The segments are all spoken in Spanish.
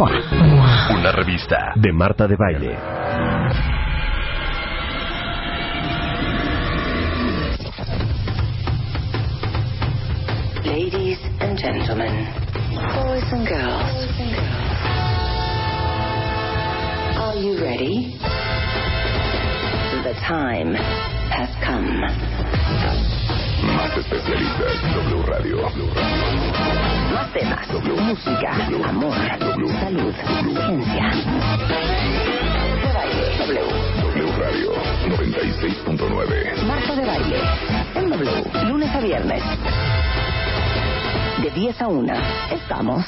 MOA. Una revista de Marta de Baile. Ladies and gentlemen, boys and girls, are you ready? The time has come. Más especialistas, W Radio. Más temas, música, amor, salud, ciencia. De baile, W. W Radio 96.9. Marta de baile, en W, lunes a viernes. De 10 a 1, estamos.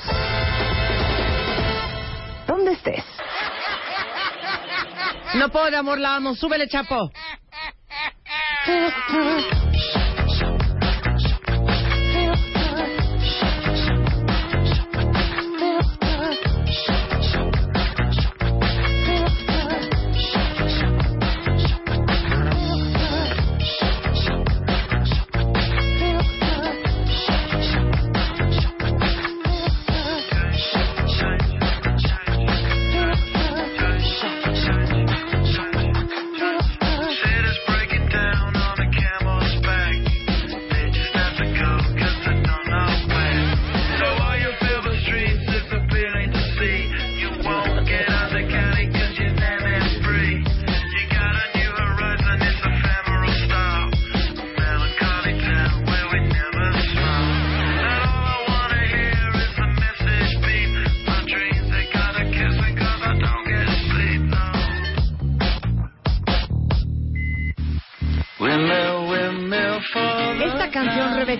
¿Dónde estés? No puedo amor, la amo. Súbele, chapo.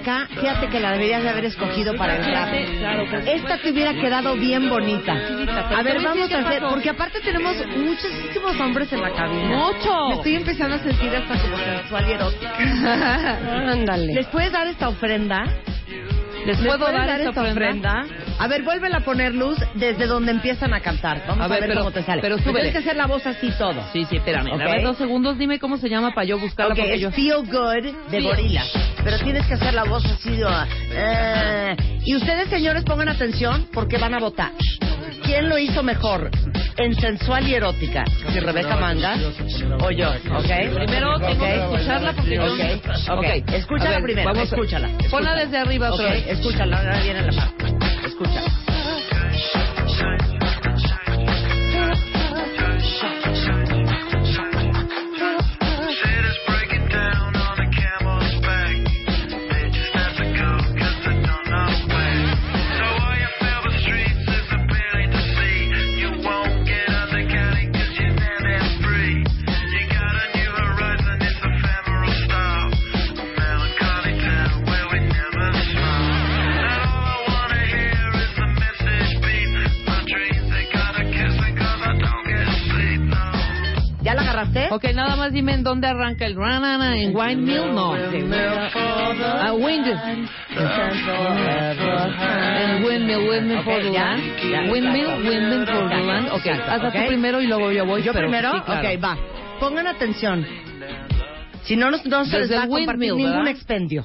Rebeca, fíjate que la deberías de haber escogido para el rap. Esta te hubiera quedado bien bonita. A ver, vamos a hacer, porque aparte tenemos muchísimos hombres en la cabina. ¡Mucho! Me estoy empezando a sentir hasta como sensual y erótica. Ándale. ¿Les puedes dar esta ofrenda? ¿Les ¿Les puedo dar esta ofrenda? A ver, vuélvela a poner luz desde donde empiezan a cantar. Vamos a, A ver, pero- cómo te sale. pero súbele. Tienes que hacer la voz así todo. Sí, sí, espérame. Ok. A ver, dos segundos. Dime cómo se llama para yo buscarla Ok, porque es yo... Feel Good de. Gorilas. Pero tienes que hacer la voz así de... eh, y ustedes, señores, pongan atención porque van a votar. ¿Quién lo hizo mejor? En sensual y erótica. Si Rebeca Manga o yo, ¿ok? Primero tengo que Ok. escucharla porque yo... Ok, ok. Ok. Escúchala primero, vamos escúchala. Ponla desde arriba otra vez. escúchala, ahora viene la parte. Escúchala. Más dime en dónde arranca el ranana, en Windmill, no. Ah, Wind. En Windmill, Windmill for the land. Windmill. Windmill for the land. Ok, ok. tú primero y luego yo voy. ¿Yo primero? Ok, va. Pongan atención. Si no, nos- no se les va a compartir windmill, ningún expendio.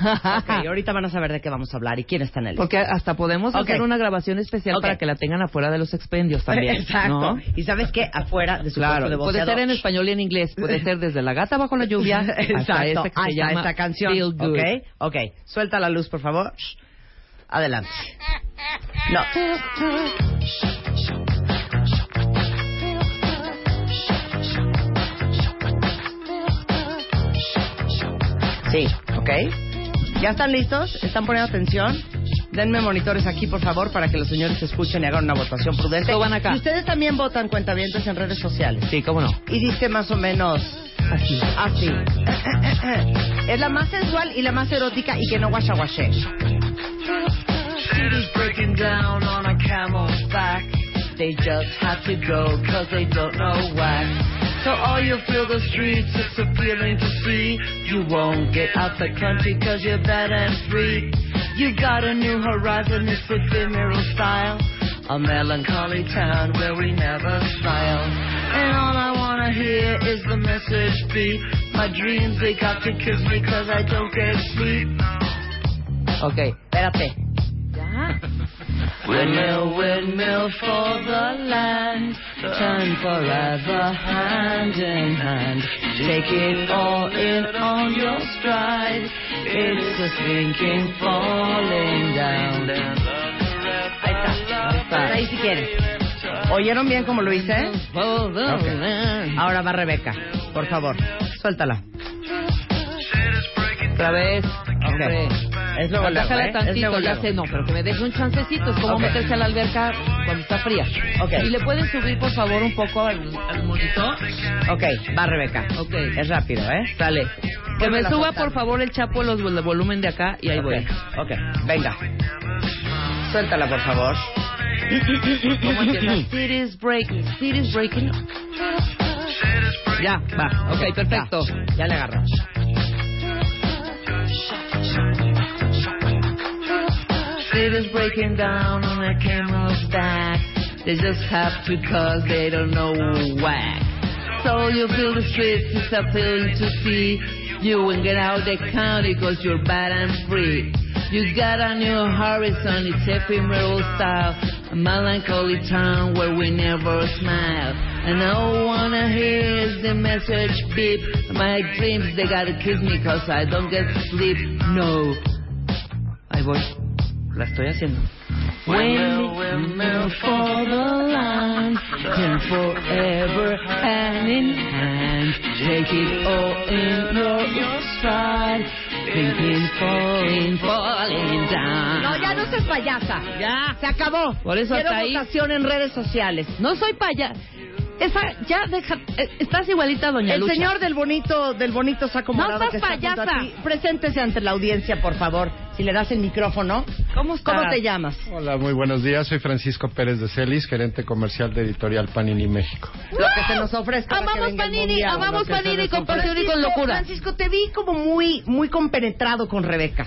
Ok, ahorita van a saber de qué vamos a hablar y quién está en el Porque hasta podemos Ok. hacer una grabación especial Ok. para que la tengan afuera de los expendios también. Exacto. ¿no? Y sabes qué? Afuera de su Claro, de puede ser en español y en inglés, puede ser desde la gata bajo la lluvia hasta Exacto, esta que se llama esta canción. Feel Good. Ok, ok. Suelta la luz, por favor. Adelante. No. Sí, ¿ok? ¿Ya están listos? ¿Están poniendo atención? Denme monitores aquí, por favor, para que los señores escuchen y hagan una votación prudente. Suban acá. Y ustedes también votan cuentavientes en redes sociales. Sí, cómo no. Y dice más o menos así. Así. es la más sensual y la más erótica y que no guachaguache. Cities breaking down on a camel's back. They just have to go cause they don't know why. So all you feel the streets, it's appealing to see. You won't get out the country cause you're bad and free. You got a new horizon, it's ephemeral style. A melancholy town where we never smile. And all I wanna hear is the message beat. My dreams, they got to kiss me cause I don't get sleep. Ok, espérate. Windmill, windmill for the land, turn forever hand in hand. Take it all in on your stride. It's a sinking, falling down. Ahí está. Ahí está. Ahí si quieren. ¿Oyeron bien cómo lo hice? Ok. Ahora va Rebeca. Por favor, suéltala. Otra vez. Hombre. Es luego, luego, ¿eh? Es tantito, luego, ya luego. sé, no, pero que me deje un chancecito. Es como Ok. meterse a la alberca cuando está fría. Ok. Y le pueden subir, por favor, un poco al, al monitor. Ok, va Rebeca. Ok. Es rápido, ¿eh? Sale. Que me suba, por favor, el chapo, los, el volumen de acá y ahí voy. Ok, venga. Suéltala, por favor. ¿Cómo? Cities breaking, cities breaking. Ya, va. Ok, perfecto. Ya, ya le agarró. Cities breaking down on a camel's back. They just have to cause they don't know whack. So you feel the streets, it's appealing to see. You won't get out the county cause you're bad and free. You got a new horizon, it's ephemeral style. A melancholy town where we never smile. And all I wanna hear is the message beep. My dreams, they gotta kiss me cause I don't get sleep. No. Ahí voy. La estoy haciendo. Windmill, windmill for the land, turn forever hand in hand. Take it all in your, your stride, thinking, falling, falling down. No, ya no seas payasa. Ya. Se acabó. Por eso Quiero ahí. en redes sociales. No soy paya. Esa, ya deja. eh, Estás igualita, doña El Lucha. señor del bonito, del bonito saco No morado seas que está junto a payasa. ti, preséntese ante la audiencia, por favor. Si le das el micrófono. ¿Cómo estás? ¿Cómo te llamas? Hola, muy buenos días. Soy Francisco Pérez de Celis, gerente comercial de Editorial Panini México. Lo que se nos ofrezca. Amamos Panini, mundial. amamos Panini con pasión y con Francisco, locura. Francisco, te vi como muy, muy compenetrado con Rebeca.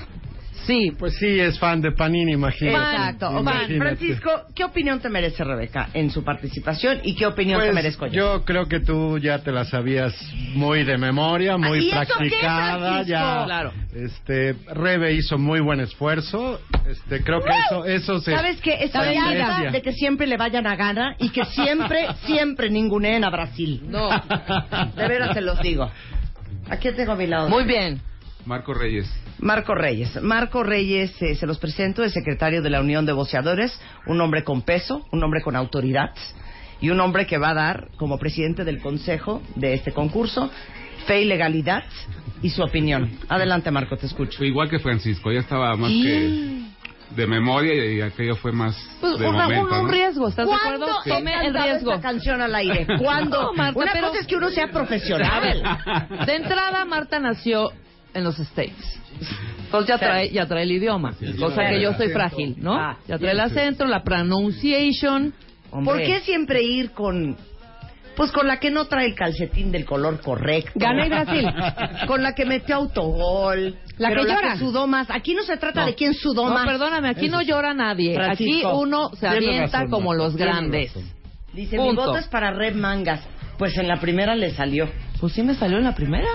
Sí, Pues sí, es fan de Panini, imagínate. Exacto. Imagínate. Francisco, ¿qué opinión te merece Rebeca en su participación y qué opinión te Pues, merezco yo? yo creo que tú ya te la sabías muy de memoria, ¿y muy eso qué, practicada, Francisco? ya. Claro. Este, Rebe hizo muy buen esfuerzo. Este, creo que eso, eso se. ¿Sabes qué? Estoy harta de que siempre le vayan a gana y que siempre, siempre ninguneen a Brasil. no. De veras se los digo. Aquí tengo a mi lado. Muy bien. Marco Reyes. Marco Reyes. Marco Reyes, eh, se los presento, es secretario de la Unión de Voceadores, un hombre con peso, un hombre con autoridad y un hombre que va a dar, como presidente del consejo de este concurso, fe y legalidad y su opinión. Adelante, Marco, te escucho. Igual que Francisco, ya estaba más que de memoria y aquello fue más Pues de una- momento. un, un ¿no? riesgo, ¿estás de ¿Cuándo acuerdo? Tome el riesgo. esta canción al aire? ¿Cuándo? No, Marta, Una pero- cosa es que uno sea profesional. De entrada, Marta nació en los States. Entonces ya trae, ya trae el idioma. Cosa que yo soy frágil, ¿no? Ah, Ya trae el acento, la pronunciation. ¿Por qué siempre ir con... Pues con la que no trae el calcetín del color correcto. Gana y Brasil. Con la que metió autogol. La pero que la llora. que sudó más. Aquí no se trata No. de quién sudó No, más. perdóname, aquí no llora nadie. Francisco, aquí uno se avienta razón, como los grandes. Dice, mi Punto. voto es para Red Mangas. Pues en la primera le salió. Pues sí me salió en la primera.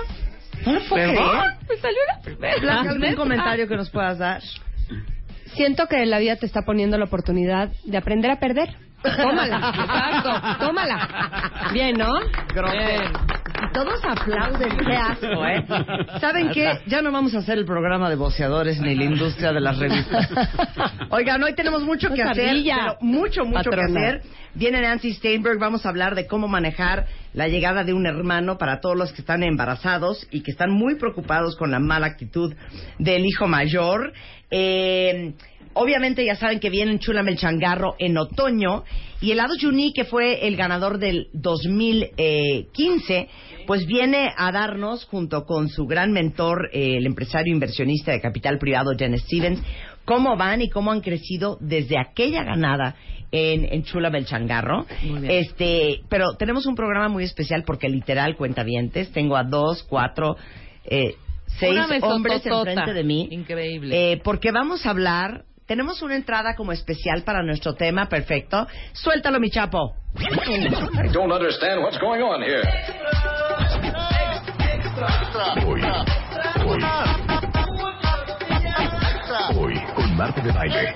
No lo puedo ¿Perdón? creer. Me salió la primera. ¿algún comentario que nos puedas dar? Siento que la vida te está poniendo la oportunidad de aprender a perder. Tómala. Exacto. Tómala. Bien, ¿no? Bien. Y todos aplauden, qué asco, ¿eh? ¿Saben qué? Ya no vamos a hacer el programa de boceadores ni la industria de las revistas. Oigan, hoy tenemos mucho que hacer, pero mucho, mucho Patrona. que hacer. Viene Nancy Steinberg, vamos a hablar de cómo manejar la llegada de un hermano para todos los que están embarazados y que están muy preocupados con la mala actitud del hijo mayor. Eh, Obviamente ya saben que viene en Chulame el Changarro en otoño y el Lado Juni, que fue el ganador del 2015, pues viene a darnos, junto con su gran mentor, eh, el empresario inversionista de capital privado, Jen Stevens, cómo van y cómo han crecido desde aquella ganada en, en Chulame el Changarro. Muy bien. Este, pero tenemos un programa muy especial porque literal cuenta vientes. Tengo a dos, cuatro, eh, seis hombres enfrente de mí. Increíble. Eh, porque vamos a hablar. Tenemos una entrada como especial para nuestro tema, perfecto. Suéltalo, mi chapo. I don't understand what's going on here. Hoy, hoy, hoy, con Marta de Baile,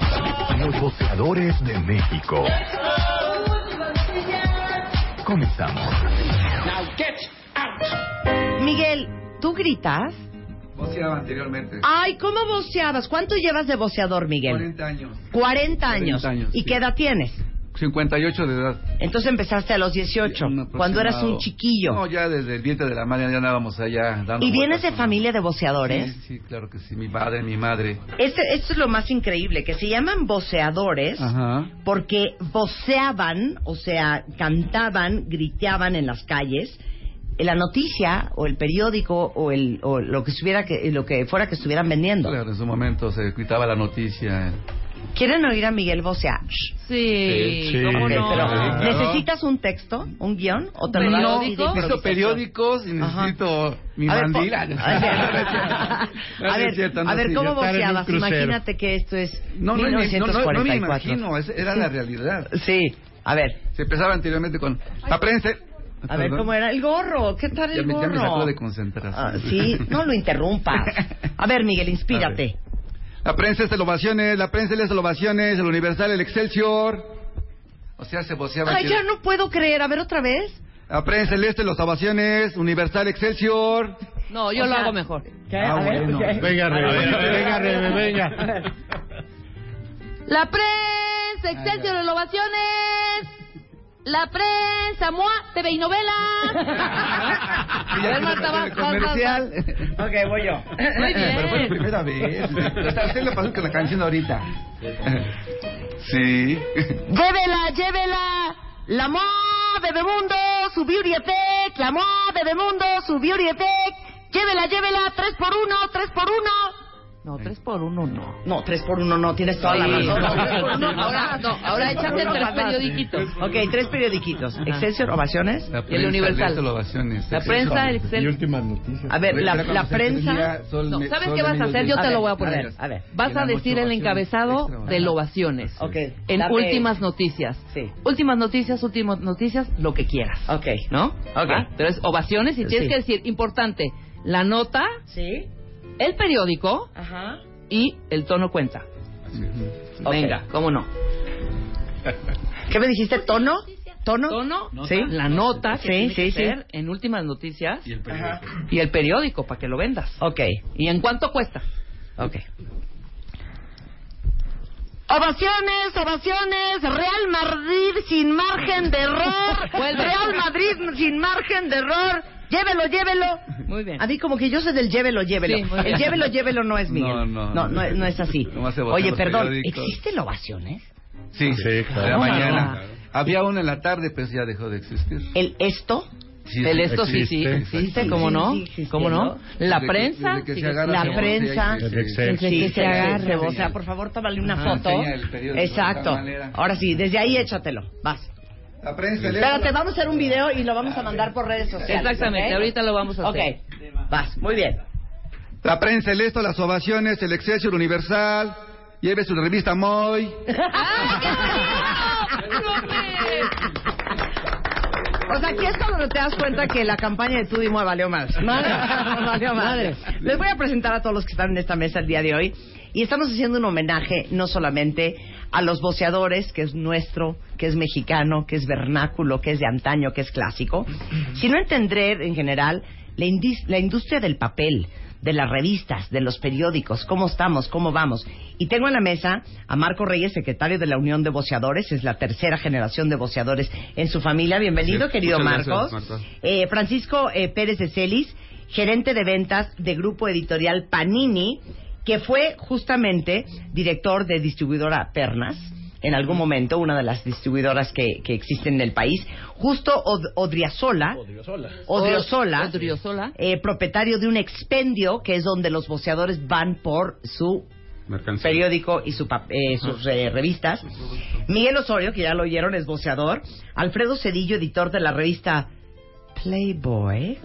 los boxeadores de México. Comenzamos. Miguel, ¿tú gritas? Voceaba anteriormente. Ay, ¿cómo voceabas? ¿Cuánto llevas de voceador, Miguel? 40 años. 40 años. 40 años, ¿Y sí. qué edad tienes? 58 de edad. Entonces empezaste a los 18, cuando eras un chiquillo. No, ya desde el vientre de la madre ya andábamos allá dando ¿Y vienes de familia de voceadores? Sí, sí, claro que sí. Mi padre, mi madre. Este, esto es lo más increíble, que se llaman voceadores Ajá. porque voceaban, o sea, cantaban, griteaban en las calles. La noticia o el periódico o, el, o lo que estuviera que lo que fuera que estuvieran vendiendo. Claro, en su momento se gritaba la noticia. ¿Quieren oír a Miguel vocear? Sí, Sí, ¿cómo sí, no? Pero, claro. ¿Necesitas un texto, un guion? ¿O te lo de Necesito periódicos y necesito mi A no, a ver, no, no a ver, es cierto, no, a ver, sí, ¿cómo voceabas? Imagínate que esto es No, no, no, no, no, no me 1944. imagino, es- era la realidad. Sí, a ver, Se empezaba anteriormente con la prensa. A ver cómo era el gorro. ¿Qué tal Ya el me, ya me sacó gorro? de concentración. Ah, sí, no lo interrumpas. A ver, Miguel, inspírate. La prensa es de ovaciones, la prensa es de ovaciones, el Universal, el Excelsior. O sea, se voceaba. Ay, ya no puedo creer. A ver, otra vez. La prensa, el este, los ovaciones, Universal, Excelsior. No, yo O lo sea, hago mejor. ¿Qué? Ah, a ver, bueno. ¿qué? Venga, Rebe, venga, Rebe, venga. La prensa, Excelsior, en ovaciones. La prensa, MOA, TV y novelas. A ver, Marta, va, vas, comercial. Ok, voy yo. Muy bien. Pero fue la primera vez. Hasta usted le pasó con la canción ahorita. Sí. Llévela, llévela. La moda Bebemundo, su Beauty Effect. La moda Bebemundo, su Beauty Effect. Llévela, llévela. Tres por uno, tres por uno. No, tres por uno no. No, tres por uno no, tienes toda la razón. No, Ahora, no, ahora échate Tres periodiquitos. Ok, tres periodiquitos. Excelsior, ovaciones. La Y el Universal. el este, ovaciones. La prensa, el Y últimas noticias. A ver, la, la prensa. No, ¿sabes qué vas a hacer? Yo A te ver, lo voy a a poner. ver, a ver. Vas a decir el encabezado de ovaciones. Ok. En últimas noticias. Sí. Últimas noticias, últimas noticias, lo que quieras. Ok. ¿No? Ok. ¿Va? Entonces, ovaciones y tienes Sí. que decir, importante, la nota, Sí. El periódico Ajá. y el tono cuenta. Venga, ¿cómo no? ¿Qué me dijiste? ¿Tono? ¿Tono? Tono, Sí. la nota que Sí, tiene sí, que sí. ser en últimas noticias Y el periódico. y el periódico para que lo vendas. Ok. ¿Y en cuánto cuesta? Ok. Ovaciones, ovaciones, Real Madrid sin margen de error. Real Madrid sin margen de error. Llévelo, llévelo. Muy bien. A mí como que yo soy del llévelo, llévelo. Sí, el llévelo, llévelo no es Miguel. No, no, no, no. no, es así. Oye, perdón. ¿existen ovaciones? Sí, Sí, claro. De la mañana. no. Había una en la tarde, pero ya dejó de existir. ¿El esto? Sí, el esto sí, sí, existe. existe, Sí, ¿cómo sí, no? sí, existe, ¿Cómo no? La Desde prensa, desde que se La prensa. Sí, que se, se agarra. se vocea. Por favor, tómale una Ajá, foto. Exacto. Ahora sí, desde ahí échatelo. Vas. La prensa, el Espérate, vamos a hacer un video y lo vamos a mandar por redes sociales. Exactamente, ¿ok? ahorita lo vamos a hacer. Ok, vas, muy bien. La prensa, el esto, las ovaciones, el Excelsior Universal. Lleve su revista Moy. O sea, aquí es cuando te das cuenta que la campaña de Tú y Moe valió más. valió más. Les voy a presentar a todos los que están en esta mesa el día de hoy. Y estamos haciendo un homenaje no solamente a los boceadores, que es nuestro, que es mexicano, que es vernáculo, que es de antaño, que es clásico, sino entender en general la, la industria del papel, de las revistas, de los periódicos, cómo estamos, cómo vamos. Y tengo en la mesa a Marco Reyes, secretario de la Unión de Boceadores, es la tercera generación de boceadores en su familia. Bienvenido, Sí, querido Marcos. gracias. Eh, Francisco eh, Pérez de Celis, gerente de ventas de Grupo Editorial Panini, que fue justamente director de distribuidora Pernas, en algún momento, una de las distribuidoras que, que existen en el país. Justo Od- Odriozola, Odriozola, Odriozola. eh, propietario de un expendio, que es donde los boceadores van por su Mercancía. periódico y su eh, sus eh, revistas. Miguel Osorio, que ya lo oyeron, es voceador. Alfredo Cedillo, editor de la revista Playboy.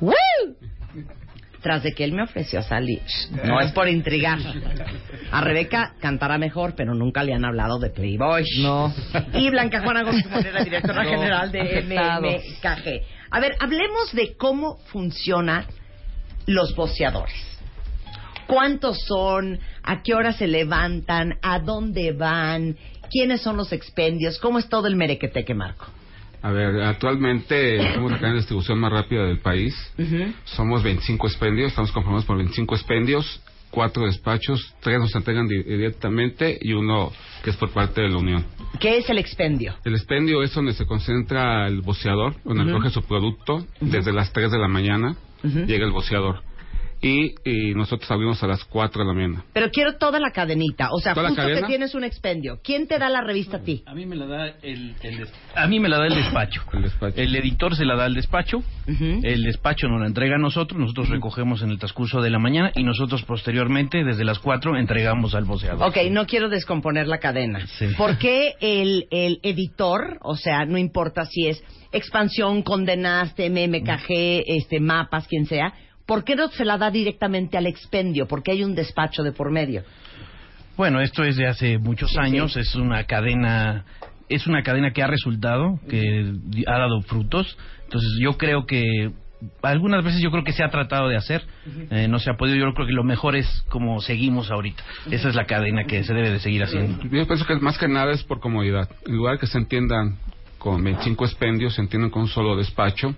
Tras de que él me ofreció salir. No es por intrigar. A Rebeca cantará mejor, pero nunca le han hablado de Playboy. No. Y Blanca Juana Gómez Monera, directora No. general de. MMKG. A ver, hablemos de cómo funcionan los boceadores. ¿Cuántos son? ¿A qué hora se levantan? ¿A dónde van? ¿Quiénes son los expendios? ¿Cómo es todo el merequeteque, Marco? A ver, actualmente somos la cadena de distribución más rápida del país. Somos 25 expendios, estamos conformados por 25 expendios, cuatro despachos, tres nos entregan di- directamente y uno que es por parte de la Unión. ¿Qué es el expendio? El expendio es donde se concentra el boceador, donde Ujú. recoge su producto. Desde las 3 de la mañana llega el boceador. Y, y nosotros abrimos a las 4 de la mañana. Pero quiero toda la cadenita. O sea, ¿Toda la justo que tienes un expendio. ¿Quién te da la revista a ti? A mí me la da el, el a mí me la da el despacho. El editor se la da al despacho, el despacho nos la entrega a nosotros, nosotros recogemos en el transcurso de la mañana y nosotros posteriormente desde las 4 entregamos al boceador. Ok, no quiero descomponer la cadena. Sí. ¿Por qué el, el editor, o sea, no importa si es expansión, condenaste, MMKG, este, mapas, quien sea, ¿por qué no se la da directamente al expendio? Porque hay un despacho de por medio. Bueno, esto es de hace muchos años, es una cadena es una cadena que ha resultado, que ha dado frutos. Entonces, yo creo que algunas veces yo creo que se ha tratado de hacer, eh, no se ha podido. Yo creo que lo mejor es como seguimos ahorita. Esa es la cadena que se debe de seguir haciendo. Yo pienso que más que nada es por comodidad. En lugar de que se entiendan con 25 expendios, se entienden con un solo despacho.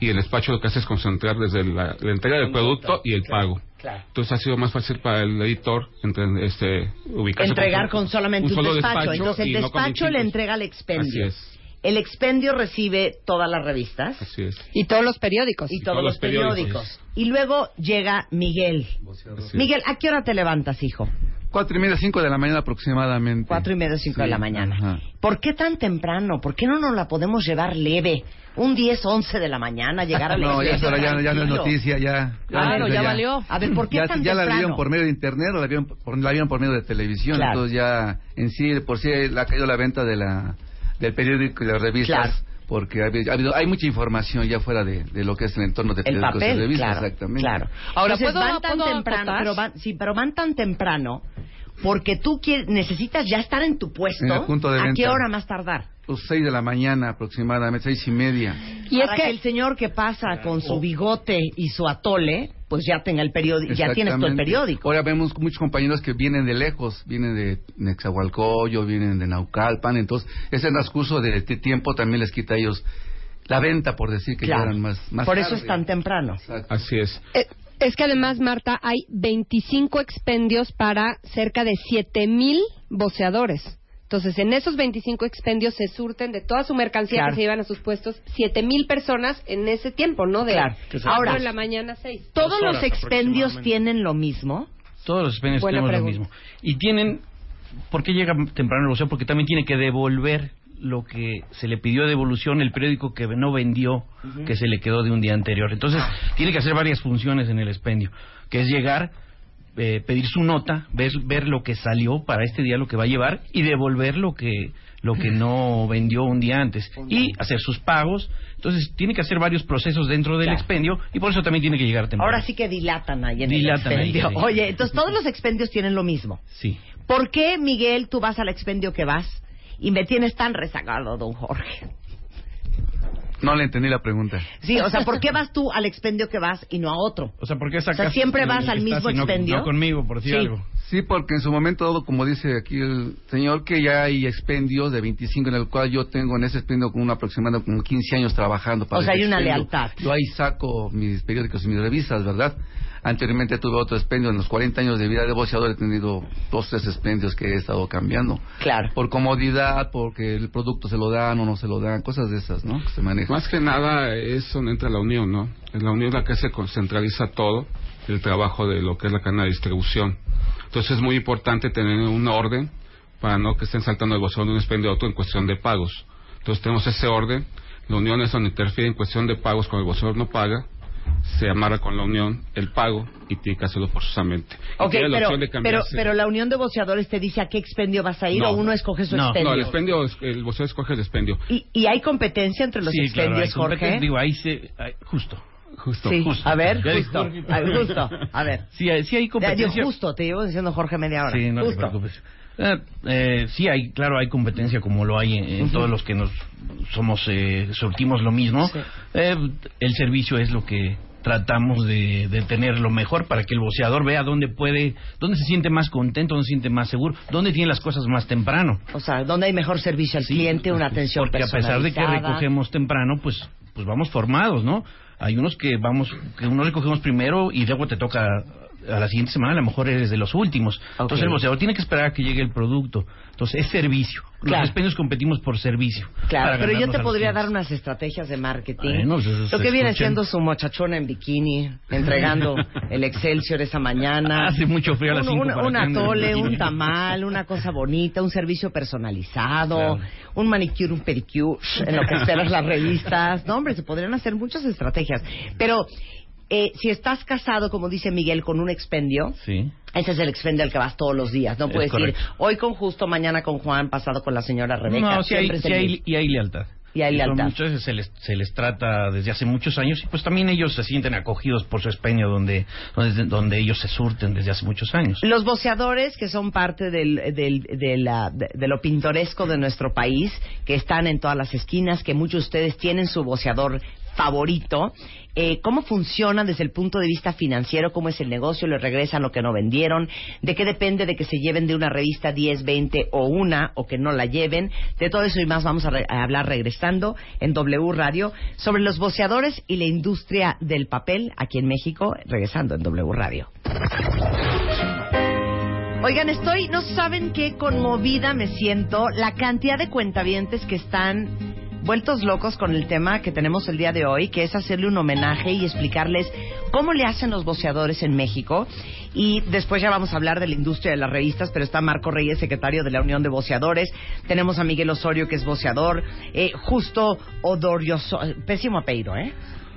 Y el despacho lo que hace es concentrar desde la, la entrega del producto y el pago. Entonces ha sido más fácil para el editor entre, este, ubicarse Entregar con solamente un, solo despacho. Entonces el no despacho le 25. entrega al expendio. Así es. El expendio recibe todas las revistas. Así es. Y todos los periódicos. Y todos, los periódicos. Y luego llega Miguel. Miguel, ¿a qué hora te levantas, hijo? Cuatro y media, cinco de la mañana aproximadamente. Cuatro y media, cinco de Sí, la mañana. ajá. ¿Por qué tan temprano? ¿Por qué no nos la podemos llevar leve? Un 10, 11 de la mañana, llegar a la No, ya, iglesia es hora, ya, ya no es noticia, ya. Claro, ya, ya valió. A ver, ¿por qué ya, tan ya la temprano? vieron por medio de internet o la vieron por, la vieron por medio de televisión, Claro. entonces ya en sí, por sí la ha caído la venta de la del periódico y las revistas. Claro. Porque ha habido, ha habido- hay mucha información ya fuera de, de lo que es el entorno de El periódicos y revistas, claro, exactamente. claro. Ahora, Entonces, ¿puedo- van tan puedo temprano, pero van, sí, pero van tan temprano porque tú quieres, necesitas ya estar en tu puesto. En el punto de ¿A qué hora más tardar? Pues seis de la mañana aproximadamente, seis y media. Y es que el señor que pasa con su bigote y su atole, pues ya tenga el periódico, ya tienes tú el periódico. Ahora vemos muchos compañeros que vienen de lejos, vienen de Nexahualcoyo, vienen de Naucalpan, entonces ese transcurso de, de tiempo también les quita a ellos la venta, por decir que Claro. llegan más, más Por eso es tan temprano. Así es. Eh, es que además, Marta, hay 25 expendios para cerca de 7000 voceadores. Entonces, en esos 25 expendios se surten de toda su mercancía Claro. que se llevan a sus puestos 7000 personas en ese tiempo, ¿no? De Claro. ahora Ahora, en la mañana 6. ¿Todos los expendios tienen lo mismo? Todos los expendios Buena tenemos lo pregunta. mismo. Y tienen, ¿por qué llega temprano el boxeo? Porque también tiene que devolver lo que se le pidió de devolución, el periódico que no vendió, que se le quedó de un día anterior. Entonces, tiene que hacer varias funciones en el expendio, que es llegar, eh, pedir su nota, ver, ver lo que salió para este día, lo que va a llevar, y devolver lo que lo que no vendió un día antes y hacer sus pagos. Entonces, tiene que hacer varios procesos dentro del Claro. expendio y por eso también tiene que llegar temprano. Ahora sí que dilatan ahí en Dilatan el ahí, expendio. sí. Oye, entonces todos los expendios tienen lo mismo. Sí. ¿Por qué, Miguel, tú vas al expendio que vas y me tienes tan rezagado, don Jorge? No le entendí la pregunta. Sí, o sea, ¿por qué vas tú al expendio que vas y no a otro? O sea, ¿por qué O sea, sacas siempre el vas al mismo no- expendio. No conmigo, por decir Sí. algo. Sí, porque en su momento dado, como dice aquí el señor, que ya hay expendios de 25 en el cual yo tengo en ese expendio con un aproximado como 15 años trabajando para O sea, hay una expendio. lealtad. Yo ahí saco mis periódicos y mis revistas, ¿verdad? Anteriormente tuve otro expendio, en los 40 años de vida de boxeador he tenido dos, tres expendios que he estado cambiando. Claro. Por comodidad, porque el producto se lo dan o no se lo dan, cosas de esas, ¿no? Que se manejan. Más que nada es donde entra la unión, ¿no? En la unión es la que se concentraliza todo el trabajo de lo que es la cadena de distribución. Entonces es muy importante tener un orden para no que estén saltando el bolsón de un expendio a otro en cuestión de pagos. Entonces tenemos ese orden. La unión es donde interfiere en cuestión de pagos cuando el bolsador no paga. Se amarra con la unión el pago y tiene que hacerlo forzosamente. Y Ok, tiene la pero, opción de pero, pero la unión de boxeadores te dice a qué expendio vas a ir No. o uno escoge su no, expendio. no, el expendio, el bolsador escoge el expendio. ¿Y, y hay competencia entre los Sí, claro, expendios, Jorge? competencia. Digo, ahí se... hay- justo. Justo. Sí, justo. a ver, justo, Jorge. a ver, justo, a ver. Sí, hay- sí hay Ya, competencia. digo, justo, te llevo diciendo Jorge media hora. Sí, no te justo. preocupes. Eh, eh, sí, hay, claro, hay competencia como lo hay en, todos los que nos somos, eh, surtimos lo mismo. Sí. Eh, el servicio es lo que tratamos de, de tener lo mejor para que el boceador vea dónde puede, dónde se siente más contento, dónde se siente más seguro, dónde tiene las cosas más temprano. O sea, ¿dónde hay mejor servicio al cliente, una atención Porque a pesar de que recogemos temprano, pues, pues vamos formados, ¿no? Hay unos que vamos, que unos recogemos primero y luego te toca a la siguiente semana, a lo mejor eres de los últimos. Entonces el boceador tiene que esperar a que llegue el producto. Entonces es servicio. Claro. Los expendios competimos por servicio. Claro, pero yo te podría dar unas estrategias de marketing. Pues eso Lo que viene siendo su muchachona en bikini, entregando el Excelsior esa mañana. Hace mucho frío a las Un- cinco un, para un atole, un tamal, una cosa bonita, un servicio personalizado, Claro. un manicure, un pedicure, en lo que esperas las revistas. No, hombre, se podrían hacer muchas estrategias. Pero eh, si estás casado, como dice Miguel, con un expendio, Sí. ese es el expendio al que vas todos los días. No Es puedes ir correcto. hoy con Justo, mañana con Juan, pasado con la señora Rebeca. No, sí hay, el hay- y hay lealtad. Y hay lealtad. Muchas veces se les, se les trata desde hace muchos años y pues también ellos se sienten acogidos por su expendio donde, donde, donde ellos se surten desde hace muchos años. Los boceadores que son parte del, del- de, la- de lo pintoresco de nuestro país, que están en todas las esquinas, que muchos de ustedes tienen su boceador favorito, eh, ¿cómo funciona desde el punto de vista financiero? ¿Cómo es el negocio? ¿Le regresan lo que no vendieron? ¿De qué depende de que se lleven de una revista 10, 20 o una o que no la lleven? De todo eso y más vamos a, hablar regresando en W Radio sobre los boceadores y la industria del papel aquí en México, regresando en W Radio. Oigan, estoy, no saben qué conmovida me siento, la cantidad de cuentavientes que están vueltos locos con el tema que tenemos el día de hoy, que es hacerle un homenaje y explicarles cómo le hacen los boceadores en México. Y después ya vamos a hablar de la industria de las revistas, pero está Marco Reyes, secretario de la Unión de Boceadores. Tenemos a Miguel Osorio, que es boceador. Eh, justo Odoriosola, pésimo apellido, ¿eh?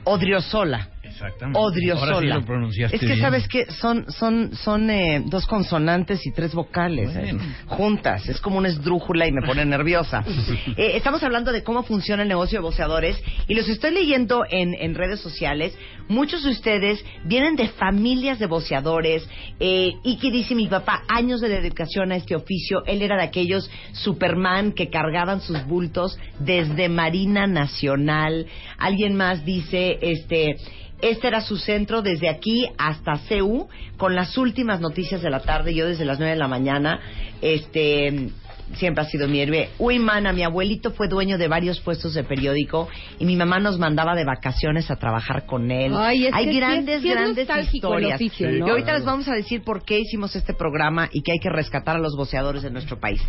Odriosola. Exactamente. Odriosola. Ahora sí lo pronunciaste es que bien. sabes que son son son eh, dos consonantes y tres vocales eh, juntas. Es como una esdrújula y me pone nerviosa. Eh, estamos hablando de cómo funciona el negocio de boceadores y los estoy leyendo en, en redes sociales. Muchos de ustedes vienen de familias de boceadores eh, y que dice mi papá años de dedicación a este oficio. Él era de aquellos Superman que cargaban sus bultos desde Marina Nacional. Alguien más dice este este era su centro desde aquí hasta CEU, con las últimas noticias de la tarde, yo desde las 9 de la mañana, este siempre ha sido mi héroe. Uy, mana, mi abuelito fue dueño de varios puestos de periódico y mi mamá nos mandaba de vacaciones a trabajar con él. Ay, es Hay que sí es- grandes, sí es grandes historias. oficio, ¿no? Y ahorita les vamos a decir por qué hicimos este programa y que hay que rescatar a los boceadores de nuestro país.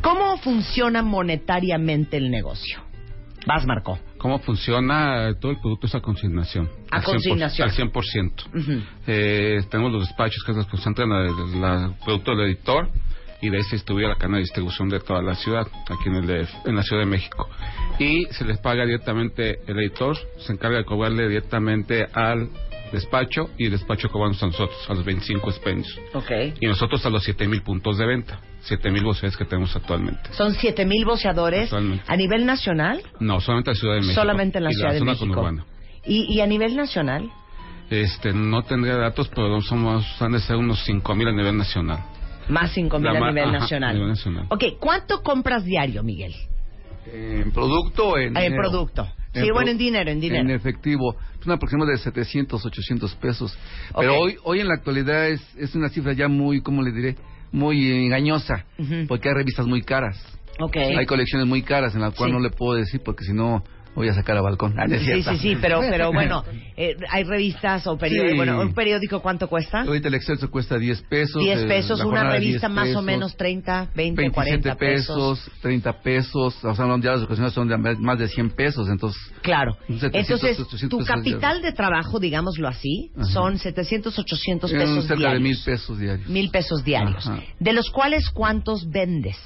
¿Cómo funciona monetariamente el negocio? Vas, Marco. ¿Cómo funciona? Todo el producto es a consignación. A Al 100%, consignación. Al 100%. Ujú. Eh, tenemos los despachos que nos concentran el producto del editor y de ahí se distribuye la cadena de distribución de toda la ciudad, aquí en, el DF, en la Ciudad de México. Y se les paga directamente, el editor se encarga de cobrarle directamente al despacho y el despacho cobramos a nosotros, a los 25 expendios. Ok. Y nosotros a los 7000 puntos de venta, 7000 voces que tenemos actualmente. Son 7000 boceadores Actualmente. a nivel nacional, No, solamente en la Ciudad de México. solamente en la y Ciudad de zona México. conurbana. Y, y a nivel nacional, Este, no tendría datos, pero somos, han de ser unos 5000 a nivel nacional. más 5000 La a ma- nivel ajá, nacional. a nivel nacional. Ok, ¿cuánto compras diario, Miguel? ¿En producto o en En producto. Sí, bueno, en dinero, en dinero. En efectivo. Es una aproximado de 700, 800 pesos. Pero hoy hoy en la actualidad es, es una cifra ya muy, ¿cómo le diré? Muy engañosa. Ujú. Porque hay revistas muy caras. Ok. Hay colecciones muy caras en las cuales Sí. no le puedo decir porque si no voy a sacar a balcón. Ah, Sí, sí, sí, pero, pero bueno, eh, hay revistas o periódicos. Sí. Bueno, ¿un periódico cuánto cuesta? Ahorita el Excelso cuesta 10 pesos. 10 eh, pesos, la una revista 10 más o menos 30, 20, 27 40 pesos. pesos, 30 pesos, o sea, no, ya las ocasiones son de más de 100 pesos, entonces... Claro. 700, Entonces, 800 tu capital de trabajo, digámoslo así, Ajá. son 700, 800 Eh, pesos cerca de diarios. mil pesos diarios. Mil pesos diarios. Ajá. De los cuales, ¿cuántos vendes?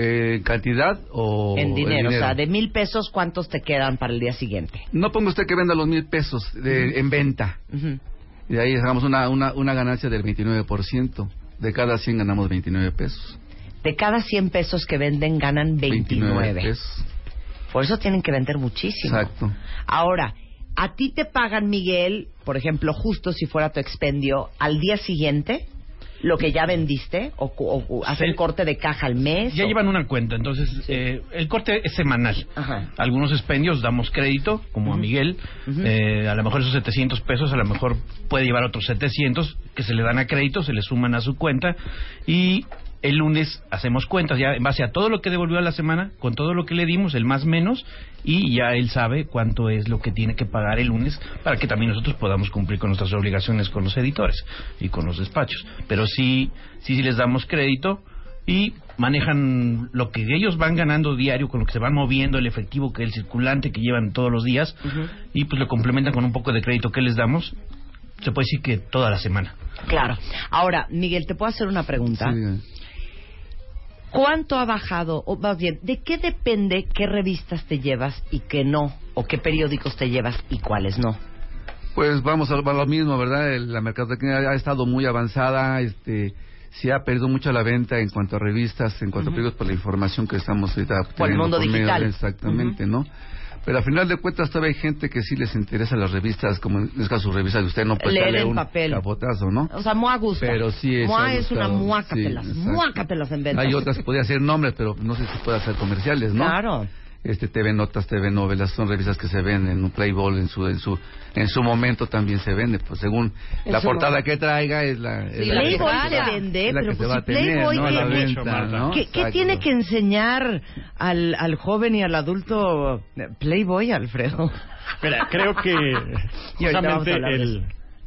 Eh, ¿En cantidad o en dinero. O sea, de mil pesos, ¿cuántos te quedan para el día siguiente? No ponga usted que venda los mil pesos de- en venta. Ujú. Y de ahí sacamos una, una, una ganancia del 29%. De cada 100 ganamos 29 pesos. De cada 100 pesos que venden, ganan 29. pesos. Por eso tienen que vender muchísimo. Exacto. Ahora, a ti te pagan, Miguel, por ejemplo, justo si fuera tu expendio, al día siguiente, lo que ya vendiste, o, cu- o cu- hacen corte de caja al mes. Ya o- llevan una cuenta, entonces eh, el corte es semanal. Algunos expendios damos crédito, como a Miguel, eh, a lo mejor esos 700 pesos, a lo mejor puede llevar otros 700 que se le dan a crédito, se le suman a su cuenta y el lunes hacemos cuentas ya en base a todo lo que devolvió a la semana, con todo lo que le dimos, el más menos, y ya él sabe cuánto es lo que tiene que pagar el lunes para que también nosotros podamos cumplir con nuestras obligaciones con los editores y con los despachos. Pero sí, sí, sí les damos crédito y manejan lo que ellos van ganando diario, con lo que se van moviendo, el efectivo, que el circulante que llevan todos los días, y pues lo complementan con un poco de crédito que les damos, se puede decir que toda la semana. Claro. Ahora, Miguel, ¿te puedo hacer una pregunta? Sí, ¿Cuánto ha bajado, o más bien, de qué depende qué revistas te llevas y qué no? ¿O qué periódicos te llevas y cuáles no? Pues vamos a lo mismo, ¿verdad? La mercadotecnia ha estado muy avanzada, este se ha perdido mucho la venta en cuanto a revistas, en cuanto a periódicos por la información que estamos ahorita Por el obteniendo mundo medio digital. de- exactamente, ¿no? Pero al final de cuentas todavía hay gente que sí les interesa las revistas, como en este caso revistas de usted, no puede Leer darle un papel. capotazo, ¿no? O sea, Moa gusta. Pero sí es Moa es una muácatelas, Sí, muácatelas en ventas. Hay otras que podría ser nombres, pero no sé si puede hacer comerciales, ¿no? Claro. Este TV Notas, TV Novelas, son revistas que se venden en un Playboy en su en su en su momento también se vende, pues según En la portada momento. que traiga es la, es la que- Playboy es se vende, pero que pues se va si a tener, Playboy ¿no? La ¿qué- venta, ¿no? ¿Qué, qué Exacto. tiene que enseñar al, al joven y al adulto Playboy, Alfredo? Mira, creo que justamente el,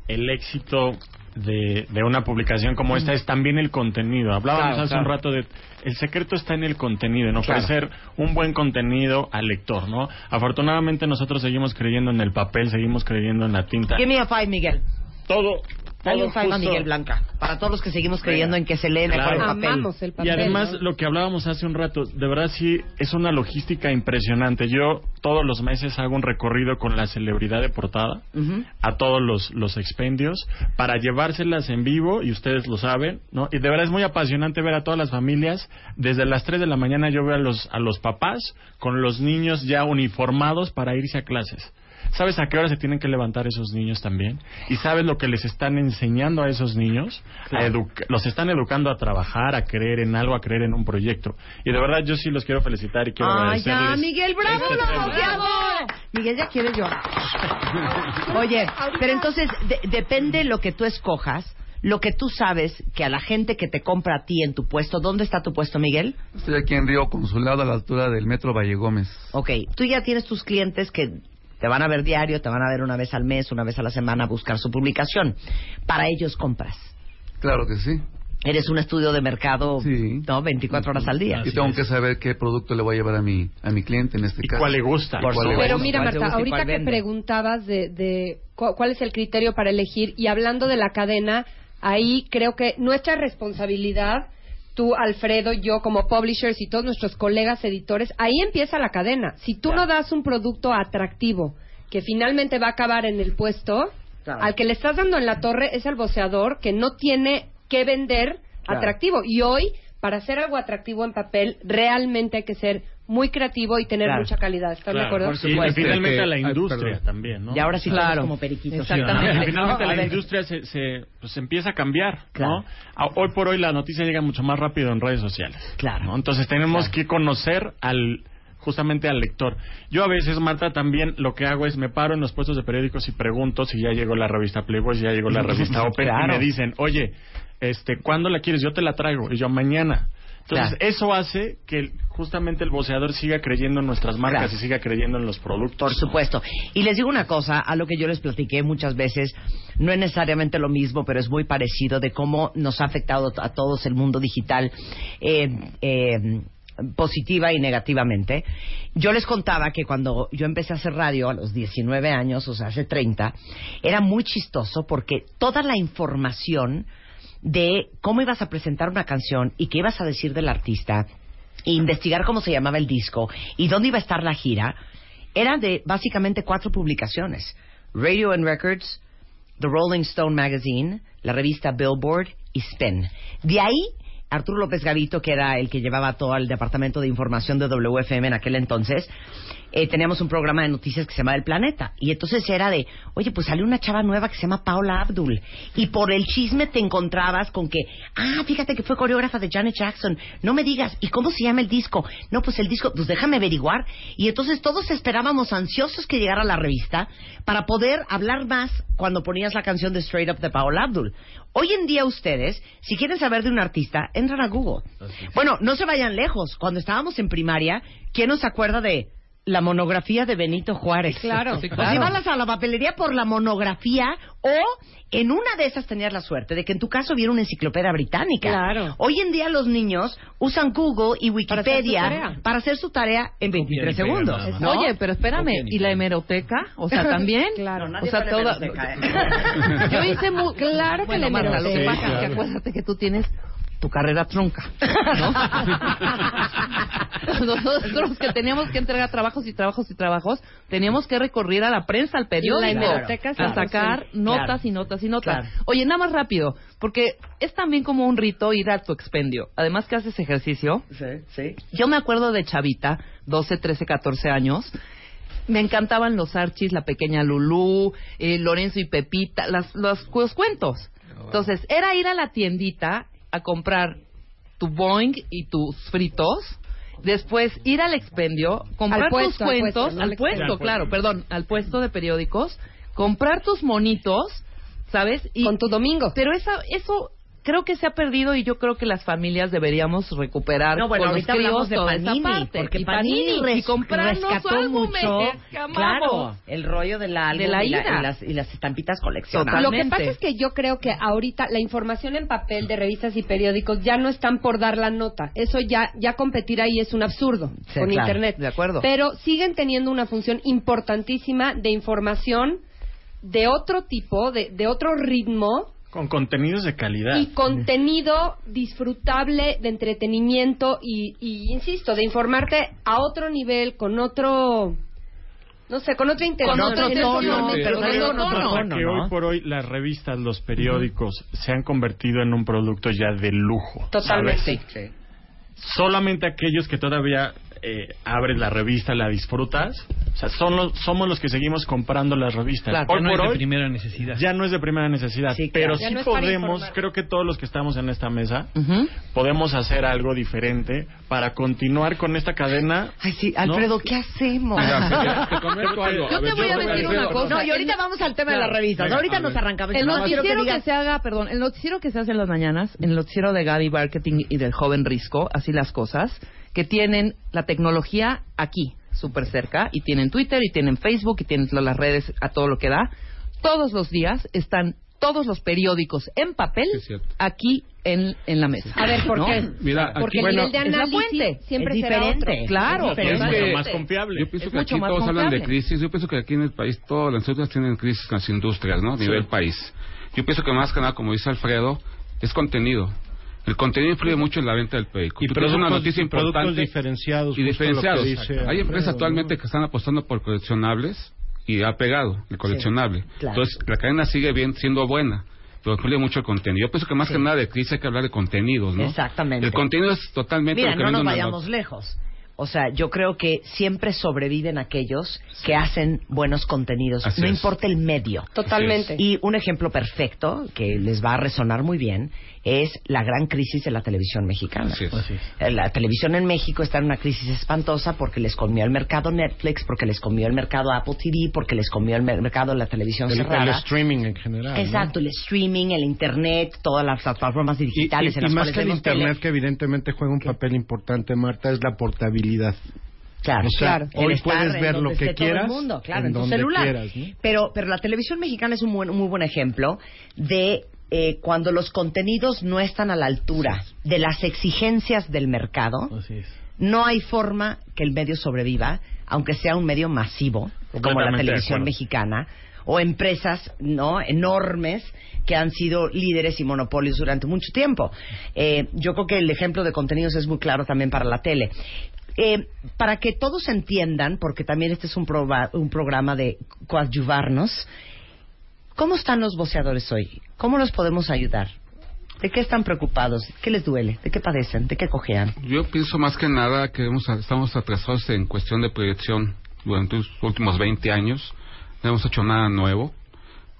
el éxito de, de una publicación como esta es también el contenido. Hablábamos Claro, hace claro. un rato de el secreto está en el contenido, en Claro. ofrecer un buen contenido al lector, ¿no? Afortunadamente nosotros seguimos creyendo en el papel, seguimos creyendo en la tinta. Give me a five, Miguel. Todo Dale todo un five a Miguel Blanca. Para todos los que seguimos creyendo en que se lee mejor Claro. el papel. Y además, lo que hablábamos hace un rato, de verdad sí, es una logística impresionante. Yo todos los meses hago un recorrido con la celebridad de portada a todos los, los expendios para llevárselas en vivo, y ustedes lo saben, ¿no? Y de verdad es muy apasionante ver a todas las familias. Desde las 3 de la mañana yo veo a los, a los papás con los niños ya uniformados para irse a clases. ¿Sabes a qué hora se tienen que levantar esos niños también? ¿Y sabes lo que les están enseñando a esos niños? A Claro. educa- los están educando a trabajar, a creer en algo, a creer en un proyecto. Y de verdad yo sí los quiero felicitar y quiero Ay, ya, agradecerles. Miguel, bravo, este bravo. Miguel ya quiere llorar. Oye, pero entonces de- depende lo que tú escojas, lo que tú sabes que a la gente que te compra a ti en tu puesto, ¿dónde está tu puesto, Miguel? Estoy aquí en Río Consulado a la altura del Metro Valle Gómez. Ok, tú ya tienes tus clientes que te van a ver diario, te van a ver una vez al mes, una vez a la semana a buscar su publicación. Para ellos compras. Claro que sí. Eres un estudio de mercado, ¿no? 24 horas al día. Y tengo que saber qué producto le voy a llevar a mi a mi cliente en este caso. cuál le gusta. Y cuál le Pero gusta. mira, Marta, ahorita que vende. preguntabas de, de cu- cuál es el criterio para elegir y hablando de la cadena, ahí creo que nuestra responsabilidad, tú, Alfredo, yo como publishers y todos nuestros colegas editores, ahí empieza la cadena. Si tú no das un producto atractivo que finalmente va a acabar en el puesto, Claro. al que le estás dando en la torre es al voceador que no tiene que vender Claro. atractivo. Y hoy, para hacer algo atractivo en papel, realmente hay que ser muy creativo y tener Claro. mucha calidad. ¿Están de Claro, acuerdo? por supuesto. Y finalmente a la industria también, ¿no? Y ahora sí estamos como periquitos. Exactamente. Finalmente ¿no? A la industria se, se, pues, empieza a cambiar, Claro. ¿no? A- Hoy por hoy la noticia llega mucho más rápido en redes sociales. Claro. ¿no? Entonces tenemos que conocer al justamente al lector. Yo a veces, Marta, también lo que hago es me paro en los puestos de periódicos y pregunto si ya llegó la revista Playboy, si ya llegó la revista Open Claro. y me dicen, oye, este, ¿cuándo la quieres? Yo te la traigo. Y yo mañana. Entonces, Claro. eso hace que justamente el voceador siga creyendo en nuestras marcas Claro. y siga creyendo en los productos. Por supuesto. Y les digo una cosa, a lo que yo les platiqué muchas veces, no es necesariamente lo mismo, pero es muy parecido de cómo nos ha afectado a todos el mundo digital eh, eh, positiva y negativamente. Yo les contaba que cuando yo empecé a hacer radio a los 19 años, o sea, hace 30, era muy chistoso porque toda la información de cómo ibas a presentar una canción y qué ibas a decir del artista, e investigar cómo se llamaba el disco y dónde iba a estar la gira, eran de básicamente cuatro publicaciones. Radio and Records, The Rolling Stone Magazine, la revista Billboard y Spin. De ahí, Arturo López Gavito, que era el que llevaba todo el departamento de información de WFM en aquel entonces, eh, teníamos un programa de noticias que se llamaba El Planeta. Y entonces era de, oye, pues salió una chava nueva que se llama Paula Abdul. Y por el chisme te encontrabas con que, ah, fíjate que fue coreógrafa de Janet Jackson. No me digas, ¿y cómo se llama el disco? No, pues el disco, pues déjame averiguar. Y entonces todos esperábamos ansiosos que llegara la revista para poder hablar más cuando ponías la canción de Straight Up de Paula Abdul. Hoy en día ustedes, si quieren saber de un artista, entran a Google. Bueno, no se vayan lejos. Cuando estábamos en primaria, ¿quién nos acuerda de la monografía de Benito Juárez? Claro. Sí, claro. O ibas a la papelería por la monografía o en una de esas tenías la suerte de que en tu caso hubiera una enciclopedia británica. Claro. Hoy en día los niños usan Google y Para hacer su Wikipedia tarea. para hacer su tarea en 23 segundos. ¿no? Oye, pero espérame, ¿y la hemeroteca? O sea, también. Claro. nadie o sea, la toda... hemeroteca, ¿eh? Yo hice mu... Claro que bueno, la que hemeroteca. pasa es que acuérdate que tú tienes tu carrera trunca, ¿no? Nosotros que teníamos que entregar trabajos y trabajos y trabajos, teníamos que recurrir a la prensa, al periódico, La hemeroteca, a sacar 100%. notas Claro. y notas y notas. Claro. Oye, nada más rápido, porque es también como un rito ir a tu expendio. Además que haces ejercicio. Sí, sí. Yo me acuerdo de chavita, 12, 13, 14 años. Me encantaban los Archis, la pequeña Lulú, eh, Lorenzo y Pepita, las, los, los cuentos. Entonces, era ir a la tiendita a comprar tu Boeing y tus fritos. Después ir al expendio, comprar Al puesto, tus al cuentos, puesto, no al puesto, claro, perdón, al puesto de periódicos, comprar tus monitos, ¿sabes? Y, Con tu domingo. Pero esa, eso creo que se ha perdido y yo creo que las familias deberíamos recuperar No, bueno, con ahorita los críos hablamos de toda esa Panini, parte. porque y Panini, res- rescató álbumes mucho, claro, el rollo De la y, la- ira. y las, y las estampitas coleccionables. Lo que pasa es que yo creo que ahorita la información en papel de revistas y periódicos ya no están por dar la nota. Eso ya ya competir ahí es un absurdo Sí, con claro, internet. de acuerdo. Pero siguen teniendo una función importantísima de información de otro tipo, de, de otro ritmo Con contenidos de calidad. y contenido disfrutable de entretenimiento y, y, insisto, de informarte a otro nivel, con otro, no sé, con otro pero con otro tono. que hoy por hoy las revistas, los periódicos se han convertido en un producto ya de lujo. Totalmente. Solamente aquellos que todavía eh, abres la revista, la disfrutas, o sea, son los, somos los que seguimos comprando las revistas. Claro, hoy no por es de hoy primera necesidad. ya no es de primera necesidad, Sí, pero claro. Ya sí no podemos, creo que todos los que estamos en esta mesa, podemos hacer algo diferente para continuar con esta cadena. Ay, sí, ¿no? Alfredo, ¿qué hacemos? Mira, te comento algo. Yo te ver, voy a decir una cosa. No, y ahorita vamos al tema de las revistas. Venga, ahorita nos arrancamos. El noticiero que, digas- se haga, perdón, el noticiero que se hace en las mañanas, el noticiero de Gaby Marketing y del joven Risco, así las cosas, que tienen la tecnología aquí, súper cerca, y tienen Twitter, y tienen Facebook, y tienen las redes a todo lo que da. Todos los días están todos los periódicos en papel Sí, es aquí en, en la mesa. A ver, ¿por ¿no? qué? Mira, Porque aquí, el bueno, nivel de es la análisis fuente. siempre Es será otro. Claro, Es pero mucho es- más confiable. Yo pienso Es que aquí todos hablan de crisis. Yo pienso que aquí en el país todas las industrias tienen crisis con las industrias, ¿no? A nivel país. Yo pienso que más que nada, como dice Alfredo, es contenido. El contenido influye mucho en la venta del periódico. Y Tú una noticia importante diferenciados, Y diferenciados. dice Hay Alfredo, empresas ¿no? actualmente que están apostando por coleccionables y ha pegado el coleccionable. claro. Entonces, la cadena sigue bien siendo buena. Pero influye mucho el contenido. Yo pienso que más Sí. que nada de crisis hay que hablar de contenidos, ¿no? Exactamente. El contenido es totalmente Mira, lo que no nos vayamos lejos. O sea, yo creo que siempre sobreviven aquellos que hacen buenos contenidos, Así no es. importa el medio. Totalmente. Y un ejemplo perfecto que les va a resonar muy bien es la gran crisis de la televisión mexicana. Así es. Así Eh, La televisión en México está en una crisis espantosa porque les comió el mercado Netflix, porque les comió el mercado Apple TV, porque les comió el mer- mercado la televisión El, cerrada. el streaming en general. ¿no? Exacto, el streaming, el internet, todas las plataformas digitales Y, en y más cuales que el internet, tele. que evidentemente juega un papel importante, Marta, es la portabilidad. Claro, O sea, claro. hoy El estar puedes ver lo que todo el quieras mundo, claro, en, en tu celular. quieras, ¿no? Pero, pero la televisión mexicana es un, buen- un muy buen ejemplo de eh, cuando los contenidos no están a la altura de las exigencias del mercado. No hay forma que el medio sobreviva, aunque sea un medio masivo, como la televisión mexicana, o empresas no enormes que han sido líderes y monopolios durante mucho tiempo. Eh, yo creo que el ejemplo de contenidos es muy claro también para la tele. Eh, para que todos entiendan, porque también este es un, proba- un programa de coadyuvarnos, ¿cómo están los boceadores hoy? ¿Cómo los podemos ayudar? ¿De qué están preocupados? ¿Qué les duele? ¿De qué padecen? ¿De qué cojean? Yo pienso más que nada que hemos- estamos atrasados en cuestión de proyección durante los últimos 20 años. No hemos hecho nada nuevo.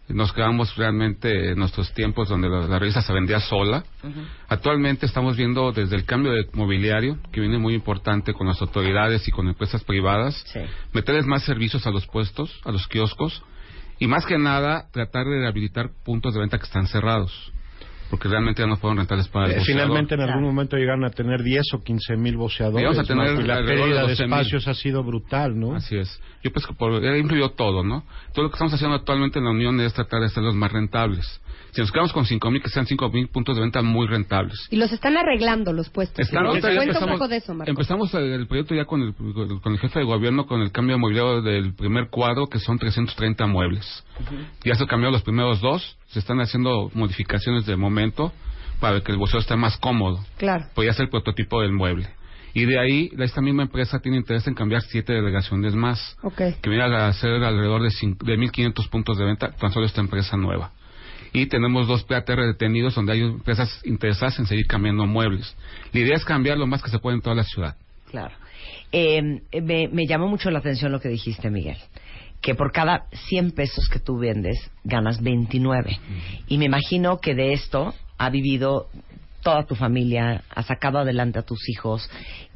Nos quedamos realmente en nuestros tiempos donde la, la revista se vendía sola. Actualmente estamos viendo desde el cambio de mobiliario, que viene muy importante con las autoridades y con empresas privadas, meterles más servicios a los puestos, a los kioscos, y más que nada tratar de rehabilitar puntos de venta que están cerrados, porque realmente ya no fueron rentables para el Eh, finalmente en algún momento llegaron a tener 10 o 15 mil boceadores. Llegamos a tener ¿no? y la pérdida de 12,000. espacios ha sido brutal, ¿no? Así es. Yo pienso que por, influyó todo, ¿no? Todo lo que estamos haciendo actualmente en la Unión es tratar de hacerlos más rentables. Si nos quedamos con 5.000, que sean 5.000 puntos de venta muy rentables. Y los están arreglando los puestos. Están- ya Cuenta un empezamos- poco de eso, Marco. Empezamos el, proyecto ya con el, con el jefe de gobierno, con el cambio de mobiliario del primer cuadro, que son 330 muebles. Ya se cambió los primeros dos, se están haciendo modificaciones de momento para que el bolseo esté más cómodo. Claro. Podría ser el prototipo del mueble. Y de ahí, esta misma empresa tiene interés en cambiar siete delegaciones más, Ok. que viene a ser alrededor de, de 1.500 puntos de venta, tan solo esta empresa nueva. Y tenemos dos PATR detenidos donde hay empresas interesadas en seguir cambiando muebles. La idea es cambiar lo más que se puede en toda la ciudad. Claro. Eh, me, me llamó mucho la atención lo que dijiste, Miguel. Que por cada 100 pesos que tú vendes, ganas 29. Y me imagino que de esto ha vivido toda tu familia, ha sacado adelante a tus hijos.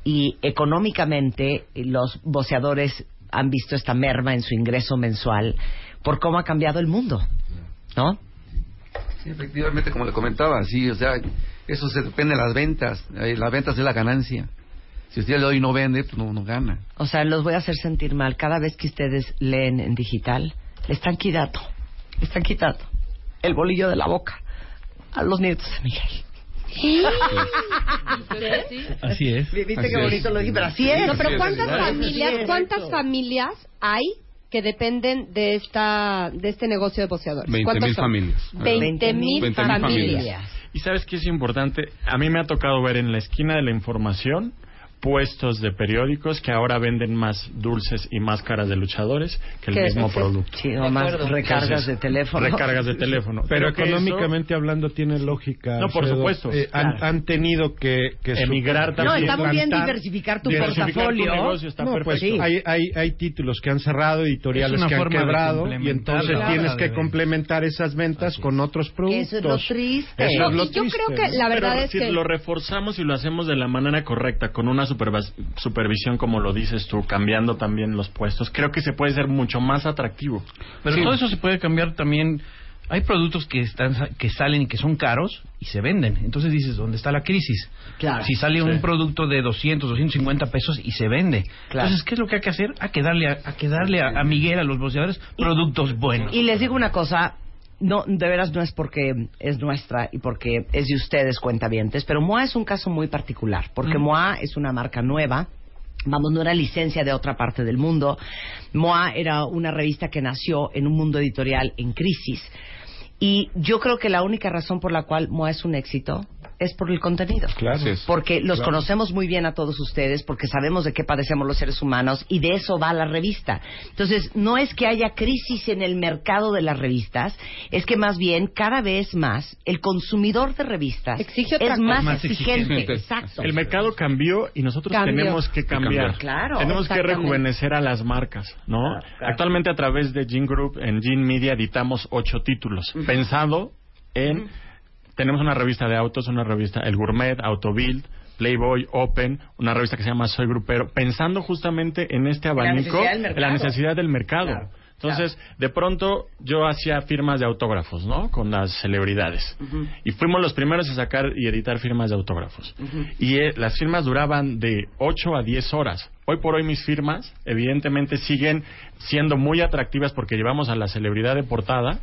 Y económicamente, los boceadores han visto esta merma en su ingreso mensual por cómo ha cambiado el mundo. ¿No? Sí, efectivamente, como le comentaba, sí, o sea, eso se depende de las ventas. Eh, Las ventas es la ganancia. Si usted hoy no vende, pues no, no gana. O sea, los voy a hacer sentir mal. Cada vez que ustedes leen en digital, le están quitando, le están quitando el bolillo de la boca a los nietos de Miguel. Así es. ¿Viste Así qué bonito es. lo dije? Pero así es. No, pero ¿cuántas familias, cuántas familias hay que dependen de esta de este negocio de boceadores? 20.000 ¿Cuántas son? familias. 20 mil 20,000 familias. familias. Y sabes qué es importante, a mí me ha tocado ver en la esquina de la información puestos de periódicos que ahora venden más dulces y máscaras de luchadores que el mismo producto. sí, o más recargas de teléfono. Recargas de teléfono. Pero Creo que eso- económicamente hablando tiene lógica. No, por Alfredo. supuesto. Eh, han, Claro. han tenido que, que Emigrar su- también. No, está muy bien diversificar tu Diversificar tu portafolio. negocio está No, pues perfecto. sí. hay, hay, hay títulos que han cerrado, editoriales Es que han quebrado, y entonces la tienes que complementar esas ventas con otros productos. Eso es lo triste. Eso es lo Y yo triste, creo que la verdad Pero es si que lo reforzamos y lo hacemos de la manera correcta, con una supervisión, como lo dices tú, cambiando también los puestos, creo que se puede ser mucho más atractivo. Pero todo eso se puede cambiar también. Hay productos que están que salen y que son caros y se venden. Entonces dices, ¿dónde está la crisis? Claro. Si sale Sí. un producto de 200, 250 pesos y se vende. Claro. Entonces, ¿qué es lo que hay que hacer? Hay que darle a, hay que darle a, a Miguel, a los boceadores, productos buenos. Y les digo una cosa, no, de veras no es porque es nuestra y porque es de ustedes cuentavientes, pero MOA es un caso muy particular, porque MOA es una marca nueva. Vamos, no era licencia de otra parte del mundo. MOA era una revista que nació en un mundo editorial en crisis. Y yo creo que la única razón por la cual MOA es un éxito es por el contenido. Claro. Porque los Claro. conocemos muy bien a todos ustedes, porque sabemos de qué padecemos los seres humanos y de eso va la revista. Entonces, no es que haya crisis en el mercado de las revistas, es que más bien cada vez más el consumidor de revistas es más. Más exigente. exigente. Exacto. El mercado cambió y nosotros Cambió. tenemos que cambiar. Claro. Tenemos que rejuvenecer a las marcas, ¿no? claro. Actualmente a través de Gene Group, en Gene Media, editamos ocho títulos, pensado en... Tenemos una revista de autos, una revista El Gourmet, Autobuild, Playboy, Open, una revista que se llama Soy Grupero, pensando justamente en este la abanico, necesidad del la mercado. necesidad del mercado. Claro, Entonces, de pronto yo hacía firmas de autógrafos, ¿no? Con las celebridades. Y fuimos los primeros a sacar y editar firmas de autógrafos. Y eh, las firmas duraban de 8 a 10 horas. Hoy por hoy mis firmas, evidentemente, siguen siendo muy atractivas porque llevamos a la celebridad de portada,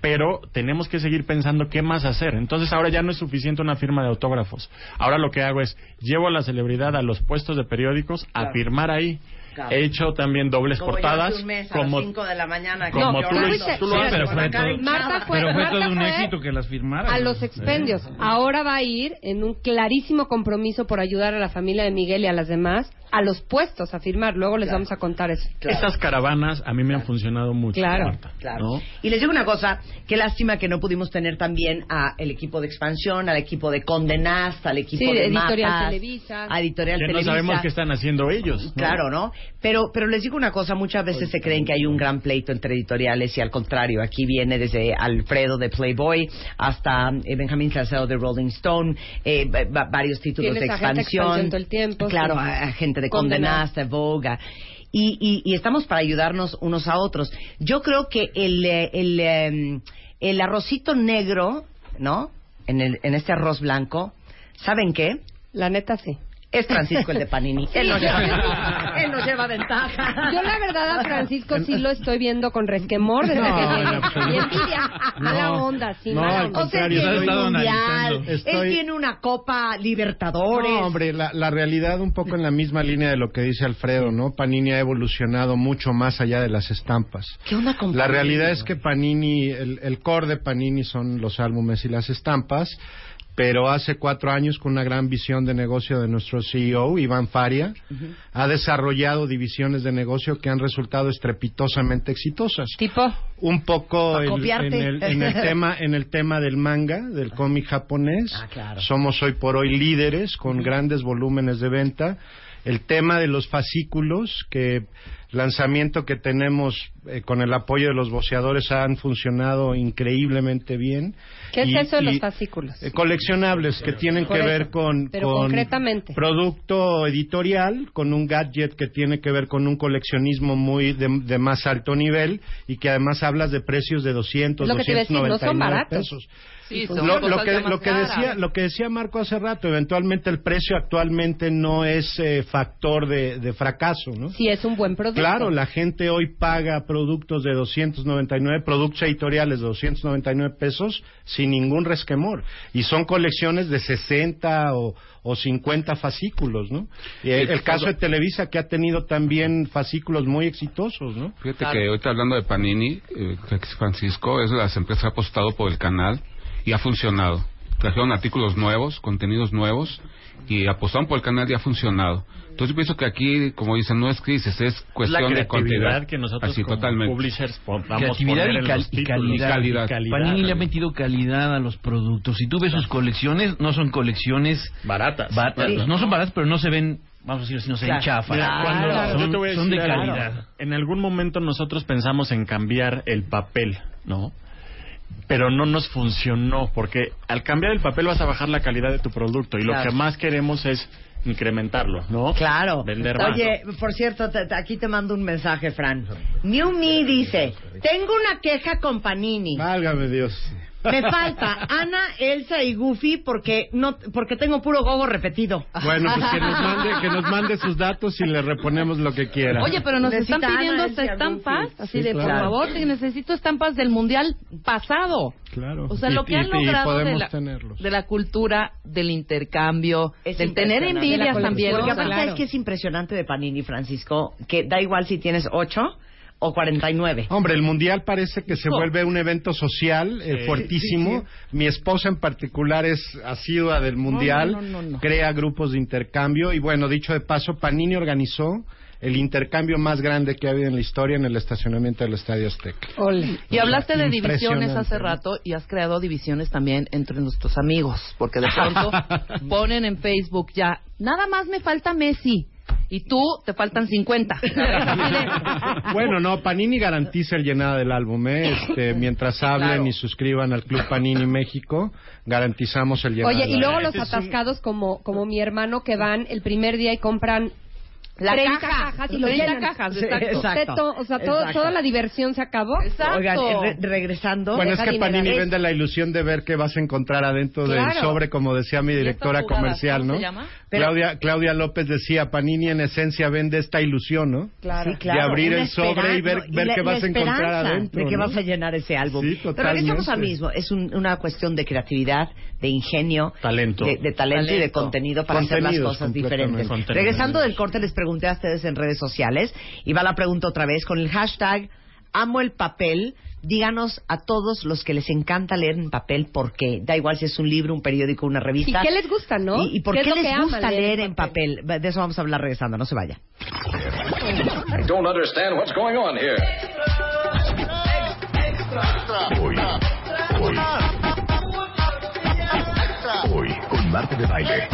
pero tenemos que seguir pensando qué más hacer. Entonces ahora ya no es suficiente una firma de autógrafos. Ahora lo que hago es llevo a la celebridad a los puestos de periódicos a Claro. firmar ahí. Claro. He hecho también dobles Como yo portadas hace un mes, a como las 5 de la mañana. como que tú hiciste- tú lo Sí, haces. pero fue todo, Marta fue- pero fue Marta todo un fue éxito que las firmara. a los expendios. Ahora va a ir en un clarísimo compromiso por ayudar a la familia de Miguel y a las demás a los puestos a firmar. Luego les vamos a contar eso. Estas caravanas a mí me han funcionado mucho. Claro. Marta, Claro. ¿no? Y les digo una cosa, qué lástima que no pudimos tener también a el equipo de expansión, al equipo de Condenast, al equipo Sí, de Editorial Mapas, Televisa. a Editorial Que no Televisa. sabemos qué están haciendo ellos. ¿no? Claro, ¿no? Pero, pero les digo una cosa, muchas veces se creen que hay un gran pleito entre editoriales y al contrario, aquí viene desde Alfredo de Playboy hasta eh, Benjamín Salcedo de Rolling Stone, eh, va- va- varios títulos de expansión. Todo el tiempo, claro, sí. a, a gente de. Condenast, de Vogue. Y, y, y estamos para ayudarnos unos a otros. Yo creo que el, eh, el, em, el arrocito negro, ¿no? En, el, en este arroz blanco, ¿saben qué? La neta sí. Es Francisco el de Panini. él, nos lleva, él nos lleva ventaja. Yo la verdad a Francisco sí lo estoy viendo con resquemor desde No, que absoluto. Y envidia. Mala No, onda, sí, no, mala al onda. O sea, él contrario, tiene he un estado mundial, él tiene una Copa Libertadores. No, hombre, la, la realidad un poco en la misma línea de lo que dice Alfredo, ¿no? Panini ha evolucionado mucho más allá de las estampas. ¿Qué onda con La realidad es que Panini, el, el core de Panini son los álbumes y las estampas, pero hace cuatro años con una gran visión de negocio de nuestro CEO, Iván Faria, ha desarrollado divisiones de negocio que han resultado estrepitosamente exitosas. Tipo, Un poco el- en, el, en el tema en el tema del manga, del cómic japonés. Ah, claro. Somos hoy por hoy líderes con grandes volúmenes de venta. El tema de los fascículos, que lanzamiento que tenemos eh, con el apoyo de los boceadores han funcionado increíblemente bien. ¿qué Y- es eso de los fascículos? eh, coleccionables que tienen Por que eso, ver con, pero con concretamente. producto editorial, con un gadget que tiene que ver con un coleccionismo muy de, de más alto nivel y que además hablas de precios de 200, Es lo que te iba a decir, no son 299 baratos. pesos. Sí, Lo, son lo cosas que, lo, que decía, lo que decía Marco hace rato, eventualmente el precio actualmente no es eh, factor de, de fracaso, ¿no? Sí, es un buen producto. Claro, la gente hoy paga productos de 299, productos editoriales de 299 pesos sin ningún resquemor. Y son colecciones de 60 o, o 50 fascículos, ¿no? Y el, el caso de Televisa que ha tenido también fascículos muy exitosos, ¿no? Fíjate que ahorita hablando de Panini, eh, Francisco es las empresas que ha apostado por el canal y ha funcionado. Trajeron artículos nuevos, contenidos nuevos y apostaron por el canal y ha funcionado. Entonces yo pienso que aquí, como dicen, no es crisis, es la cuestión de cantidad. que nosotros Así, como totalmente. publishers podamos poner y, en cal- los y calidad. Y calidad. calidad. Panini le ha metido calidad a los productos. Si tú ves sus colecciones, no son colecciones Baratas. baratas. Sí. No son baratas, pero no se ven, vamos a decir así, no se Claro. cuando- Son, yo te voy a son de calidad. En algún momento nosotros pensamos en cambiar el papel, ¿no? Pero no nos funcionó porque al cambiar el papel vas a bajar la calidad de tu producto y Claro. lo que más queremos es incrementarlo, ¿no? Claro. Vender más. Oye, por cierto, te- te- aquí te mando un mensaje, Fran. New Me dice, tengo una queja con Panini. Válgame Dios. Me falta Ana, Elsa y Goofy porque no porque tengo puro gogo repetido. Bueno, pues que nos mande, que nos mande sus datos y le reponemos lo que quiera. Oye, pero nos Necesita están pidiendo Ana, Elsa, estampas, Goofy. así Sí, de, por claro. favor, te necesito estampas del mundial pasado. Claro. O sea, Y- lo que y- han logrado de podemos la, tenerlos. de la cultura, del intercambio, Es del tener envidias también. Porque aparte es que es impresionante de Panini, Francisco, que da igual si tienes ocho o 49? Hombre, el mundial parece que se No. vuelve un evento social eh, Sí. fuertísimo. Sí, Mi esposa en particular es asidua del mundial, no, no, no, no. crea grupos de intercambio y bueno, dicho de paso, Panini organizó el intercambio más grande que ha habido en la historia en el estacionamiento del Estadio Azteca. Y hablaste de divisiones hace rato y has creado divisiones también entre nuestros amigos, porque de pronto ponen en Facebook ya, nada más me falta Messi y tú te faltan 50. Bueno, no, Panini garantiza el llenado del álbum, ¿eh? Este, mientras hablen y suscriban al Club Panini México, garantizamos el llenado. Oye, del y luego los atascados como, como mi hermano que van el primer día y compran La 30 caja, cajas y lo 30 llenan. cajas, Sí, exacto. Teto, o sea, todo- Exacto. toda la diversión se acabó. Oigan, eh, re- regresando. Bueno, es que. Panini vende la ilusión de ver qué vas a encontrar adentro del Claro. sobre, como decía mi directora comercial, ¿cómo ¿no? se llama? Pero- Claudia, Claudia López decía, Panini en esencia vende esta ilusión, ¿no? Claro. Sí, claro, De abrir el sobre y ver, ver la- qué vas a encontrar adentro. De que ¿no? vas a llenar ese álbum. Sí, Pero regresamos al mismo. Es un- una cuestión de creatividad, de ingenio, Talento. de, de talento, y de Talento. contenido para hacer las cosas diferentes. Regresando del corte, les pregunté a ustedes en redes sociales y va la pregunta otra vez con el hashtag Amo el papel. Díganos a todos los que les encanta leer en papel por qué. Da igual si es un libro, un periódico, una ¿Y revista. qué les gusta, no? ¿Y, y por ¿Qué les gusta leer leer en papel? De eso vamos a hablar regresando, no se vaya. I don't understand what's going on here. Hoy, hoy, hoy, con Marta de Baile,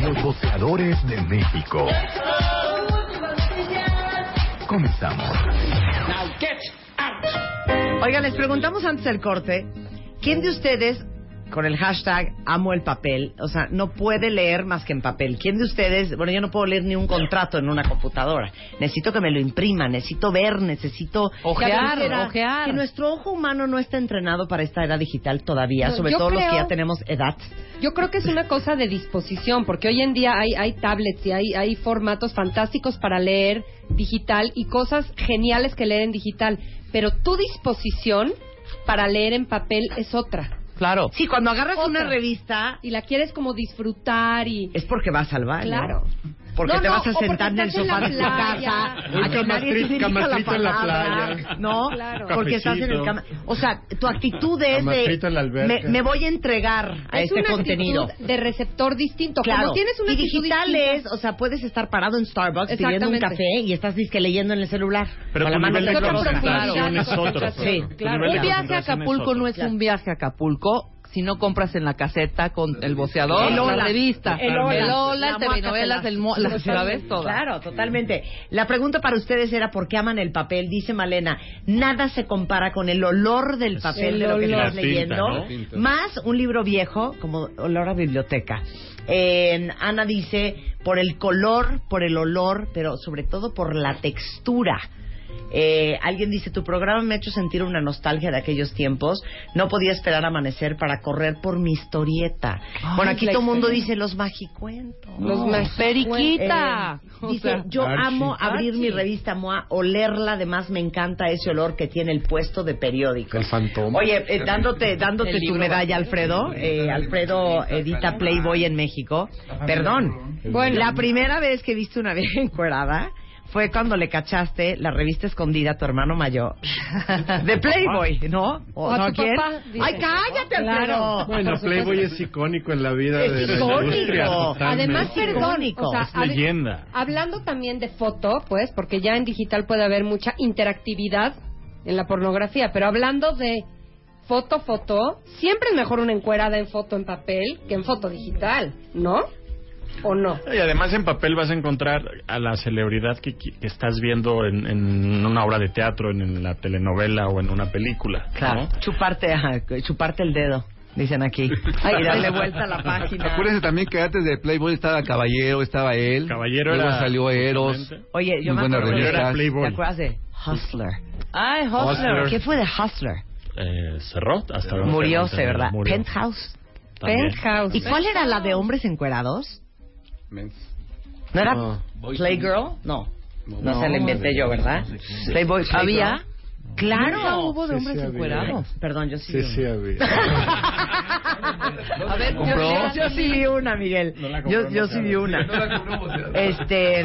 los boxeadores de México. Comenzamos. Oigan, les preguntamos antes del corte, ¿quién de ustedes con el hashtag amo el papel, o sea, no puede leer más que en papel? ¿Quién de ustedes, bueno, yo no puedo leer ni un contrato en una computadora, necesito que me lo imprima, necesito ver, necesito Ojear, nuestra- ojear. que nuestro ojo humano no está entrenado para esta era digital todavía, No, sobre todo los que ya tenemos edad. Yo creo que es una cosa de disposición, porque hoy en día hay, hay tablets y hay, hay formatos fantásticos para leer digital y cosas geniales que leer en digital, pero tu disposición para leer en papel es otra. Claro. Sí, cuando agarras Otra. una revista Y la quieres como disfrutar y... es porque vas al baño. Claro. Porque No, te vas a sentar en el sofá la de tu casa a que nadie te dirija la camastrito en la palabra, playa. ¿no? Claro. Porque estás en el cama. O sea, tu actitud es Camastrito en la de alberca. me, me voy a entregar a es este una contenido. de receptor distinto. Claro. Como tienes una y digital es, o sea, puedes estar parado en Starbucks pidiendo un café y estás disque leyendo en el celular. Pero con la mano nivel de concentración es otro. Sí, claro. Un viaje a Acapulco no es un viaje a Acapulco si no compras en la caseta con el boceador, El Ola. la revista, El Ola. el, Ola, La el TV novelas, Muácatelas. el mo- la sabes todas. Claro, totalmente. La pregunta para ustedes era ¿por qué aman el papel? Dice Malena, nada se compara con el olor del papel El de lo que estás tinta, leyendo, más un libro viejo como olor a biblioteca. Eh, Ana dice por el color, por el olor, pero sobre todo por la textura. Eh, alguien dice, tu programa me ha hecho sentir una nostalgia de aquellos tiempos. No podía esperar amanecer para correr por mi historieta. Ay, bueno, aquí todo el mundo dice los magicuentos. Los No. Periquita. Eh, dice, sea, yo amo abrir mi revista MOA, olerla, además me encanta ese olor que tiene el puesto de periódico. El fantoma. Oye, eh, dándote, dándote tu medalla. Alfredo. Eh, Alfredo edita Playboy en México. Perdón. Bueno. La primera vez que viste una vieja encuerada fue cuando le cachaste la revista escondida a tu hermano mayor de Playboy, ¿no? O a no, tu quién? papá, dice. Ay, cállate, Claro. Bueno. Playboy es icónico en la vida de Es la industria. icónico. Además, perdón, Icónico. o sea, Es leyenda. hablando también de foto, pues, porque ya en digital puede haber mucha interactividad en la pornografía, pero hablando de foto, foto, siempre es mejor una encuerada en foto en papel que en foto digital, ¿no? ¿O no? Y además en papel vas a encontrar a la celebridad que, que estás viendo en, en una obra de teatro, en, en la telenovela o en una película. ¿no? Claro, chuparte, ajá, chuparte el dedo, dicen aquí. y darle vuelta a la página. Acuérdense también que antes de Playboy estaba Caballero, estaba él. Caballero luego era- salió Eros. Oye, yo me acuerdo revista. Era ¿Te Playboy. acuerdas de Hustler? Ay, Hustler. Hustler. ¿Qué fue de Hustler? Eh, cerró hasta no tengo ¿verdad? Murió. Penthouse. También. Penthouse. ¿Y cuál era la de hombres encuerados? ¿No era No. Playgirl? No. No, se la inventé yo, ¿verdad? Sí. Playboy. Playgirl. ¿Había? Claro. Nunca hubo de Sí, hombres sí encuerados. Perdón, yo sí. Sí, vi sí, una. había. A ver, ¿Compró? yo- Yo sí vi una, Miguel. No la compró Yo, yo sí vi una. No la compró, Este.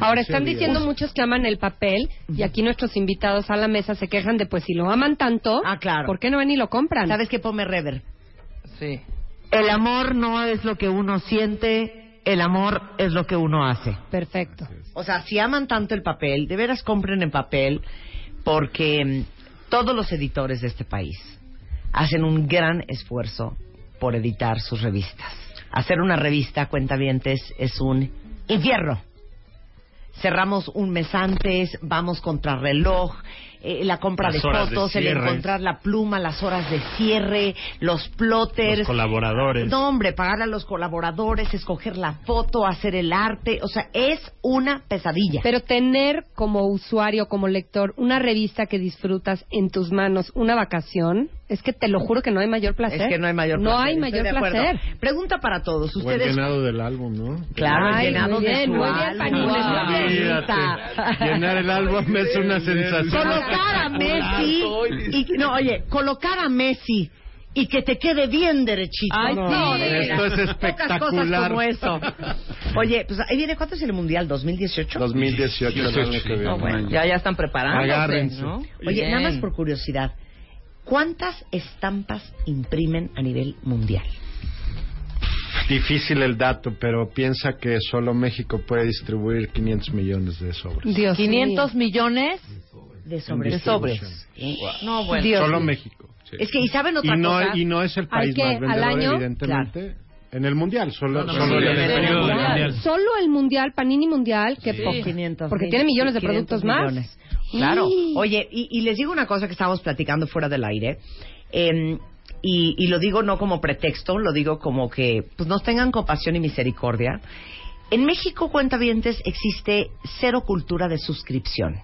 Ahora, están diciendo muchos que aman el papel y aquí nuestros invitados a la mesa se quejan de, pues, si lo aman tanto, Ah, claro. ¿por qué no ven y lo compran? ¿Sabes qué? Ponme rever. Sí. El amor no es lo que uno siente, el amor es lo que uno hace. Perfecto. O sea, si aman tanto el papel, de veras compren en papel, porque mm, todos los editores de este país hacen un gran esfuerzo por editar sus revistas. Hacer una revista, cuentavientes, es un infierno. Cerramos un mes antes, vamos contra reloj, eh, la compra Las de fotos, el encontrar la pluma, las horas de cierre, los plotters. Los colaboradores. No, hombre, pagar a los colaboradores, escoger la foto, hacer el arte. O sea, es una pesadilla. Pero tener como usuario, como lector, una revista que disfrutas en tus manos, una vacación, es que te lo juro que no hay mayor placer. Es que no hay mayor No placer. hay estoy mayor placer. Pregunta para todos. O el Ustedes. llenado del álbum, ¿no? Claro, el Ay, llenado muy de su muy bien, álbum. Llenar el álbum es una sensación. Colocar a Messi. Y, no, oye, colocar a Messi. Y que te quede bien derechito. Ay, sí. No, veras. Esto es Pocas cosas espectacular. como eso. Oye, pues ahí viene, ¿cuánto es el Mundial? ¿2018? 2018, el año que viene. No, bueno, ya, ya están preparándose, Agárrense. ¿no? Oye, Bien. nada más por curiosidad. ¿Cuántas estampas imprimen a nivel mundial? Difícil el dato, pero piensa que solo México puede distribuir 500 millones de sobres. Dios 500 millones de sobres. No, bueno. Dios Solo. México. Es que, ¿y saben otra y no, cosa? Y no es el país que, más al vendedor, año, evidentemente. En el Mundial, solo, No, no, solo sí, en el el periodo del mundial. Mundial. Solo el mundial, Panini Mundial, que Sí. po- 500 porque mil, tiene millones de 500 productos más. millones. Claro. Y- Oye, y, y les digo una cosa que estábamos platicando fuera del aire. eh, y, y lo digo no como pretexto, lo digo como que pues nos tengan compasión y misericordia. En México, cuentavientes, existe cero cultura de suscripción.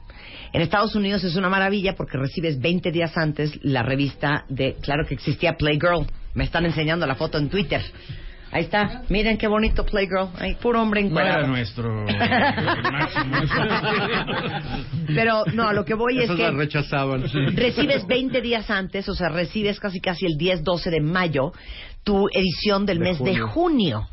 En Estados Unidos es una maravilla porque recibes 20 días antes la revista de, claro que existía Playgirl. Me están enseñando la foto en Twitter. Ahí está. Miren qué bonito Playgirl. Ay, puro hombre No encuadrado. era nuestro máximo. Pero no, a lo que voy es que la rechazaban. recibes 20 días antes, o sea, recibes casi casi el 10-12 de mayo tu edición del De mes de junio. junio.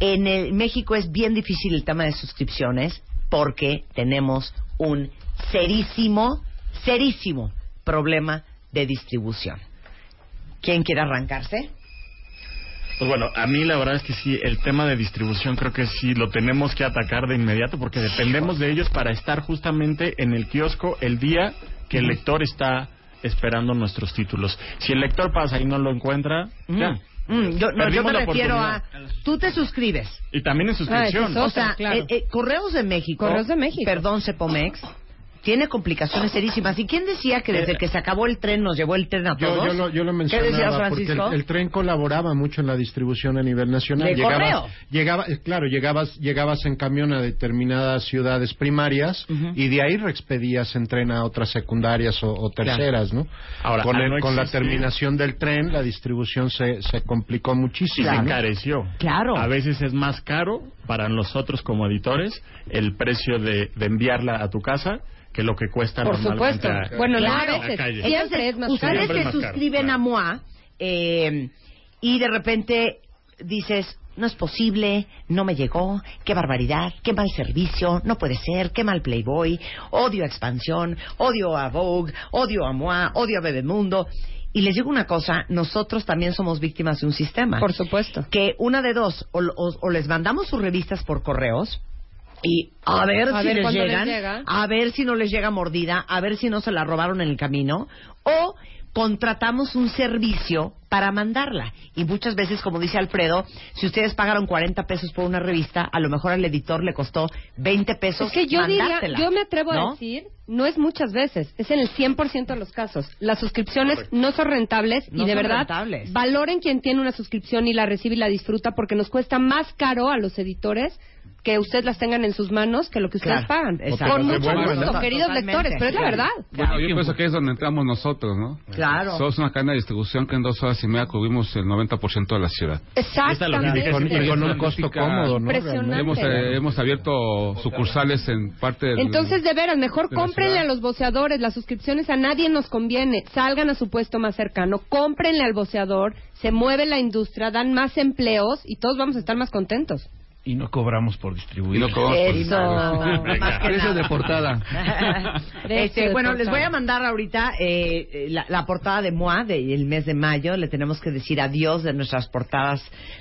En el- México es bien difícil el tema de suscripciones porque tenemos un serísimo, serísimo problema de distribución. ¿Quién quiere arrancarse? Pues bueno, a mí la verdad es que sí, el tema de distribución creo que sí lo tenemos que atacar de inmediato porque dependemos de ellos para estar justamente en el kiosco el día que el lector está esperando nuestros títulos. Si el lector pasa y no lo encuentra, ya. Mm, yo, no, yo Perdimos me la refiero a... oportunidad. Tú te suscribes. Y también en suscripción. o sea, eh, eh, Correos de México. Correos de México. Perdón, Cepomex. Tiene complicaciones serísimas. ¿Y quién decía que desde que se acabó el tren nos llevó el tren a Yo, todos? yo lo, yo lo ¿Qué mencionaba decías, porque el, Francisco? el tren colaboraba mucho en la distribución a nivel nacional. ¿De llegabas, correo? llegaba, eh, claro, llegabas, llegabas en camión a determinadas ciudades primarias y de ahí reexpedías en tren a otras secundarias o, o terceras, ¿no? Ahora, con, al el- no con la terminación del tren, la distribución se, se complicó y muchísimo. se ¿no? encareció. Claro. A veces es más caro para nosotros como editores el precio de, de enviarla a tu casa que lo que cuesta Por normalmente supuesto. a- Bueno, no a la veces. calle. Siempre es más Ustedes. Siempre se suscriben a MOA eh, y de repente dices, no es posible, no me llegó, qué barbaridad, qué mal servicio, no puede ser, qué mal Playboy, odio a Expansión, odio a Vogue, odio a MOA, odio a Bebemundo. Y les digo una cosa, nosotros también somos víctimas de un sistema. Por supuesto. Que una de dos, o, o- o les mandamos sus revistas por correos, y a ver A si ver les llegan, llega. a ver si no les llega mordida, a ver si no se la robaron en el camino, o contratamos un servicio para mandarla. Y muchas veces, como dice Alfredo, si ustedes pagaron 40 pesos por una revista, a lo mejor al editor le costó 20 pesos Es que yo diría, mandártela, yo me atrevo ¿no? a decir, no es muchas veces, es en el 100% de los casos. Las suscripciones no son rentables No y de verdad rentables. valoren quien tiene una suscripción y la recibe y la disfruta porque nos cuesta más caro a los editores que ustedes las tengan en sus manos que lo que ustedes Claro, pagan. exacto. Con mucho gusto, queridos Totalmente. lectores, pero es la verdad. Bueno, yo pienso que es donde entramos nosotros, ¿no? Claro. Somos una cadena de distribución que en dos horas y media cubrimos el 90% de la ciudad. Exactamente. Y con, y con un costo cómodo, ¿no? Impresionante. Hemos, eh, hemos abierto sucursales en parte del... Entonces, de veras, mejor cómprenle a los voceadores. Las suscripciones a nadie nos conviene. Salgan a su puesto más cercano, cómprenle al voceador, se mueve la industria, dan más empleos y todos vamos a estar más contentos. Y no cobramos por distribuir. Y no cobramos por Eso, más que Precio nada. de portada. Este, bueno, les voy a mandar ahorita eh, la, la portada de MOA del mes de mayo. Le tenemos que decir adiós de nuestras portadas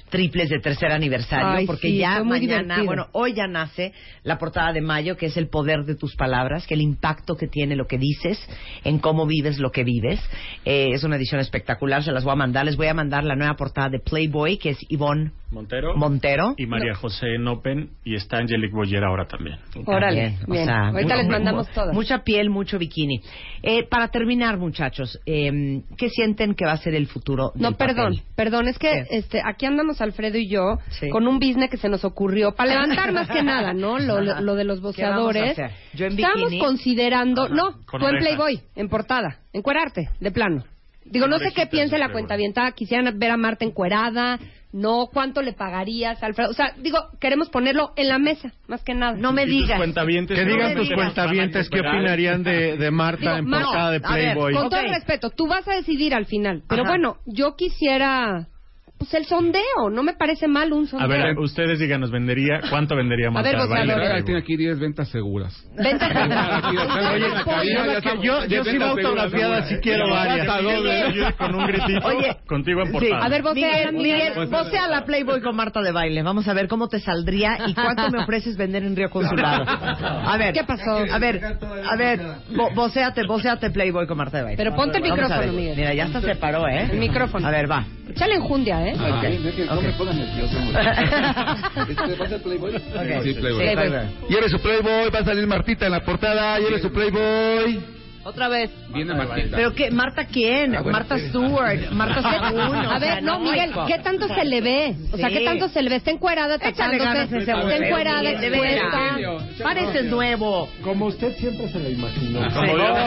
triples de tercer aniversario, Ay, porque sí, ya mañana, divertido. bueno, hoy ya nace la portada de mayo, que es el poder de tus palabras, que el impacto que tiene lo que dices en cómo vives lo que vives. Eh, es una edición espectacular, se las voy a mandar. Les voy a mandar la nueva portada de Playboy, que es Ivonne Montero. Montero. Y María José Nopen y está Angelique Boyer ahora también. Órale, o bien. sea, Ahorita les mandamos todas. Mucha piel, mucho bikini. Eh, para terminar, muchachos, eh, ¿qué sienten que va a ser el futuro No, del perdón, papel? perdón, es que este, aquí andamos Alfredo y yo Sí. con un business que se nos ocurrió para levantar más que nada, ¿no? Lo, lo- lo de los ¿Qué vamos a boceadores. Yo en Estamos bikini. considerando, no, con tú en. Playboy, en portada, encuerarte, de plano. Digo, no sé qué de la cuenta avientada, quisieran ver a Marta encuerada, no, cuánto le pagarías, Alfredo. O sea, digo, queremos ponerlo en la mesa, más que nada. No me digas. Que digan tus cuentavientes qué opinarían de, de Marta Digo, en portada de a ver, Playboy. Con todo el respeto, tú vas a decidir al final. Pero Ajá. bueno, yo quisiera, pues el sondeo, no me parece mal un A sondeo. ver, ustedes díganos, vendería, ¿cuánto vendería Marta ver, de boceador. baile? Ahora tiene aquí 10 ventas seguras. Venta Aquí, acá, Oye, en la cabina, yo yo- sí ventas va autografiada, seguras, sí quiero seguras. varias. Hasta dos. Yo con un gritito Oye, contigo en sí. portada. A ver, Miguel, Miguel. Miguel, vocea la Playboy con Marta de baile. Vamos a ver cómo te saldría y cuánto me ofreces vender en Río Consulado. A ver. ¿Qué pasó? A ver, a ver, vo- vocéate, vocéate Playboy con Marta de baile. Pero ponte el a micrófono, ver. Miguel. Mira, ya hasta se paró, ¿eh? El micrófono. A ver, va. Échale enjundia, ¿eh? Ah, No me pongan nervioso. Este, ¿Va a Playboy? Sí, Playboy. Sí, Playboy. Y eres su Playboy, va a salir Martita en la portada, y eres su Playboy. Otra vez. Viene Martita. ¿Pero qué? ¿Marta quién? Ah, bueno, Marta sí. Stewart, Marta Según. A ver, no, Miguel, ¿qué tanto se le ve? O sea, Sí. ¿qué tanto se le ve? Está encuerada, tapándose, está encuerada, expuesta. Pareces nuevo. Como usted siempre se lo imaginó. Como Dios.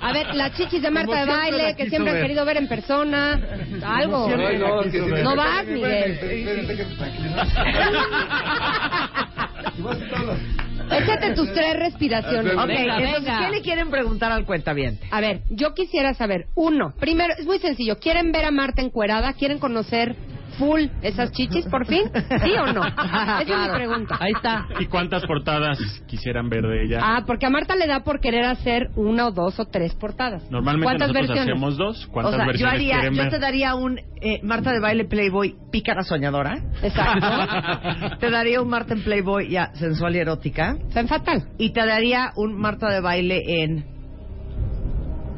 A ver, las chichis de Marta de baile, que siempre han querido ver en persona. Algo. que sí. No vas, Miguel. Échate tus tres respiraciones. Ok, Venga, entonces, venga. ¿qué le quieren preguntar al cuentaviente? A ver, yo quisiera saber, uno, primero, es muy sencillo, ¿quieren ver a Marta encuerada? ¿Quieren conocer full esas chichis por fin? ¿Sí o no? Esa es mi pregunta. Ahí está. ¿Y cuántas portadas quisieran ver de ella? Ah, porque a Marta le da por querer hacer una o dos o tres portadas. Normalmente ¿Cuántas nosotros versiones? hacemos dos. O ¿Cuántas sea, yo versiones haría, quieren yo ver? te daría un eh, Marta de baile Playboy pícara soñadora. Exacto. te daría un Marta en Playboy ya sensual y erótica. Está fatal. Y te daría un Marta de baile en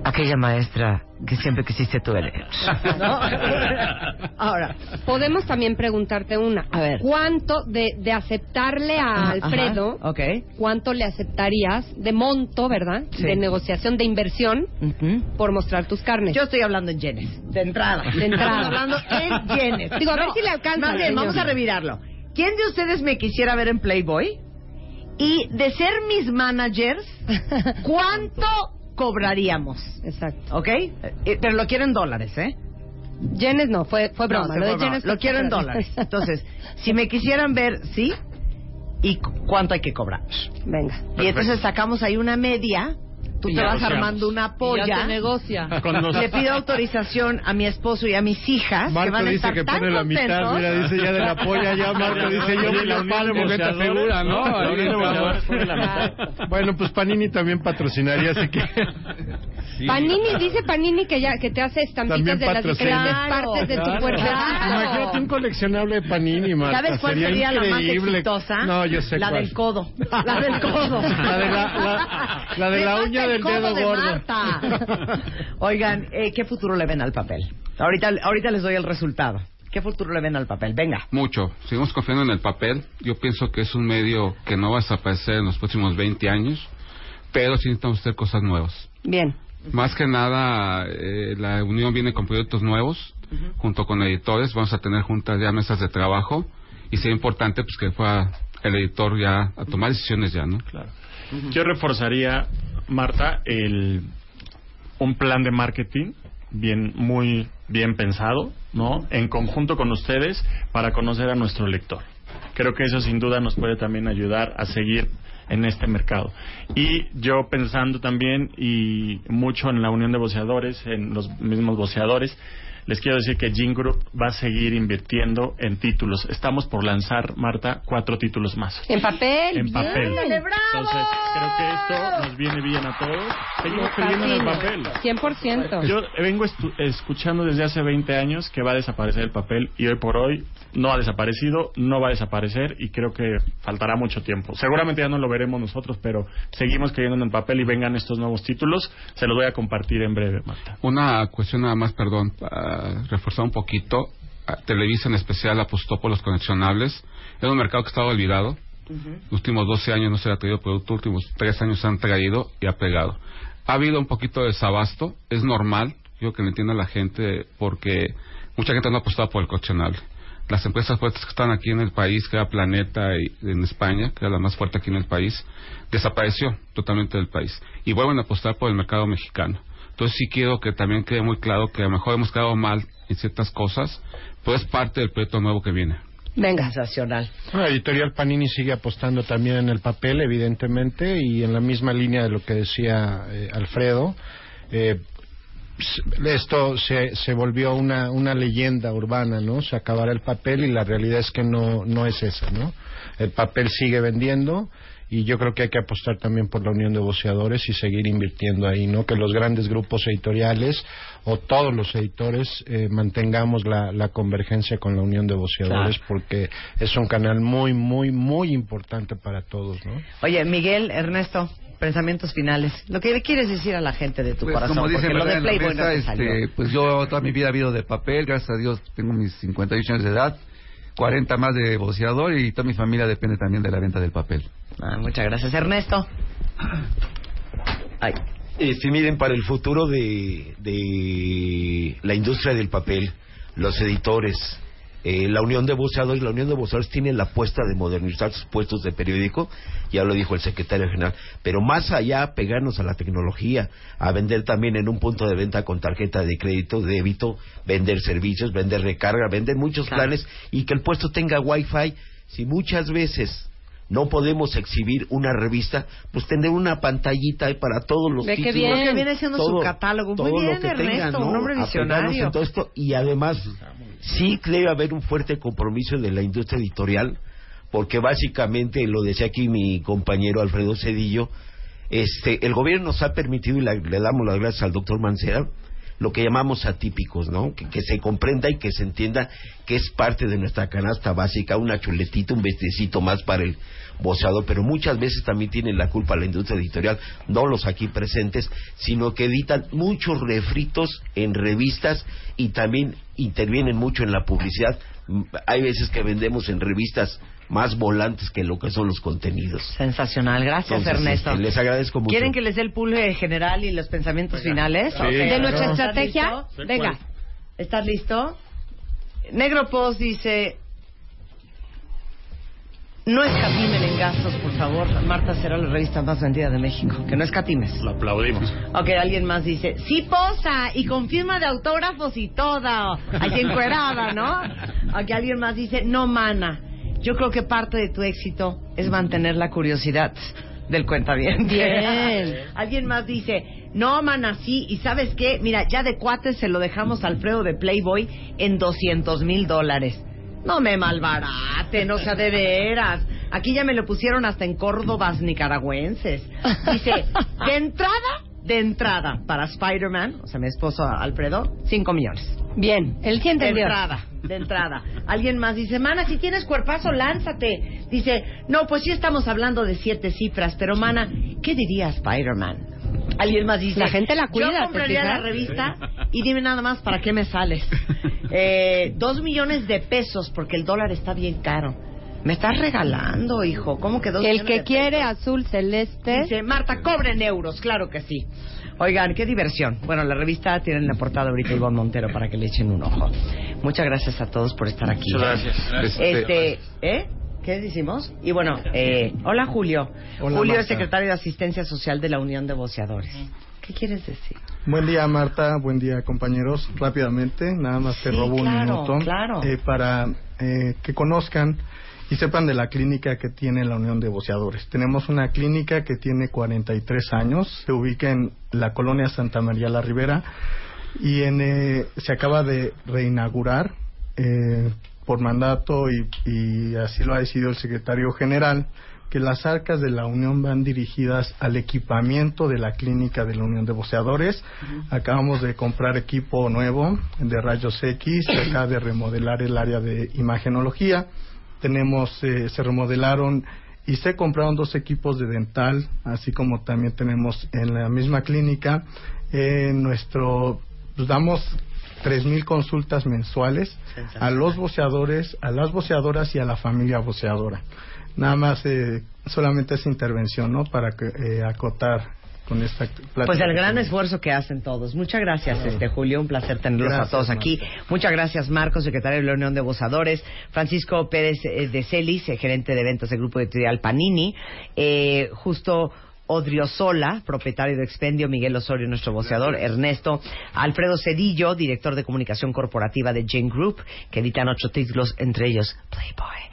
aquella maestra que siempre quisiste tú eres. ¿No? Ahora, Podemos también preguntarte una. A ver. ¿Cuánto de, de aceptarle a Ajá, Alfredo, cuánto le aceptarías de monto, verdad? Sí. De negociación, de inversión, por mostrar tus carnes. Yo estoy hablando en yenes, de entrada. De entrada. Estoy hablando en yenes. Digo, a ver si le alcanza, Más bien, señor. vamos a revirarlo. ¿Quién de ustedes me quisiera ver en Playboy? Y de ser mis managers, ¿cuánto cobraríamos? Exacto. ¿Ok? Eh, pero lo quiero en dólares, ¿eh? Yenes no, fue, fue broma. No, lo fue broma. Lo quiero en dólares. Entonces, si me quisieran ver, sí. ¿Y cu- cuánto hay que cobrar? Venga. Y entonces sacamos ahí una media. Tú Y te vas armando una Ya se polla. negocia. Con los- Le pido autorización a mi esposo y a mis hijas que Marco van a dice estar que tan pone la contentos. mitad, mira, dice ya de la polla, ya Marco dice yo me la palmo. de venta boceadores, segura, ¿no? Bueno, pues Panini también patrocinaría, así que Panini, dice Panini que ya que te hace estampitas También de las diferentes Claro, partes de tu Claro. cuerpo. Imagínate un coleccionable de Panini, Marta. ¿Sabes cuál Sería sería la más exitosa? No, yo sé La cuál. del codo. La del codo. La de la- la- la de la uña el del codo dedo de gordo. Marta. Oigan, eh, ¿qué futuro le ven al papel? Ahorita, ahorita les doy el resultado. ¿Qué futuro le ven al papel? Venga. Mucho. Seguimos confiando en el papel. Yo pienso que es un medio que no va a desaparecer en los próximos 20 años, pero sí necesitamos hacer cosas nuevas. Bien. Más que nada, eh, la unión viene con proyectos nuevos, junto con editores. Vamos a tener juntas ya mesas de trabajo y sería importante pues que fuera el editor ya a tomar decisiones ya, ¿no? Claro. Yo reforzaría, Marta, el, un plan de marketing bien, muy bien pensado, ¿no? En conjunto con ustedes para conocer a nuestro lector. Creo que eso sin duda nos puede también ayudar a seguir en este mercado. Y yo pensando también y mucho en la unión de boceadores, en los mismos boceadores, les quiero decir que Gene Group va a seguir invirtiendo en títulos. Estamos por lanzar, Marta, cuatro títulos más. En papel. En bien. papel. ¡Ándale, bravo! Entonces, creo que esto nos viene bien a todos. Seguimos creyendo en el papel. 100%. Yo vengo estu- escuchando desde hace 20 años que va a desaparecer el papel y hoy por hoy no ha desaparecido, no va a desaparecer y creo que faltará mucho tiempo. Seguramente ya no lo veremos nosotros, pero seguimos creyendo en el papel y vengan estos nuevos títulos. Se los voy a compartir en breve, Marta. Una cuestión nada más, perdón, para reforzar un poquito. Televisa en especial apostó por los coleccionables. Es un mercado que estaba olvidado. Los últimos 12 años no se ha traído producto, los últimos 3 años se han traído y ha pegado. Ha habido un poquito de desabasto, es normal, yo que lo entienda la gente, porque mucha gente no ha apostado por el coleccionable. Las empresas fuertes que están aquí en el país, que era Planeta y en España, que era la más fuerte aquí en el país, desapareció totalmente del país. Y vuelven a apostar por el mercado mexicano. Entonces sí quiero que también quede muy claro que a lo mejor hemos quedado mal en ciertas cosas, pero es parte del proyecto nuevo que viene. Venga, sensacional. La editorial Panini sigue apostando también en el papel, evidentemente, y en la misma línea de lo que decía eh, Alfredo. Eh, esto se, se volvió una, una leyenda urbana, ¿no? Se acabará el papel y la realidad es que no, no es esa, ¿no? El papel sigue vendiendo y yo creo que hay que apostar también por la unión de voceadores y seguir invirtiendo ahí, ¿no? Que los grandes grupos editoriales o todos los editores eh, mantengamos la, la convergencia con la unión de voceadores porque es un canal muy, muy, muy importante para todos, ¿no? Oye, Miguel, Ernesto, pensamientos finales. Lo que le quieres decir a la gente de tu Pues, corazón, como dicen porque lo de Playboy no mesa, te este, salió. pues yo toda mi vida he vivido de papel, gracias a Dios tengo mis 58 años de edad, 40 más de boceador y toda mi familia depende también de la venta del papel. Ah, muchas gracias, Ernesto. Este, miren, para el futuro de, de la industria del papel, los editores, eh, la Unión de Voceadores, la Unión de Voceadores tiene la apuesta de modernizar sus puestos de periódico, ya lo dijo el secretario general, pero más allá, pegarnos a la tecnología, a vender también en un punto de venta con tarjeta de crédito, débito, vender servicios, vender recarga, vender muchos planes y que el puesto tenga wifi. Si muchas veces no podemos exhibir una revista, pues tener una pantallita ahí para todos los qué títulos. bien. Que viene siendo su catálogo. Muy todo bien, lo que Ernesto, tengan, ¿no? un hombre Apegarnos visionario. en todo esto y además sí debe haber un fuerte compromiso de la industria editorial porque básicamente lo decía aquí mi compañero Alfredo Cedillo este el gobierno nos ha permitido y la- le damos las gracias al doctor Mancera lo que llamamos atípicos, ¿no? Que, se comprenda y que se entienda que es parte de nuestra canasta básica, una chuletita, un vestecito más para el boceador, pero muchas veces también tienen la culpa la industria editorial, no los aquí presentes, sino que editan muchos refritos en revistas y también intervienen mucho en la publicidad. Mm, Hay veces que vendemos en revistas más volantes que lo que son los contenidos. Sensacional, gracias Entonces, Ernesto. este, les agradezco mucho. ¿Quieren que les dé el pulve general y los pensamientos finales? Sí, Ok. De nuestra ¿Estás estrategia? Venga. ¿Estás listo? Negro Post dice... No escatimen en gastos, por favor. Marta será la revista más vendida de México. Que no escatimes. Lo aplaudimos. Ok, alguien más dice, sí posa y con firma de autógrafos y todo. Allí encuerada, ¿no? Ok, alguien más dice, no mana. Yo creo que parte de tu éxito es mantener la curiosidad del cuentaviente. Bien. alguien más dice, no mana, sí. Y sabes qué, mira, ya de cuates se lo dejamos a Alfredo de Playboy en 200 mil dólares. No me malbarate, no sea de veras. Aquí ya me lo pusieron hasta en Córdobas nicaragüenses. Dice, de entrada, de entrada, para Spider-Man, o sea, mi esposo Alfredo, 5 millones. Bien, él sí De entendió. entrada, de entrada. Alguien más dice, mana, si tienes cuerpazo, lánzate. Dice, no, pues sí estamos hablando de siete cifras, pero mana, ¿qué diría Spider-Man? Alguien más dice, La gente la cuida, Yo ¿te compraría la revista y dime nada más para qué me sales. Eh, dos millones de pesos porque el dólar está bien caro. Me estás regalando, hijo. ¿Cómo que dos El millones que de quiere azul celeste. Dice, Marta, cobren euros, claro que sí. Oigan, qué diversión. Bueno, la revista tiene en la portada ahorita Ivonne Montero para que le echen un ojo. Muchas gracias a todos por estar aquí. Muchas gracias. Este, ¿eh? ¿Qué decimos? Y bueno, eh, hola Julio. Hola, Julio es Marta. secretario de Asistencia Social de la Unión de Voceadores. ¿Qué quieres decir? Buen día, Marta. Buen día, compañeros. Rápidamente, nada más te Sí, robo claro, un minuto. claro. eh, para eh, que conozcan y sepan de la clínica que tiene la Unión de Voceadores. Tenemos una clínica que tiene 43 años, se ubica en la colonia Santa María la Ribera y en, eh, se acaba de reinaugurar eh, por mandato y, y así lo ha decidido el secretario general que las arcas de la Unión van dirigidas al equipamiento de la clínica de la Unión de Boceadores. Acabamos de comprar equipo nuevo de rayos X, se acaba de remodelar el área de imagenología. Tenemos, eh, se remodelaron y se compraron dos equipos de dental, así como también tenemos en la misma clínica eh, nuestro, pues damos 3.000 consultas mensuales a los boceadores, a las boceadoras y a la familia boceadora. Nada más, eh, solamente esa intervención, ¿no? Para que, eh, acotar con esta plática. Pues el gran esfuerzo que hacen todos. Muchas gracias, este Julio. Un placer tenerlos Gracias, a todos aquí. Muchas gracias, Marcos, secretario de la Unión de Bozadores. Francisco Pérez eh, de Celis, eh, gerente de ventas del Grupo Editorial Panini. Eh, justo Odriozola, propietario de Expendio, Miguel Osorio, nuestro voceador, Ernesto, Alfredo Cedillo, director de comunicación corporativa de Jane Group, que editan ocho títulos, entre ellos Playboy.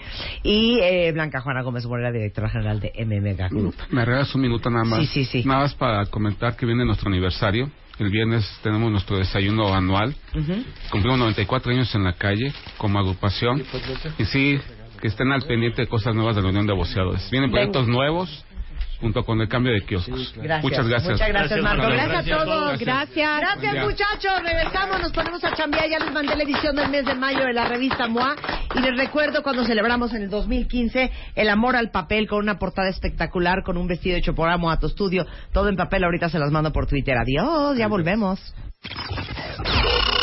Y eh, Blanca Juana Gómez Morera, directora general de MMG Group. ¿Me regalas un minuto nada más? Sí, sí, sí. Nada más para comentar que viene nuestro aniversario. El viernes tenemos nuestro desayuno anual. Ujú. Cumplimos 94 años en la calle como agrupación. Y sí, que estén al pendiente de cosas nuevas de la Unión de Boceadores. Vienen proyectos nuevos junto con el cambio de kioscos. Gracias. Muchas gracias. Muchas gracias, Marco. Marco. Gracias a todos. Gracias. Gracias, muchachos. Regresamos, nos ponemos a chambear. Ya les mandé la edición del mes de mayo de la revista MOA. Y les recuerdo cuando celebramos en el 2015 El amor al papel con una portada espectacular, con un vestido hecho por Amo a tu estudio. Todo en papel. Ahorita se las mando por Twitter. Adiós, ya volvemos.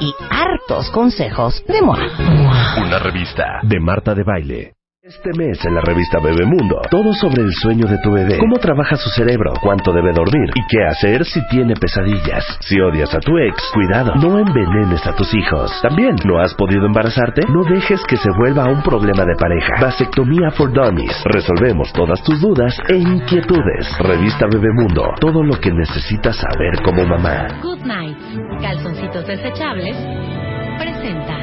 y hartos consejos de MOA. Una revista de Marta de Baile. Este mes en la revista Bebemundo, todo sobre el sueño de tu bebé, cómo trabaja su cerebro, cuánto debe dormir y qué hacer si tiene pesadillas. Si odias a tu ex, cuidado, no envenenes a tus hijos. También, ¿no has podido embarazarte? No dejes que se vuelva un problema de pareja. Vasectomía for Dummies. Resolvemos todas tus dudas e inquietudes. Revista Bebemundo, todo lo que necesitas saber como mamá. Good Night, calzoncitos desechables, presenta.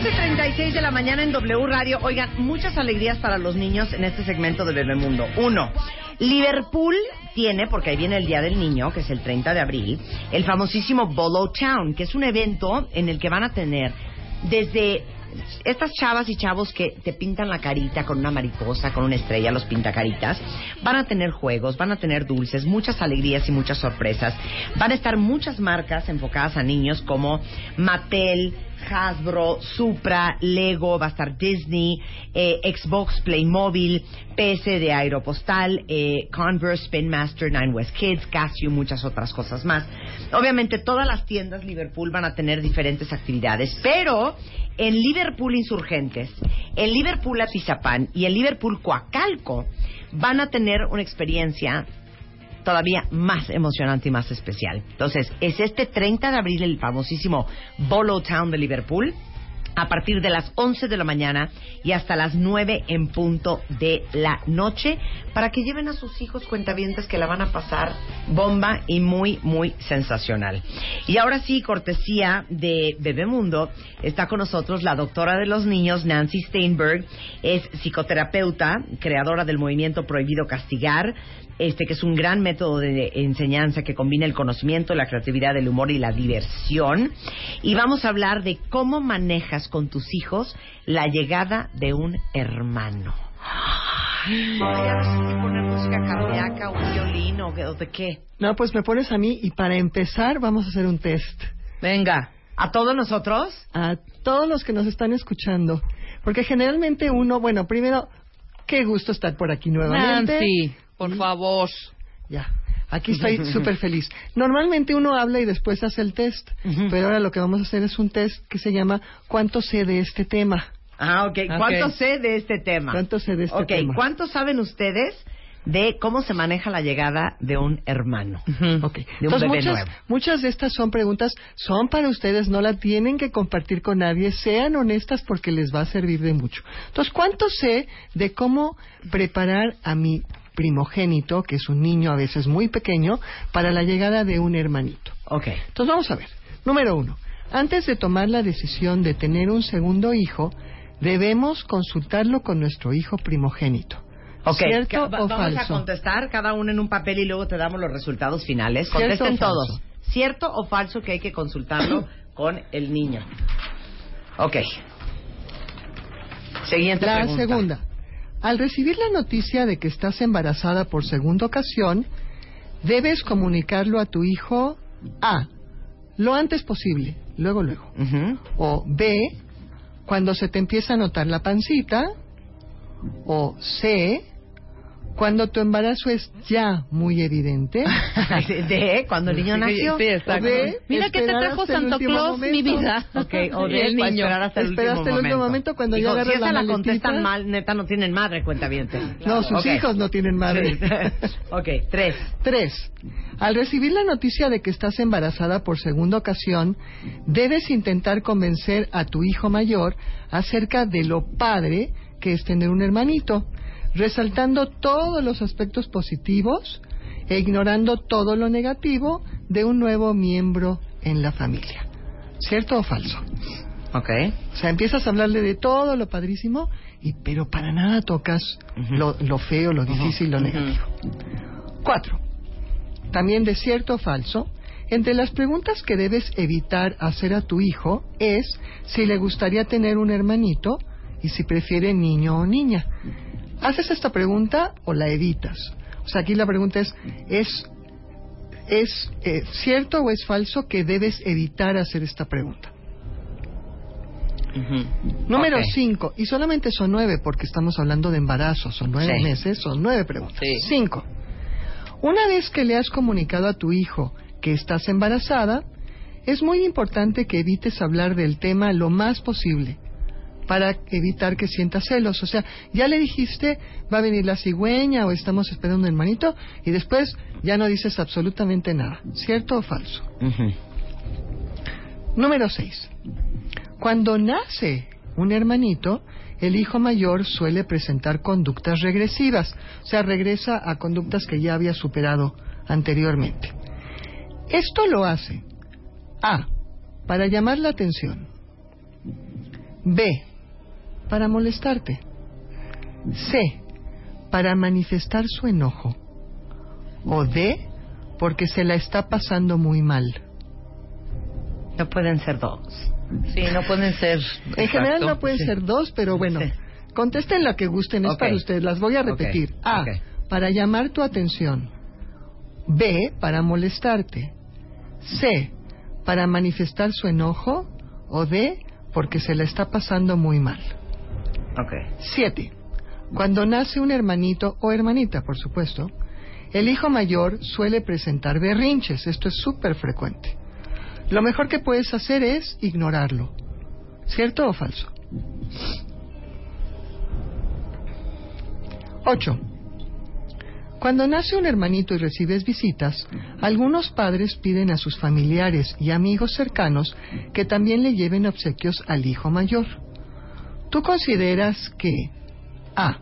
11.36 de la mañana en W Radio. Oigan, muchas alegrías para los niños en este segmento de Bebemundo. Uno, Liverpool tiene, porque ahí viene el Día del Niño, que es el 30 de abril, el famosísimo Bolo Town, que es un evento en el que van a tener desde estas chavas y chavos que te pintan la carita con una mariposa, con una estrella, los pintacaritas, van a tener juegos, van a tener dulces, muchas alegrías y muchas sorpresas. Van a estar muchas marcas enfocadas a niños como Mattel, Hasbro, Supra, Lego, va a estar Disney, eh, Xbox, Playmobil, PS de Aeropostal, eh, Converse, Spin Master, Nine West Kids, Casio, muchas otras cosas más. Obviamente todas las tiendas Liverpool van a tener diferentes actividades, pero en Liverpool Insurgentes, en Liverpool Atizapán y en Liverpool Coacalco van a tener una experiencia todavía más emocionante y más especial. Entonces, es este 30 de abril el famosísimo Bolo Town de Liverpool a partir de las 11 de la mañana y hasta las 9 en punto de la noche para que lleven a sus hijos cuentavientes que la van a pasar bomba y muy, muy sensacional. Y ahora sí, cortesía de Bebemundo, está con nosotros la doctora de los niños, Nancy Steinberg, es psicoterapeuta, creadora del movimiento Prohibido Castigar, este que es un gran método de enseñanza que combina el conocimiento, la creatividad, el humor y la diversión. Y vamos a hablar de cómo manejas con tus hijos la llegada de un hermano. Poner música cardíaca, un violín o qué- o de qué. No, pues me pones a mí y para empezar vamos a hacer un test. Venga. ¿A todos nosotros? A todos los que nos están escuchando. Porque generalmente uno, bueno, primero, qué gusto estar por aquí nuevamente. Nancy, por favor. Ya. Aquí estoy súper feliz. Normalmente uno habla y después hace el test, pero ahora lo que vamos a hacer es un test que se llama ¿Cuánto sé de este tema? Ah, ok. ¿Cuánto Ok. sé de este tema? ¿Cuánto sé de este Ok, tema? ¿cuánto saben ustedes de cómo se maneja la llegada de un hermano? De un Entonces, bebé muchas, nuevo. muchas de estas son preguntas, son para ustedes, no la tienen que compartir con nadie, sean honestas porque les va a servir de mucho. Entonces, ¿cuánto sé de cómo preparar a mi primogénito, que es un niño a veces muy pequeño, para la llegada de un hermanito? Ok. Entonces, vamos a ver. Número uno, antes de tomar la decisión de tener un segundo hijo, debemos consultarlo con nuestro hijo primogénito. Ok, ¿Cierto ca- va- o vamos a contestar cada uno en un papel y luego te damos los resultados finales. ¿Cierto Contesten todos. ¿Cierto o falso que hay que consultarlo con el niño? Ok. Siguiente La pregunta. segunda. Al recibir la noticia de que estás embarazada por segunda ocasión, debes comunicarlo a tu hijo A. Lo antes posible, luego, luego. O B. Cuando se te empieza a notar la pancita. O C. Cuando tu embarazo es ya muy evidente. D. Cuando el niño nació. sí, exacto. O D. Mira que te trajo Santo Claus, mi momento. vida. Ok, o Y D. el niño. esperar hasta el Espera último el último momento cuando ya agarras si la la contestan mal, neta, no tienen madre, cuenta bien. No, sus hijos no tienen madre. ok, tres. Tres. Al recibir la noticia de que estás embarazada por segunda ocasión, debes intentar convencer a tu hijo mayor acerca de lo padre que es tener un hermanito, resaltando todos los aspectos positivos e ignorando todo lo negativo de un nuevo miembro en la familia. ¿Cierto o falso? Ok. O sea, empiezas a hablarle de todo lo padrísimo, y, pero para nada tocas lo, lo feo, lo difícil, lo negativo. Cuatro. También de cierto o falso, entre las preguntas que debes evitar hacer a tu hijo es si le gustaría tener un hermanito y si prefiere niño o niña. ¿Haces esta pregunta o la evitas? O sea, aquí la pregunta es, ¿es, es eh, cierto o es falso que debes evitar hacer esta pregunta? Número Ok. 5, y solamente son nueve porque estamos hablando de embarazo, son nueve Sí. meses, son nueve preguntas. Sí. Cinco, una vez que le has comunicado a tu hijo que estás embarazada, es muy importante que evites hablar del tema lo más posible para evitar que sienta celos. O sea, ya le dijiste, va a venir la cigüeña o estamos esperando un hermanito y después ya no dices absolutamente nada. ¿Cierto o falso? Número 6. Cuando nace un hermanito, el hijo mayor suele presentar conductas regresivas, o sea, regresa a conductas que ya había superado anteriormente. Esto lo hace A. Para llamar la atención. B. Para molestarte. C. Para manifestar su enojo. O D. Porque se la está pasando muy mal. No pueden ser dos. Sí, no pueden ser. En general no pueden Sí. ser dos, pero bueno, contesten la que gusten, es para ustedes. Las voy a repetir. A, para llamar tu atención. B, para molestarte. C, para manifestar su enojo. O D, porque se la está pasando muy mal. Siete, cuando nace un hermanito o hermanita, por supuesto, el hijo mayor suele presentar berrinches. Esto es súper frecuente. Lo mejor que puedes hacer es ignorarlo. ¿Cierto o falso? 8. Cuando nace un hermanito y recibes visitas, algunos padres piden a sus familiares y amigos cercanos que también le lleven obsequios al hijo mayor. ¿Tú consideras que A.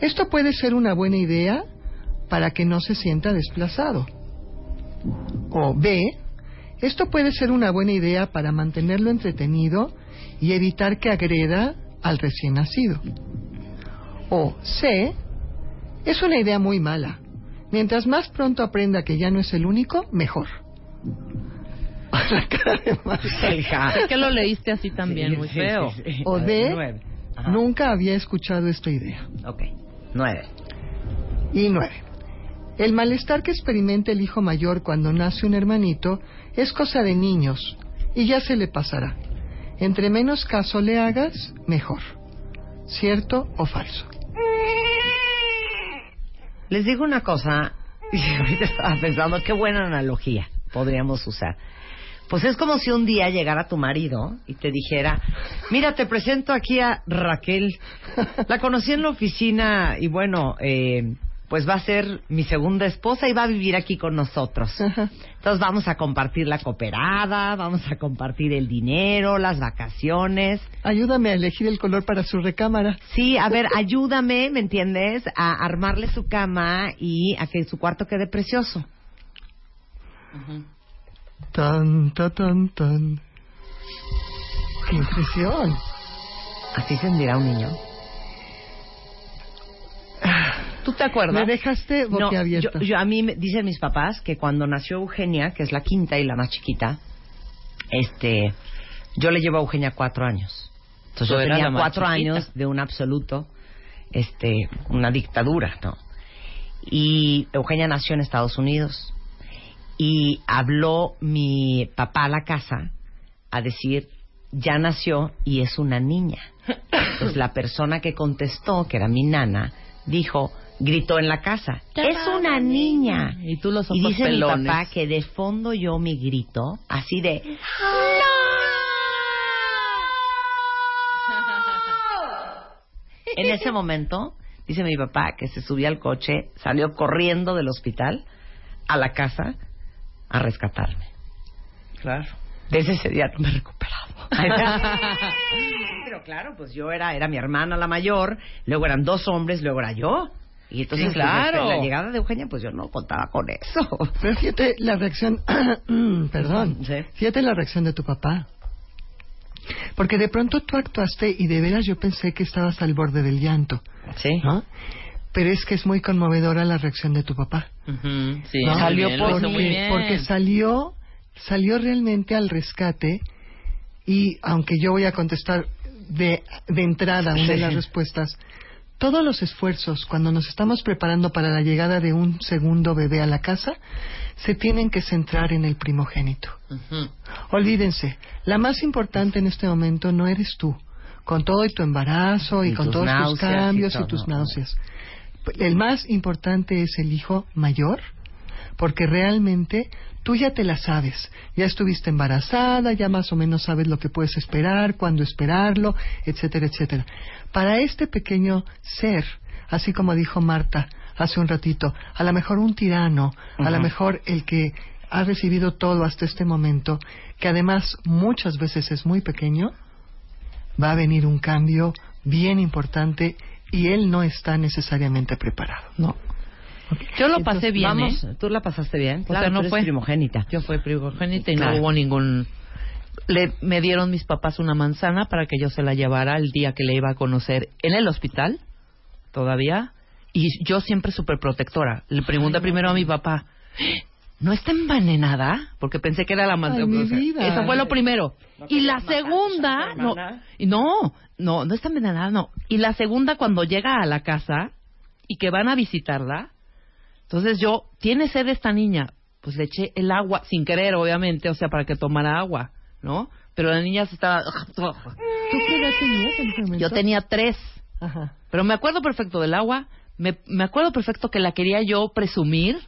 Esto puede ser una buena idea para que no se sienta desplazado? O B. Esto puede ser una buena idea para mantenerlo entretenido y evitar que agreda al recién nacido. O C. Es una idea muy mala. Mientras más pronto aprenda que ya no es el único, mejor. La cara de Marta. Es que lo leíste así también, muy feo. O D. Nueve. Ajá. Nunca había escuchado esta idea. Ok. Nueve. Y nueve. El malestar que experimenta el hijo mayor cuando nace un hermanito es cosa de niños y ya se le pasará. Entre menos caso le hagas, mejor. ¿Cierto o falso? Les digo una cosa, y ahorita estaba pensando, qué buena analogía podríamos usar. Pues es como si un día llegara tu marido y te dijera, mira, te presento aquí a Raquel. La conocí en la oficina y bueno, eh, pues va a ser mi segunda esposa y va a vivir aquí con nosotros. Entonces vamos a compartir la cooperada, vamos a compartir el dinero, las vacaciones. Ayúdame a elegir el color para su recámara. Sí, a ver, ayúdame, ¿me entiendes? A armarle su cama y a que su cuarto quede precioso. Tan, tan, tan, tan. ¡Qué impresión! ¿Así sentirá un niño? ¿Tú te acuerdas? Me dejaste No, boquiabierta. yo, yo- a mí me dicen mis papás que cuando nació Eugenia, que es la quinta y la más chiquita, este, yo le llevo a Eugenia cuatro años. Entonces yo tenía cuatro chiquita. años de un absoluto, este, una dictadura, ¿no? Y Eugenia nació en Estados Unidos y habló mi papá a la casa a decir ya nació y es una niña. Entonces la persona que contestó, que era mi nana, dijo, gritó en la casa, es una niña. Y tú los ojos Y dice pelones. mi papá que de fondo yo mi grito, así de, en ese momento, dice mi papá que se subía al coche, salió corriendo del hospital a la casa a rescatarme. Claro. Desde ese día no me he recuperado. Pero claro, pues yo era, era mi hermana la mayor, luego eran dos hombres, luego era yo. Y entonces, Sí, claro. la llegada de Eugenia, pues yo no contaba con eso. Pero fíjate la reacción, perdón, fíjate la reacción de tu papá. Porque de pronto tú actuaste y de veras yo pensé que estabas al borde del llanto. Sí. ¿no? Pero es que es muy conmovedora la reacción de tu papá. Sí, ¿no? salió por porque, muy bien. porque salió, salió realmente al rescate y aunque yo voy a contestar de, de entrada una de las respuestas, todos los esfuerzos cuando nos estamos preparando para la llegada de un segundo bebé a la casa se tienen que centrar en el primogénito. Olvídense, la más importante en este momento no eres tú, con todo y tu embarazo y, Y con todos tus y cambios y, tus náuseas. El más importante es el hijo mayor, porque realmente tú ya te la sabes, ya estuviste embarazada, ya más o menos sabes lo que puedes esperar, cuándo esperarlo, etcétera, etcétera. Para este pequeño ser, así como dijo Marta hace un ratito, a lo mejor un tirano, a lo mejor el que ha recibido todo hasta este momento, que además muchas veces es muy pequeño, va a venir un cambio bien importante y él no está necesariamente preparado. No. Yo lo pasé bien, Vamos, ¿eh? ¿tú la pasaste bien? O Claro, sea, tú no eres fue primogénita. Yo fui primogénita y Claro. no hubo ningún. Le, me dieron mis papás una manzana para que yo se la llevara el día que le iba a conocer en el hospital, todavía. Y yo siempre súper protectora. Le pregunté primero a mi papá, ¿no está envenenada? Porque pensé que era la manzana. Ay, mi vida. Eso fue lo primero. y la segunda, no, no, no, no está envenenada, no. Y la segunda, cuando llega a la casa y que van a visitarla, entonces yo, ¿tiene sed esta niña? Pues le eché el agua, sin querer, obviamente, o sea, para que tomara agua, ¿no? Pero la niña se estaba... ¿Tú qué edad tenías en ese momento? Yo tenía tres, Ajá. pero me acuerdo perfecto del agua, me, me acuerdo perfecto que la quería yo presumir,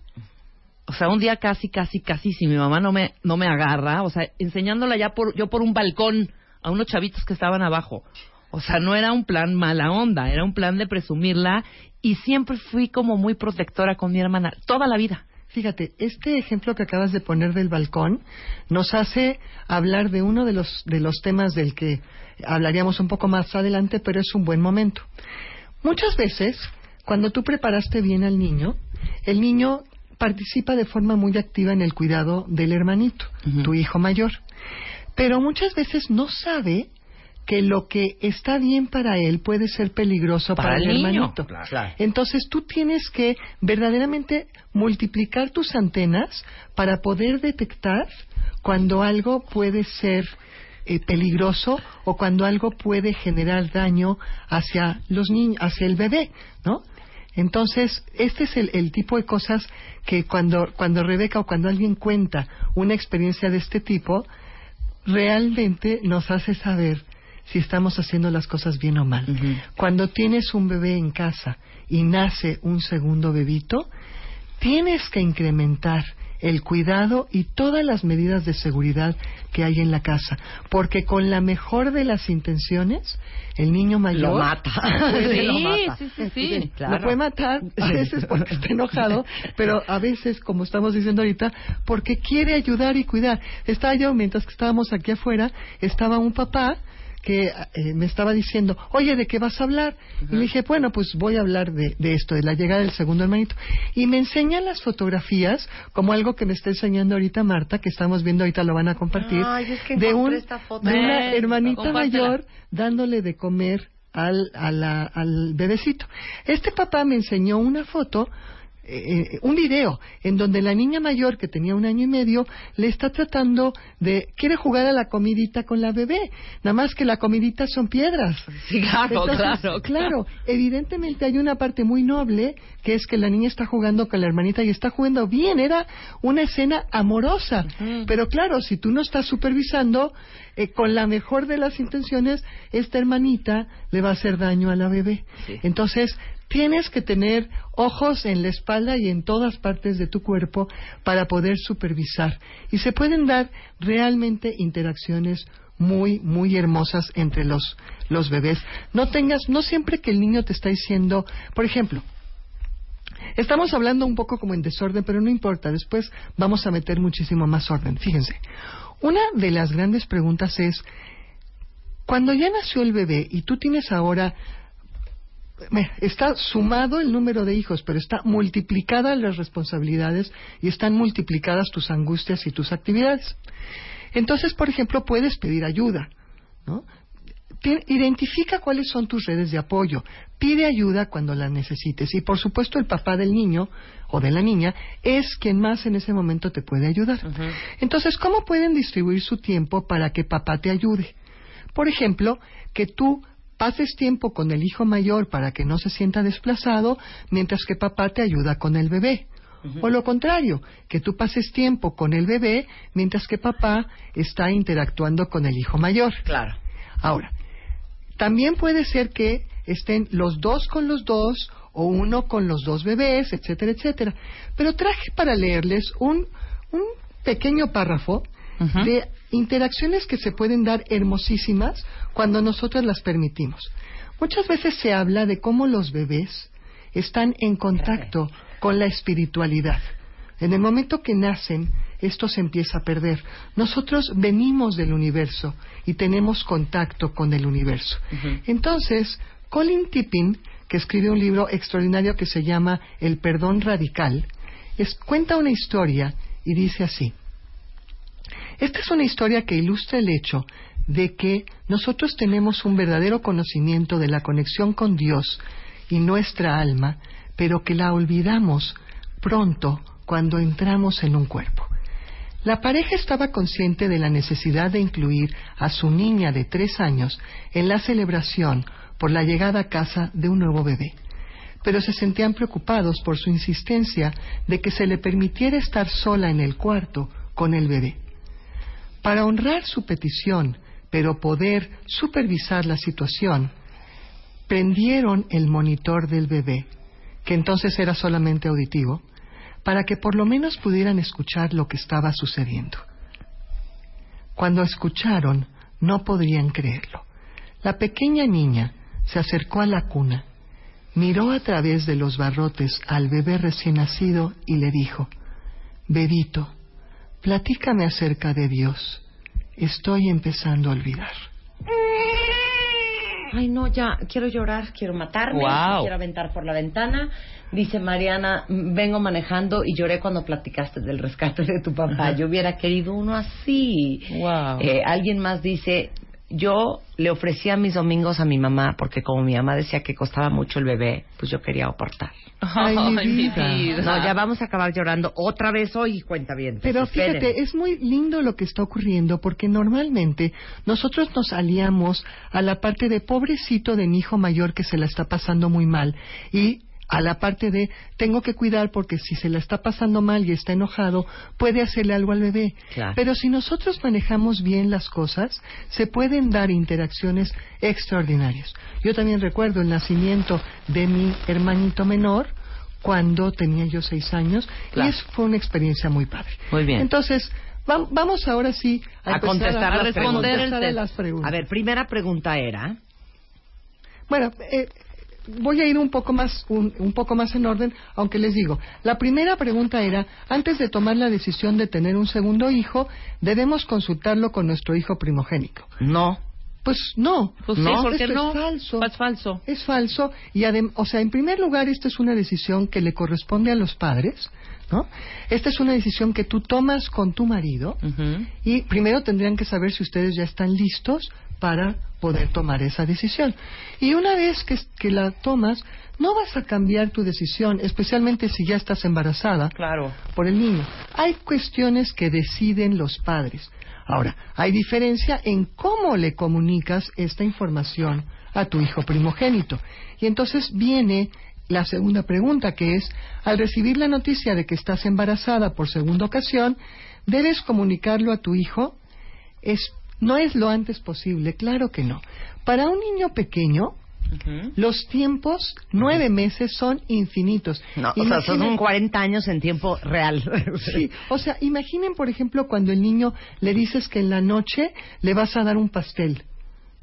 o sea, un día casi, casi, casi, si mi mamá no me, no me agarra, o sea, enseñándola ya por, yo por un balcón a unos chavitos que estaban abajo. O sea, no era un plan mala onda, era un plan de presumirla y siempre fui como muy protectora con mi hermana, toda la vida. Fíjate, este ejemplo que acabas de poner del balcón nos hace hablar de uno de los, de los temas del que hablaríamos un poco más adelante, pero es un buen momento. Muchas veces, cuando tú preparaste bien al niño, el niño participa de forma muy activa en el cuidado del hermanito, tu hijo mayor. Pero muchas veces no sabe que lo que está bien para él puede ser peligroso para, Para el el niño. hermanito. Entonces tú tienes que verdaderamente multiplicar tus antenas para poder detectar cuando algo puede ser eh, peligroso o cuando algo puede generar daño hacia los niños, hacia el bebé, ¿no? Entonces, este es el, el tipo de cosas que cuando, cuando Rebeca o cuando alguien cuenta una experiencia de este tipo, realmente nos hace saber si estamos haciendo las cosas bien o mal. Cuando tienes un bebé en casa y nace un segundo bebito, tienes que incrementar el cuidado y todas las medidas de seguridad que hay en la casa, porque con la mejor de las intenciones, el niño mayor Lo mata. Sí, lo mata. sí, sí, sí, Lo claro. puede matar a veces porque está enojado, pero a veces, como estamos diciendo ahorita, porque quiere ayudar y cuidar. Estaba yo, mientras que estábamos aquí afuera, estaba un papá que eh, me estaba diciendo, oye, ¿de qué vas a hablar? Y le dije, bueno, pues voy a hablar de, de esto, de la llegada del segundo hermanito. Y me enseñan las fotografías, como algo que me está enseñando ahorita Marta, que estamos viendo ahorita, lo van a compartir, Ay, es que de, encontré un, esta foto. de una hermanita compártela. mayor dándole de comer al, a la- al bebecito. Este papá me enseñó una foto, eh, un video, en donde la niña mayor, que tenía un año y medio, le está tratando de, quiere jugar a la comidita con la bebé, nada más que la comidita son piedras. Sí, claro, claro, Claro, evidentemente hay una parte muy noble, que es que la niña está jugando con la hermanita y está jugando bien, era una escena amorosa, pero claro, si tú no estás supervisando, eh, con la mejor de las intenciones, esta hermanita le va a hacer daño a la bebé. Entonces, tienes que tener ojos en la espalda y en todas partes de tu cuerpo para poder supervisar. Y se pueden dar realmente interacciones muy, muy hermosas entre los, los bebés. No tengas, no siempre que el niño te está diciendo, por ejemplo, Estamos hablando un poco como en desorden, pero no importa, después vamos a meter muchísimo más orden. Fíjense, una de las grandes preguntas es, cuando ya nació el bebé y tú tienes ahora, está sumado el número de hijos, pero está multiplicada las responsabilidades y están multiplicadas tus angustias y tus actividades. Entonces, por ejemplo, puedes pedir ayuda, ¿no? Ti- Identifica cuáles son tus redes de apoyo. Pide ayuda cuando la necesites. Y por supuesto el papá del niño o de la niña es quien más en ese momento te puede ayudar. Entonces, ¿cómo pueden distribuir su tiempo para que papá te ayude? Por ejemplo, que tú pases tiempo con el hijo mayor para que no se sienta desplazado, mientras que papá te ayuda con el bebé. O lo contrario, que tú pases tiempo con el bebé mientras que papá está interactuando con el hijo mayor. Claro. Ahora, también puede ser que estén los dos con los dos o uno con los dos bebés, etcétera, etcétera. Pero traje para leerles un, un pequeño párrafo de interacciones que se pueden dar hermosísimas cuando nosotros las permitimos. Muchas veces se habla de cómo los bebés están en contacto con la espiritualidad. En el momento que nacen, esto se empieza a perder. Nosotros venimos del universo y tenemos contacto con el universo. Entonces, Colin Tipping, que escribe un libro extraordinario que se llama El perdón radical, es- cuenta una historia y dice así. Esta es una historia que ilustra el hecho de que nosotros tenemos un verdadero conocimiento de la conexión con Dios y nuestra alma, pero que la olvidamos pronto cuando entramos en un cuerpo. La pareja estaba consciente de la necesidad de incluir a su niña de tres años en la celebración por la llegada a casa de un nuevo bebé, pero se sentían preocupados por su insistencia de que se le permitiera estar sola en el cuarto con el bebé. Para honrar su petición, pero poder supervisar la situación, prendieron el monitor del bebé, que entonces era solamente auditivo, para que por lo menos pudieran escuchar lo que estaba sucediendo. Cuando escucharon, no podrían creerlo. La pequeña niña se acercó a la cuna, miró a través de los barrotes al bebé recién nacido y le dijo, Bebito, platícame acerca de Dios. Estoy empezando a olvidar. Ay, no, ya, quiero llorar, quiero matarme, me quiero aventar por la ventana. Dice Mariana, "Mm, vengo manejando y lloré cuando platicaste del rescate de tu papá. Yo hubiera querido uno así. Eh, alguien más dice, yo le ofrecía mis domingos a mi mamá porque como mi mamá decía que costaba mucho el bebé, pues yo quería aportar. Ay, mi vida. No, ya vamos a acabar llorando otra vez hoy, cuenta bien. Pero fíjate, es muy lindo lo que está ocurriendo porque normalmente nosotros nos aliamos a la parte de pobrecito de mi hijo mayor que se la está pasando muy mal y a la parte de tengo que cuidar porque si se la está pasando mal y está enojado, puede hacerle algo al bebé. Claro. Pero si nosotros manejamos bien las cosas, se pueden dar interacciones extraordinarias. Yo también recuerdo el nacimiento de mi hermanito menor cuando tenía yo seis años Claro. y eso fue una experiencia muy padre. Muy bien. Entonces, va- vamos ahora sí a, contestar a, a a las preguntas. A ver, primera pregunta era. Bueno, eh, voy a ir un poco más un, un poco más en orden, aunque les digo, la primera pregunta era, antes de tomar la decisión de tener un segundo hijo, debemos consultarlo con nuestro hijo primogénico. No. Pues no, Pues sí, no, ¿por qué esto no? es falso. Es falso. Es falso y adem- o sea, en primer lugar, esta es una decisión que le corresponde a los padres, ¿no? Esta es una decisión que tú tomas con tu marido y primero tendrían que saber si ustedes ya están listos para poder tomar esa decisión. Y una vez que, que la tomas, no vas a cambiar tu decisión, especialmente si ya estás embarazada Claro. por el niño. Hay cuestiones que deciden los padres. Ahora, hay diferencia en cómo le comunicas esta información a tu hijo primogénito. Y entonces viene la segunda pregunta, que es, al recibir la noticia de que estás embarazada por segunda ocasión, ¿debes comunicarlo a tu hijo? Es, no es lo antes posible, claro que no. Para un niño pequeño, los tiempos, nueve meses, son infinitos. No, o sea, son Imaginen- 40 años en tiempo real. Sí, o sea, imaginen, por ejemplo, cuando el niño le dices que en la noche le vas a dar un pastel,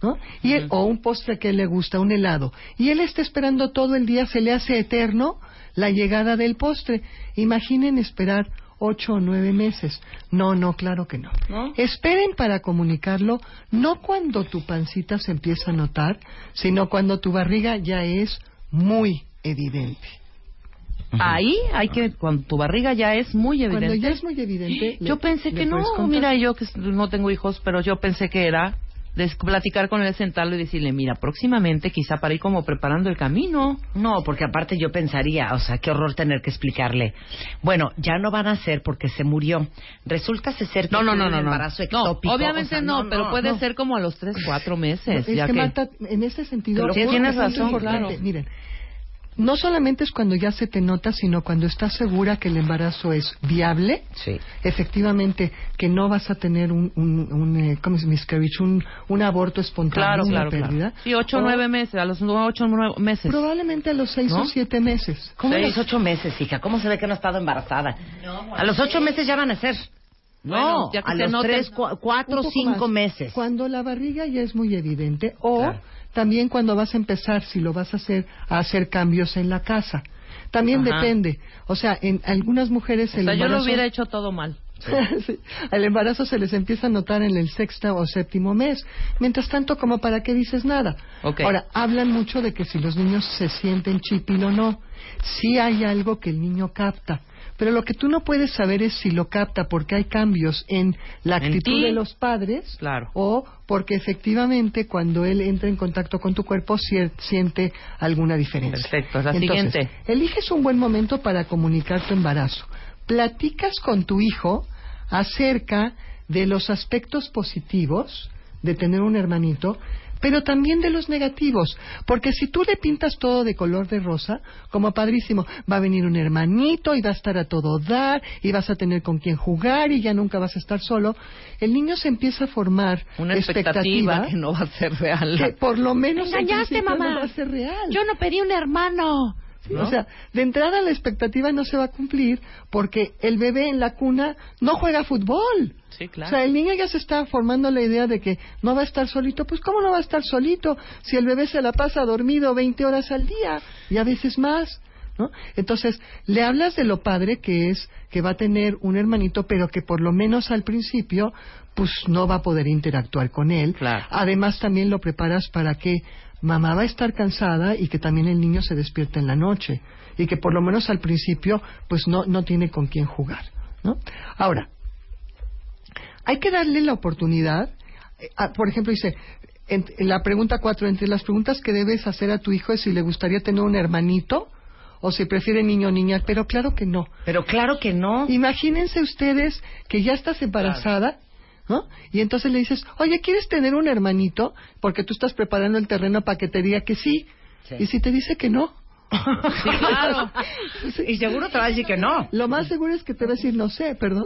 ¿no? Y él, o un postre que le gusta, un helado. Y él está esperando todo el día, se le hace eterno la llegada del postre. Imaginen esperar ocho o nueve meses. No, no, claro que no. ¿No? Esperen para comunicarlo, no cuando tu pancita se empieza a notar, sino cuando tu barriga ya es muy evidente. Ahí hay que, cuando tu barriga ya es muy evidente. Cuando ya es muy evidente. Yo le- pensé que no, mira, yo que no tengo hijos, pero yo pensé que era des- platicar con él, sentarlo y decirle, mira, próximamente quizá para ir como preparando el camino. No, porque aparte yo pensaría, o sea, qué horror tener que explicarle. Bueno, ya no van a hacer porque se murió. Resulta ser que No, no, no, un no, no. embarazo No, ectópico. obviamente o sea, no, pero puede no. ser como a los tres, cuatro meses. Es ya que, que- Marta, en ese sentido, lo tienes razón. Miren, no solamente es cuando ya se te nota, sino cuando estás segura que el embarazo es viable, efectivamente que no vas a tener un, un, un, eh, ¿cómo se miscarriage? Un, un aborto espontáneo, Claro, una claro, pérdida. claro. Sí, ocho o nueve meses, a los ocho o nueve meses. Probablemente a los seis ¿No? o siete meses. ¿Cómo a los ocho meses, hija? ¿Cómo se ve que no ha estado embarazada? a los ocho meses ya van a ser. Bueno, No, ya que a los note- tres, cua- cuatro, cinco más. meses. Cuando la barriga ya es muy evidente o también cuando vas a empezar, si lo vas a hacer, a hacer cambios en la casa. También Ajá. depende. O sea, en algunas mujeres O el sea, yo lo embarazo... hubiera hecho todo mal. Sí. El embarazo se les empieza a notar en el sexto o séptimo mes. Mientras tanto, como para qué dices nada. Ahora, hablan mucho de que si los niños se sienten chipil o no. Sí hay algo que el niño capta. Pero lo que tú no puedes saber es si lo capta porque hay cambios en la actitud ti. de los padres Claro. o porque efectivamente cuando él entra en contacto con tu cuerpo siente alguna diferencia. Perfecto, es la Entonces, siguiente. Eliges un buen momento para comunicar tu embarazo. Platicas con tu hijo acerca de los aspectos positivos de tener un hermanito, pero también de los negativos, porque si tú le pintas todo de color de rosa, como padrísimo, va a venir un hermanito y va a estar a todo dar y vas a tener con quien jugar y ya nunca vas a estar solo, el niño se empieza a formar Una expectativa que no va a ser real. que por lo menos Me en engañaste, mamá. no va a ser real. Yo no pedí un hermano. Sí, ¿No? O sea, de entrada la expectativa no se va a cumplir porque el bebé en la cuna no juega fútbol. Sí, O sea, el niño ya se está formando la idea de que no va a estar solito. Pues, ¿cómo no va a estar solito si el bebé se la pasa dormido 20 horas al día y a veces más? ¿no? Entonces, le hablas de lo padre que es que va a tener un hermanito, pero que por lo menos al principio, pues no va a poder interactuar con él. Además, también lo preparas para que mamá va a estar cansada y que también el niño se despierta en la noche y que por lo menos al principio, pues no, no tiene con quién jugar. ¿no? Ahora, hay que darle la oportunidad. eh, a- por ejemplo, dice, en, en la pregunta cuatro, entre las preguntas que debes hacer a tu hijo es si le gustaría tener un hermanito o si prefiere niño o niña, pero claro que no. Pero claro que no. Imagínense ustedes que ya estás embarazada, ¿no? Y entonces le dices, oye, ¿quieres tener un hermanito? Porque tú estás preparando el terreno para que te diga que sí. Sí. Y si te dice que no, Sí, claro. y seguro te va a decir que no. Lo más seguro es que te va a decir no sé, perdón.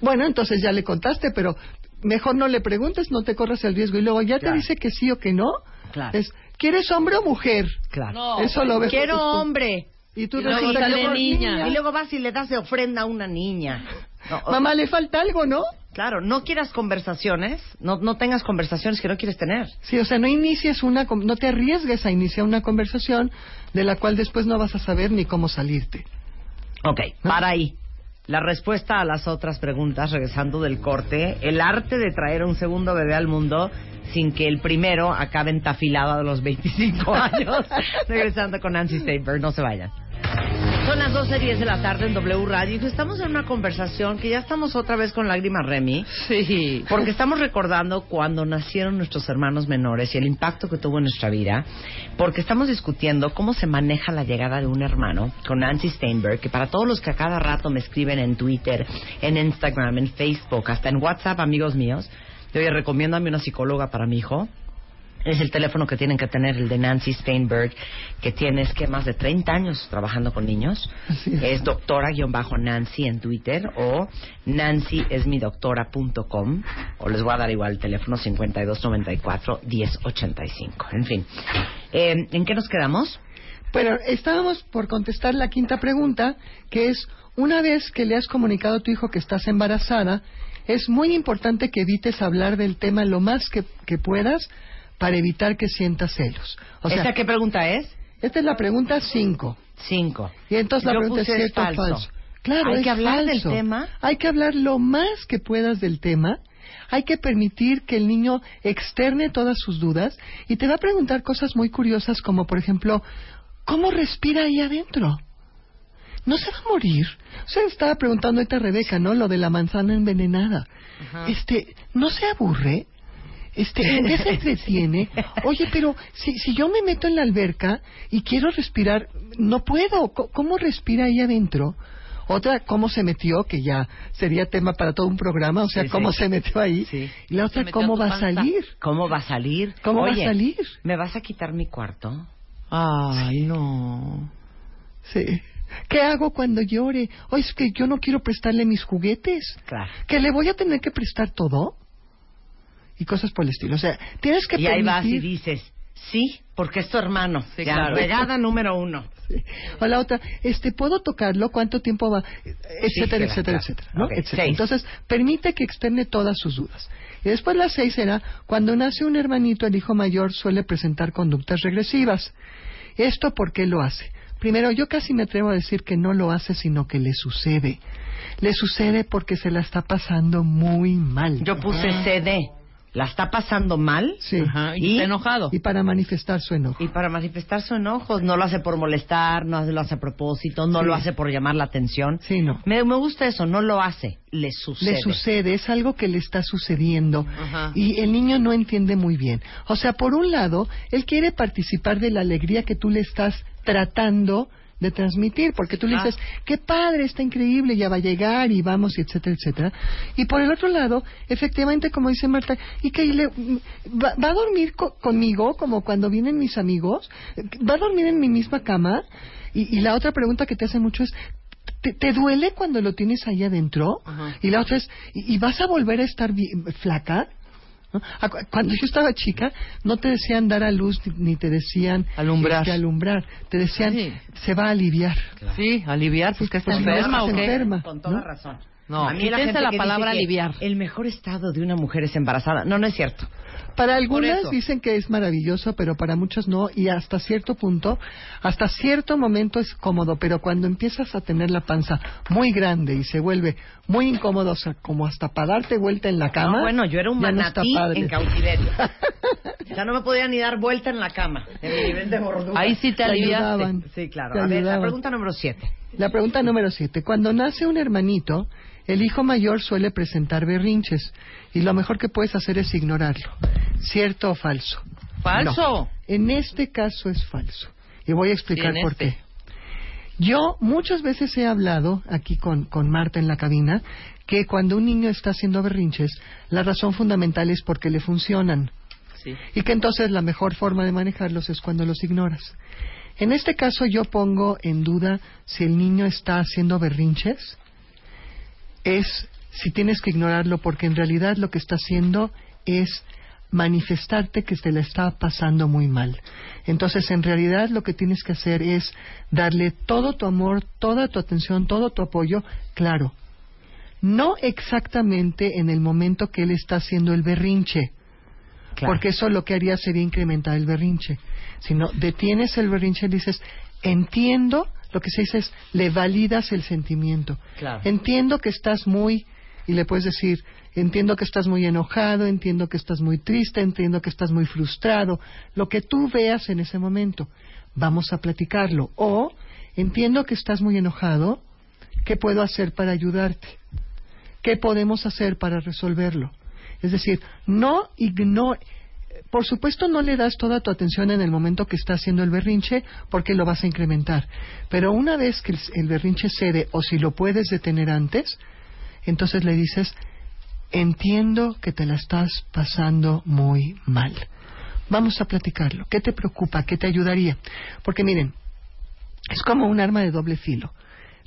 Bueno, entonces ya le contaste, pero mejor no le preguntes, no te corras el riesgo. Y luego ya Claro. te dice que sí o que no. Claro. Es, ¿quieres hombre o mujer? Claro. Eso lo ves. Quiero hombre. Y tú Y luego resulta que niña. Y luego vas y le das de ofrenda a una niña. No, o- Mamá, le falta algo, ¿no? Claro, no quieras conversaciones, no, no tengas conversaciones que no quieres tener. Sí, o sea, no inicies una, no te arriesgues a iniciar una conversación de la cual después no vas a saber ni cómo salirte. Ok, para ahí. La respuesta a las otras preguntas, regresando del corte, el arte de traer un segundo bebé al mundo sin que el primero acabe entafilado a los 25 años. regresando con Nancy Steinberg, no se vayan. Son las 12.10 de la tarde en W Radio y estamos en una conversación que ya estamos otra vez con lágrimas Remy. Sí. Porque estamos recordando cuando nacieron nuestros hermanos menores y el impacto que tuvo en nuestra vida. Porque estamos discutiendo cómo se maneja la llegada de un hermano con Nancy Steinberg, que para todos los que a cada rato me escriben en Twitter, en Instagram, en Facebook, hasta en WhatsApp, amigos míos, yo oye, recomiéndame una psicóloga para mi hijo. Es el teléfono que tienen que tener, el de Nancy Steinberg, que tiene esquemas de 30 años trabajando con niños. Es doctora-nancy en Twitter o nancyesmidoctora.com o les voy a dar igual el teléfono 5294-1085. En fin. Eh, ¿En qué nos quedamos? Pero estábamos por contestar la quinta pregunta, que es, una vez que le has comunicado a tu hijo que estás embarazada, es muy importante que evites hablar del tema lo más que, que puedas para evitar que sientas celos. O sea, ¿Esta qué pregunta es? Esta es la pregunta cinco. Cinco. Y entonces la Yo pregunta es cierto o falso. falso. Claro, ¿Hay es que hablar del falso. tema? Hay que hablar lo más que puedas del tema. Hay que permitir que el niño externe todas sus dudas y te va a preguntar cosas muy curiosas como, por ejemplo, ¿cómo respira ahí adentro? ¿No se va a morir? O sea, estaba preguntando ahorita Rebeca, ¿no? Lo de la manzana envenenada. Este, ¿no se aburre? Este, ¿en qué se entretiene? Oye, pero si, si yo me meto en la alberca y quiero respirar, no puedo. ¿Cómo respira ahí adentro? Otra, ¿cómo se metió? Que ya sería tema para todo un programa. O sea, Sí, ¿cómo sí. se metió ahí? Y la otra, ¿cómo va a salir? ¿Cómo va a salir? ¿Cómo va a salir? ¿Me vas a quitar mi cuarto? Ay, no. Sí. ¿Qué hago cuando llore? Oye, es que yo no quiero prestarle mis juguetes. Claro. ¿Que le voy a tener que prestar todo? Y cosas por el estilo. O sea, tienes que Y ahí vas y permitir- dices, sí, porque es tu hermano. Sí, ya, claro. regada número uno. O la otra, este, ¿puedo tocarlo? ¿Cuánto tiempo va? Etcétera, etcétera, etcétera. ¿no? Etcétera. Entonces, permite que externe todas sus dudas. Y después la seis será, cuando nace un hermanito, el hijo mayor suele presentar conductas regresivas. ¿Esto por qué lo hace? Primero, yo casi me atrevo a decir que no lo hace, sino que le sucede. Le sucede porque se la está pasando muy mal. Yo puse CD. ¿La está pasando mal? Sí. y está enojado. Y para manifestar su enojo. Y para manifestar su enojo, no lo hace por molestar, no lo hace a propósito, no Sí. lo hace por llamar la atención. Sí, no. Me, me gusta eso, no lo hace, le sucede. Le sucede, es algo que le está sucediendo Ajá. y el niño no entiende muy bien. O sea, por un lado, él quiere participar de la alegría que tú le estás tratando de transmitir, porque tú le Ah. dices, qué padre, está increíble, ya va a llegar y vamos, y etcétera, etcétera. Y por el otro lado, efectivamente, como dice Marta, y que le, va, va a dormir co- conmigo, como cuando vienen mis amigos, va a dormir en mi misma cama. Y, y la otra pregunta que te hace mucho es, ¿te, te duele cuando lo tienes ahí adentro? Y la otra es, ¿y, y vas a volver a estar flaca? Cuando yo estaba chica, no te decían dar a luz ni, te decían Alumbrar. este, alumbrar. Te decían, Sí. se va a aliviar. Sí, aliviar, pues que está enferma o qué. enferma. Con toda ¿no? razón. No, a mí la gente la que palabra dice que aliviar. El mejor estado de una mujer es embarazada. No, no es cierto. Para algunas dicen que es maravilloso, pero para muchas no, y hasta cierto punto, hasta cierto momento es cómodo, pero cuando empiezas a tener la panza muy grande y se vuelve muy incómodo, o sea, como hasta para darte vuelta en la cama. No, bueno, yo era un no manatí en cautiverio. ya no me podía ni dar vuelta en la cama. En mi nivel de gordura. Ahí sí te aliviaste. Sí, claro. Te A ver, la pregunta número siete. La pregunta número siete. Cuando nace un hermanito, el hijo mayor suele presentar berrinches y lo mejor que puedes hacer es ignorarlo. ¿Cierto o falso? Falso. No. En este caso es falso. Y voy a explicar Sí, por este. qué. Yo muchas veces he hablado aquí con, con Marta en la cabina que cuando un niño está haciendo berrinches, la razón fundamental es porque le funcionan. y que entonces la mejor forma de manejarlos es cuando los ignoras. En este caso yo pongo en duda si el niño está haciendo berrinches, es si tienes que ignorarlo porque en realidad lo que está haciendo es manifestarte que se le está pasando muy mal. Entonces, en realidad lo que tienes que hacer es darle todo tu amor, toda tu atención, todo tu apoyo, claro. No exactamente en el momento que él está haciendo el berrinche, porque eso lo que haría sería incrementar el berrinche, sino detienes el berrinche y dices, entiendo, lo que se dice es, le validas el sentimiento. Claro. Entiendo que estás muy, y le puedes decir, entiendo que estás muy enojado, entiendo que estás muy triste, entiendo que estás muy frustrado, lo que tú veas en ese momento, vamos a platicarlo. O, entiendo que estás muy enojado, ¿qué puedo hacer para ayudarte? ¿Qué podemos hacer para resolverlo? Es decir, no ignore, por supuesto no le das toda tu atención en el momento que está haciendo el berrinche porque lo vas a incrementar. Pero una vez que el, berrinche cede o si lo puedes detener antes, entonces le dices, entiendo que te la estás pasando muy mal. Vamos a platicarlo. ¿Qué te preocupa? ¿Qué te ayudaría? Porque miren, es como un arma de doble filo.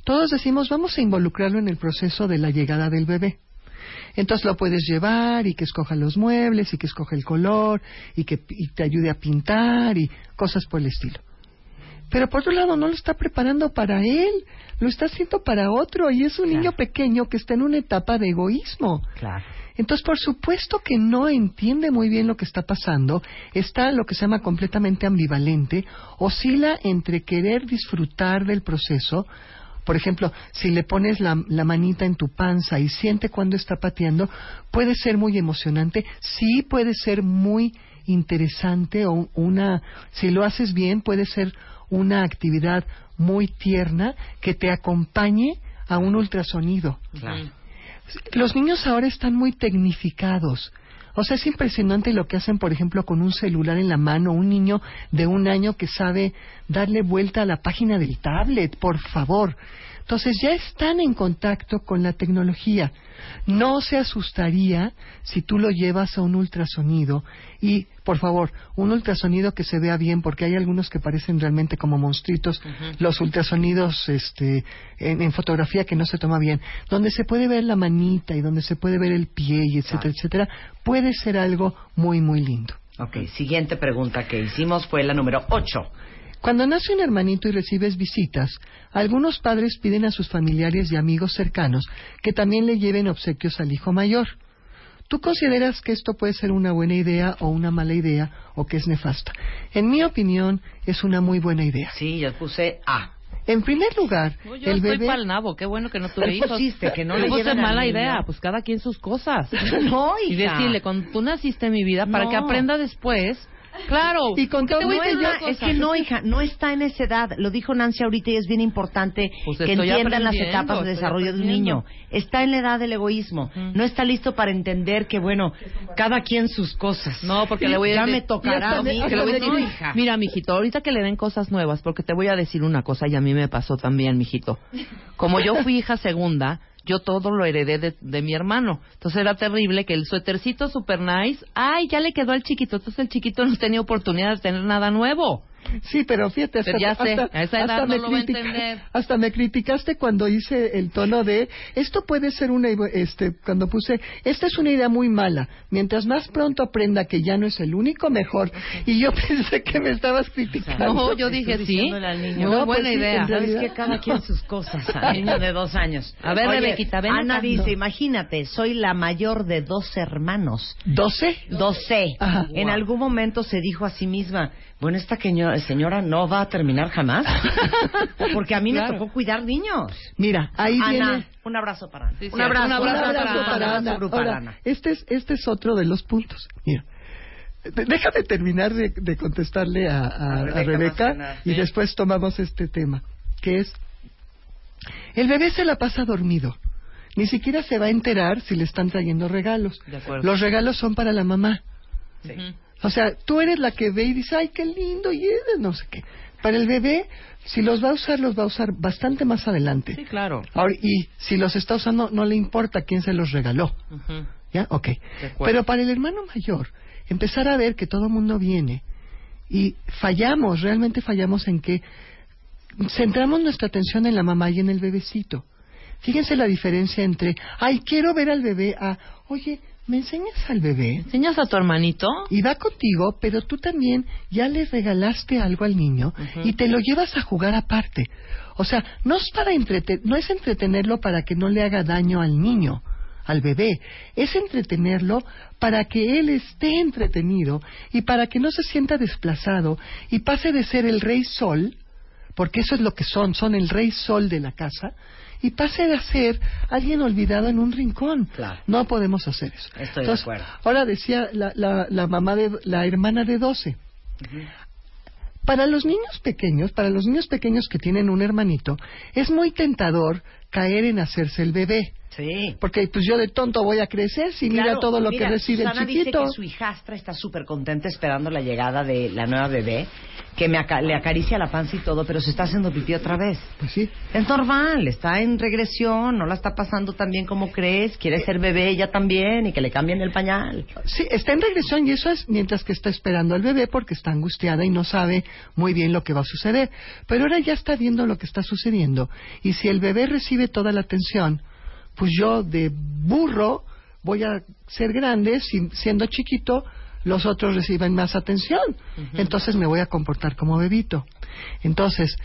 Todos decimos, vamos a involucrarlo en el proceso de la llegada del bebé. Entonces lo puedes llevar y que escoja los muebles y que escoja el color y que y te ayude a pintar y cosas por el estilo. Pero por otro lado no lo está preparando para él, lo está haciendo para otro y es un niño pequeño que está en una etapa de egoísmo. Claro. Entonces, por supuesto que no entiende muy bien lo que está pasando, está lo que se llama completamente ambivalente, oscila entre querer disfrutar del proceso, por ejemplo, si le pones la, la, manita en tu panza y siente cuando está pateando, puede ser muy emocionante, sí puede ser muy interesante o una, si lo haces bien, puede ser una actividad muy tierna que te acompañe a un ultrasonido. Claro. Los niños ahora están muy tecnificados. O sea, es impresionante lo que hacen, por ejemplo, con un celular en la mano, un niño de un año que sabe darle vuelta a la página del tablet, por favor. Entonces ya están en contacto con la tecnología. No se asustaría si tú lo llevas a un ultrasonido y, por favor, un ultrasonido que se vea bien, porque hay algunos que parecen realmente como monstruitos, los ultrasonidos este, en, en, fotografía que no se toma bien, donde se puede ver la manita y donde se puede ver el pie y etcétera, etcétera, puede ser algo muy, muy lindo. Ok, siguiente pregunta que hicimos fue la número 8. Cuando nace un hermanito y recibes visitas, algunos padres piden a sus familiares y amigos cercanos que también le lleven obsequios al hijo mayor. ¿Tú consideras que esto puede ser una buena idea o una mala idea o que es nefasta? En mi opinión, es una muy buena idea. Sí, yo puse A. En primer lugar, No, yo el bebé... pal nabo, qué bueno que no tuve ¿Cuál hijos. pusiste? Que no le puse mala idea, pues cada quien sus cosas. No, Y hija. decirle, cuando tú naciste en mi vida, para No. que aprenda después. Claro. Y con ¿qué te todo No, es que no, hija, no está en esa edad. Lo dijo Nancy ahorita y es bien importante Pues que entiendan las etapas de desarrollo de un niño. Está en la edad del egoísmo. No está listo para entender que, bueno, cada quien sus cosas. No, porque le voy a Ya me tocará a mí. que le voy a decir, No, hija. Mira, mijito, ahorita que le den cosas nuevas, porque te voy a decir una cosa y a mí me pasó también, mijito. Como yo fui hija segunda, yo todo lo heredé de, de mi hermano. Entonces era terrible que el suétercito super nice, ay, ya le quedó al chiquito. Entonces el chiquito no tenía oportunidad de tener nada nuevo. Sí, pero fíjate, hasta, Pero ya sé, hasta- a esa edad hasta no me lo a entender. hasta me criticaste cuando hice el tono de esto puede ser una este cuando puse esta es una idea muy mala. Mientras más pronto aprenda que ya no es el único mejor y yo pensé que me estabas criticando. No, yo dije sí. niño. No, buena pues idea. ¿Sabes que cada quien sus cosas? Al niño de dos años. A ver, Oye, Rebequita, ven Ana acá. dice, No. imagínate, soy la mayor de dos hermanos. ¿Doce? Doce. Ajá. En algún momento se dijo a sí misma, bueno, esta queño- señora no va a terminar jamás. Porque a mí me tocó cuidar niños. Mira, ahí Ana, viene un abrazo para Ana. Sí, un, sí, abrazo, un abrazo un para abrazo Ana. para Ana. Ahora, este es este es otro de los puntos. Mira, de- déjame terminar de, de contestarle a, a- A a Rebeca y sí. después tomamos este tema, que es el bebé se la pasa dormido. Ni siquiera se va a enterar si le están trayendo regalos. De acuerdo. Los regalos son para la mamá. Ujú. O sea, tú eres la que ve y dice, ay, qué lindo, y es no sé qué. para el bebé, si los va a usar, los va a usar bastante más adelante. Sí, claro. Ahora, y si los está usando, no le importa quién se los regaló. ¿Ya? Ok. Pero para el hermano mayor, empezar a ver que todo el mundo viene y fallamos, realmente fallamos en que centramos nuestra atención en la mamá y en el bebecito. Fíjense la diferencia entre, ay, quiero ver al bebé, a, oye, ¿me enseñas al bebé? ¿Enseñas a tu hermanito? Y va contigo, pero tú también ya le regalaste algo al niño y te lo llevas a jugar aparte. O sea, no es para entrete- no es entretenerlo para que no le haga daño al niño, al bebé, es entretenerlo para que él esté entretenido y para que no se sienta desplazado y pase de ser el rey sol, porque eso es lo que son, son el rey sol de la casa, y pase de ser alguien olvidado en un rincón. No podemos hacer eso. Estoy de acuerdo. Ahora decía la, la, la mamá de la hermana de 12. Para los niños pequeños, para los niños pequeños que tienen un hermanito, es muy tentador caer en hacerse el bebé. Sí. Porque pues yo de tonto voy a crecer si mira todo lo mira, que recibe Susana el dice chiquito. que su hijastra está súper contenta esperando la llegada de la nueva bebé, que me aca- le acaricia la panza y todo, pero se está haciendo pipí otra vez. Pues sí. Es normal, está en regresión, no la está pasando tan bien como crees, quiere ser bebé ella también y que le cambien el pañal. Sí, está en regresión y eso es mientras que está esperando al bebé porque está angustiada y no sabe muy bien lo que va a suceder. Pero ahora ya está viendo lo que está sucediendo y si el bebé recibe toda la atención, pues yo de burro voy a ser grande, si- siendo chiquito los otros reciben más atención. Entonces me voy a comportar como bebito. Entonces,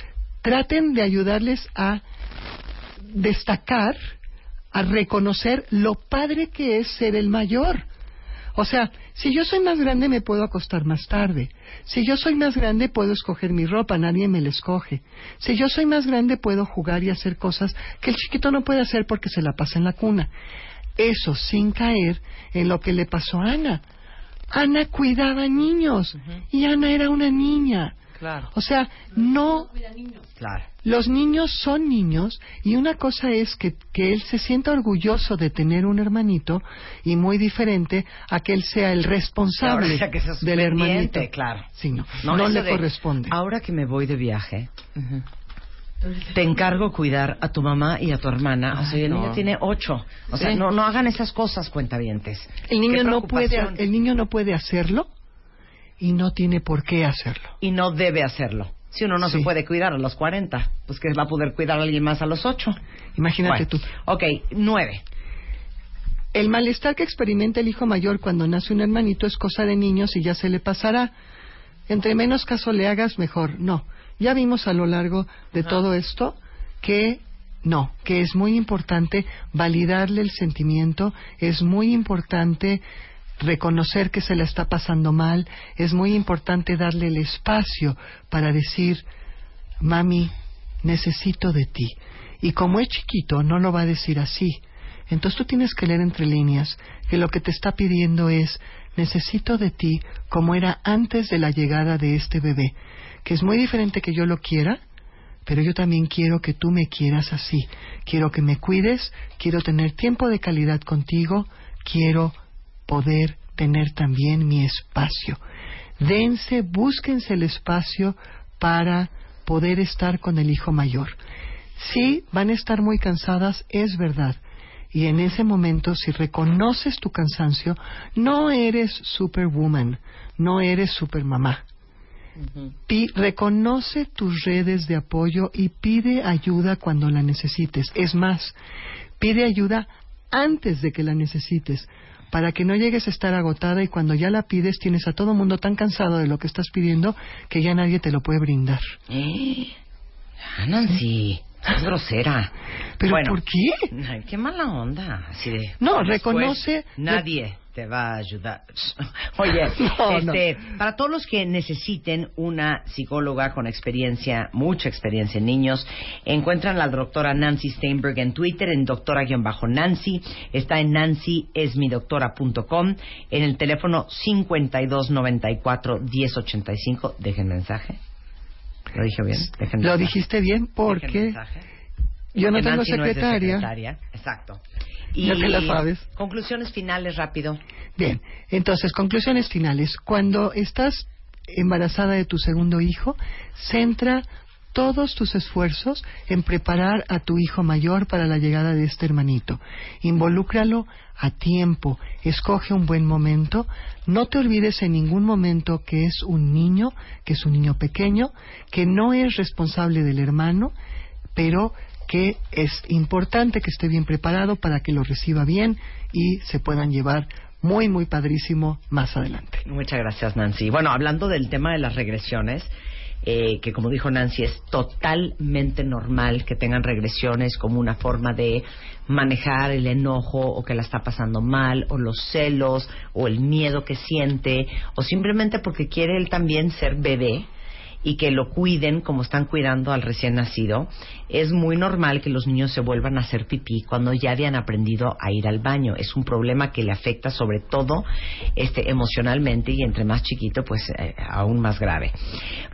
traten de ayudarles a destacar, a reconocer lo padre que es ser el mayor. O sea, si yo soy más grande me puedo acostar más tarde. Si yo soy más grande puedo escoger mi ropa, nadie me la escoge. Si yo soy más grande puedo jugar y hacer cosas que el chiquito no puede hacer porque se la pasa en la cuna. Eso sin caer en lo que le pasó a Ana. Ana cuidaba niños y Ana era una niña. Claro. O sea, no Claro. los niños son niños y una cosa es que, que él se sienta orgulloso de tener un hermanito y muy diferente a que él sea el responsable ya que del hermanito. claro. Sí, no, no, le de, corresponde. Ahora que me voy de viaje, te encargo cuidar a tu mamá y a tu hermana. O sea, el no. niño tiene ocho. O sea, no, no hagan esas cosas, cuentavientes. El niño no puede, el niño no puede hacerlo y no tiene por qué hacerlo. Y no debe hacerlo. Si uno no se puede cuidar a los 40, pues que va a poder cuidar a alguien más a los 8. Imagínate tú. Ok, 9. El malestar que experimenta el hijo mayor cuando nace un hermanito es cosa de niños y ya se le pasará. Entre menos caso le hagas, mejor. No. Ya vimos a lo largo de todo esto que no, que es muy importante validarle el sentimiento, es muy importante reconocer que se le está pasando mal, es muy importante darle el espacio para decir, mami, necesito de ti. Y como es chiquito, no lo va a decir así. Entonces tú tienes que leer entre líneas que lo que te está pidiendo es, necesito de ti como era antes de la llegada de este bebé, que es muy diferente que yo lo quiera, pero yo también quiero que tú me quieras así. Quiero que me cuides, quiero tener tiempo de calidad contigo, quiero poder tener también mi espacio. Dense, búsquense el espacio para poder estar con el hijo mayor. Sí, van a estar muy cansadas, es verdad. Y en ese momento, si reconoces tu cansancio, no eres superwoman, no eres supermamá. Pi- reconoce tus redes de apoyo y pide ayuda cuando la necesites. Es más, pide ayuda antes de que la necesites, para que no llegues a estar agotada y cuando ya la pides tienes a todo mundo tan cansado de lo que estás pidiendo que ya nadie te lo puede brindar. Eh, es grosera. ¿Pero Bueno, por qué? Ay, qué mala onda. Así de, No, reconoce- Nadie te va a ayudar. Oye, No, no. este, para todos los que necesiten una psicóloga con experiencia, mucha experiencia en niños, encuentran a la doctora Nancy Steinberg en Twitter, en doctora-nancy, está en nancyesmidoctora.com, en el teléfono 5294-1085. Dejen mensaje. ¿Lo dije bien? Dejen Lo mensaje. dijiste bien porque yo no tengo Nancy no secretaria. secretaria. Exacto. Ya te la sabes. Conclusiones finales rápido. Bien, entonces, conclusiones finales. Cuando estás embarazada de tu segundo hijo, centra todos tus esfuerzos en preparar a tu hijo mayor para la llegada de este hermanito. Involúcralo a tiempo, escoge un buen momento, no te olvides en ningún momento que es un niño, que es un niño pequeño, que no es responsable del hermano, pero que es importante que esté bien preparado para que lo reciba bien y se puedan llevar muy, muy padrísimo más adelante. Muchas gracias, Nancy. Bueno, hablando del tema de las regresiones, eh, que como dijo Nancy, es totalmente normal que tengan regresiones como una forma de manejar el enojo o que la está pasando mal o los celos o el miedo que siente o simplemente porque quiere él también ser bebé y que lo cuiden como están cuidando al recién nacido, es muy normal que los niños se vuelvan a hacer pipí cuando ya habían aprendido a ir al baño. Es un problema que le afecta sobre todo este, emocionalmente y entre más chiquito, pues eh, aún más grave.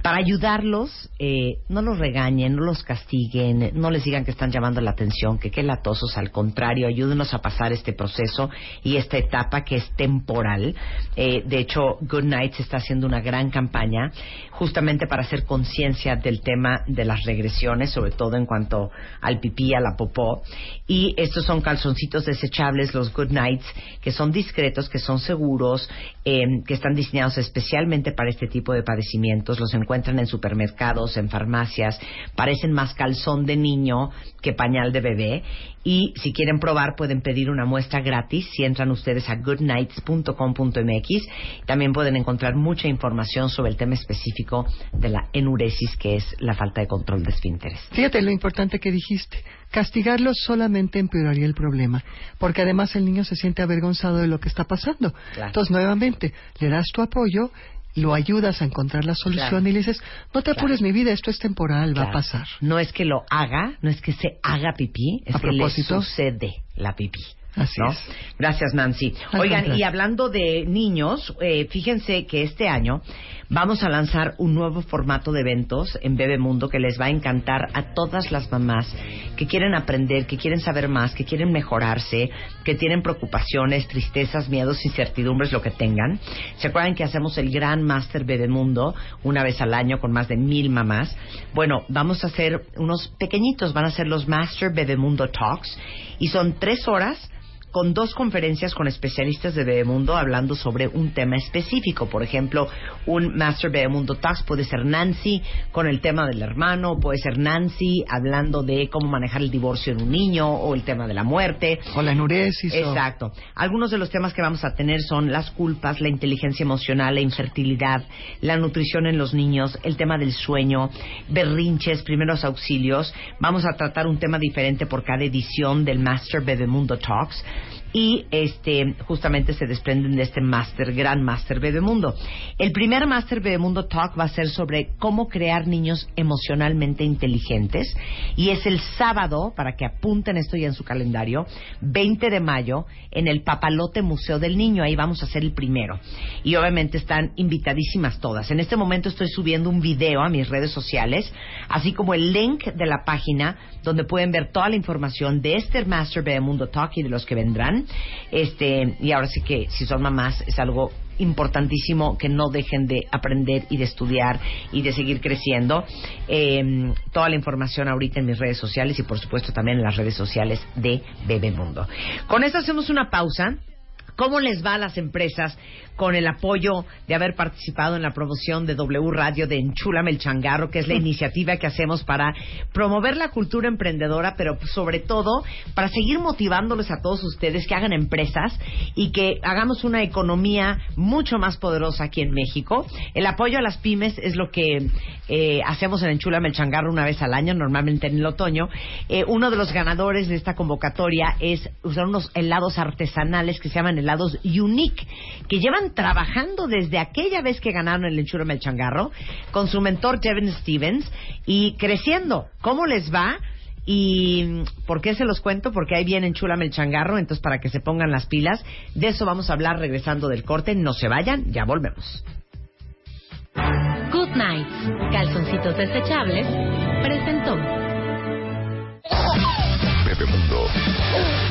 Para ayudarlos, eh, no los regañen, no los castiguen, no les digan que están llamando la atención, que qué latosos, al contrario, ayúdenos a pasar este proceso y esta etapa que es temporal. Eh, de hecho, Good Night está haciendo una gran campaña justamente para hacer conciencia del tema de las regresiones, sobre todo en cuanto al pipí, a la popó. Y estos son calzoncitos desechables, los Good Nights, que son discretos, que son seguros, eh, que están diseñados especialmente para este tipo de padecimientos. Los encuentran en supermercados, en farmacias. Parecen más calzón de niño que pañal de bebé. Y si quieren probar, pueden pedir una muestra gratis si entran ustedes a goodnights.com.mx. También pueden encontrar mucha información sobre el tema específico de la enuresis, que es la falta de control de esfínteres. Fíjate lo importante que dijiste. Castigarlo solamente empeoraría el problema, porque además el niño se siente avergonzado de lo que está pasando. Entonces, nuevamente, le das tu apoyo, lo ayudas a encontrar la solución Claro. y le dices, no te apures mi vida, esto es temporal, va a pasar. No es que lo haga, no es que se haga pipí, es A que le propósito. sucede la pipí. Así ¿no? es. Gracias, Nancy. Al Oigan, contrario. y hablando de niños, eh, fíjense que este año vamos a lanzar un nuevo formato de eventos en Bebemundo que les va a encantar a todas las mamás que quieren aprender, que quieren saber más, que quieren mejorarse, que tienen preocupaciones, tristezas, miedos, incertidumbres, lo que tengan. ¿Se acuerdan que hacemos el gran Master Bebemundo una vez al año con más de mil mamás? Bueno, vamos a hacer unos pequeñitos, van a ser los Master Bebemundo Talks y son tres horas con dos conferencias con especialistas de Bebemundo hablando sobre un tema específico. Por ejemplo, un Master Bebemundo Talks puede ser Nancy con el tema del hermano, puede ser Nancy hablando de cómo manejar el divorcio en un niño o el tema de la muerte. O la enuresis. o- Exacto. Algunos de los temas que vamos a tener son las culpas, la inteligencia emocional, la infertilidad, la nutrición en los niños, el tema del sueño, berrinches, primeros auxilios. Vamos a tratar un tema diferente por cada edición del Master Bebemundo Talks y este justamente se desprenden de este Master, Gran Master Bebemundo. El primer Master Bebemundo Talk va a ser sobre cómo crear niños emocionalmente inteligentes y es el sábado, para que apunten esto ya en su calendario, 20 de mayo en el Papalote Museo del Niño, ahí vamos a hacer el primero. Y obviamente están invitadísimas todas. En este momento estoy subiendo un video a mis redes sociales, así como el link de la página donde pueden ver toda la información de este Master Bebemundo Talk y de los que vendrán. Este, y ahora sí que si son mamás es algo importantísimo que no dejen de aprender y de estudiar y de seguir creciendo. Eh, toda la información ahorita en mis redes sociales y por supuesto también en las redes sociales de Bebemundo. Con esto hacemos una pausa. ¿Cómo les va a las empresas con el apoyo de haber participado en la promoción de W Radio de Enchúlame el Changarro, que es la iniciativa que hacemos para promover la cultura emprendedora, pero sobre todo para seguir motivándoles a todos ustedes que hagan empresas y que hagamos una economía mucho más poderosa aquí en México? El apoyo a las pymes es lo que eh, hacemos en Enchúlame el Changarro una vez al año, normalmente en el otoño. Eh, uno de los ganadores de esta convocatoria es usar unos helados artesanales que se llaman helados Unique, que llevan trabajando desde aquella vez que ganaron el Enchúrame el Changarro con su mentor Devin Stevens y creciendo. ¿Cómo les va? ¿Y por qué se los cuento? Porque ahí viene Enchúlame el Changarro, entonces para que se pongan las pilas. De eso vamos a hablar regresando del corte. No se vayan, ya volvemos. Good Nights, calzoncitos desechables, presentó. Bebemundo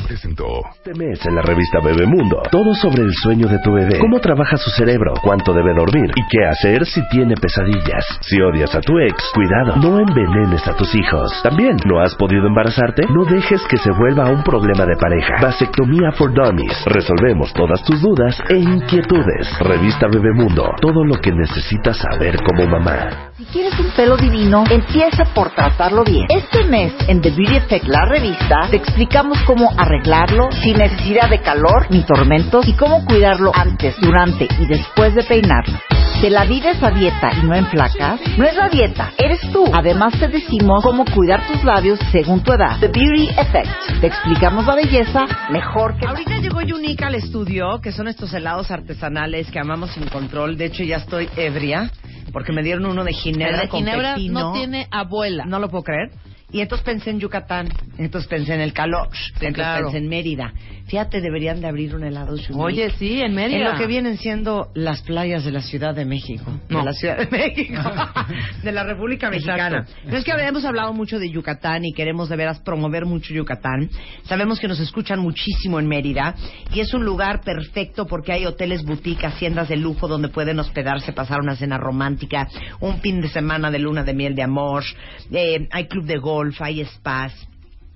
presentó. Este mes en la revista Bebemundo, todo sobre el sueño de tu bebé, cómo trabaja su cerebro, cuánto debe dormir y qué hacer si tiene pesadillas. Si odias a tu ex, cuidado, no envenenes a tus hijos. También, ¿no has podido embarazarte? No dejes que se vuelva un problema de pareja. Vasectomía for Dummies. Resolvemos todas tus dudas e inquietudes. Revista Bebemundo, todo lo que necesitas saber como mamá. Si quieres un pelo divino, empieza por tratarlo bien. Este mes, en The Beauty Effect, la revista, te explicamos cómo arreglarlo sin necesidad de calor ni tormentos y cómo cuidarlo antes, durante y después de peinarlo. ¿Te la vives a dieta y no en placas? No es la dieta, eres tú. Además te decimos cómo cuidar tus labios según tu edad. The Beauty Effect. Te explicamos la belleza mejor que... Ahorita llegó Yunica al estudio, que son estos helados artesanales que amamos sin control. De hecho, ya estoy ebria, porque me dieron uno de ginebra El de con ginebra pepino. no tiene abuela. No lo puedo creer. Y entonces pensé en Yucatán, entonces pensé en el calor, entonces claro. pensé en Mérida. Fíjate, deberían de abrir un helado Yunica. Oye, sí, en Mérida. En lo que vienen siendo las playas de la Ciudad de México. No. De la Ciudad de México. de la República Mexicana. No es que hemos hablado mucho de Yucatán y queremos de veras promover mucho Yucatán. Sabemos que nos escuchan muchísimo en Mérida y es un lugar perfecto porque hay hoteles boutique, haciendas de lujo donde pueden hospedarse, pasar una cena romántica, un fin de semana de luna de miel de amor. Eh, hay club de golf, hay spas.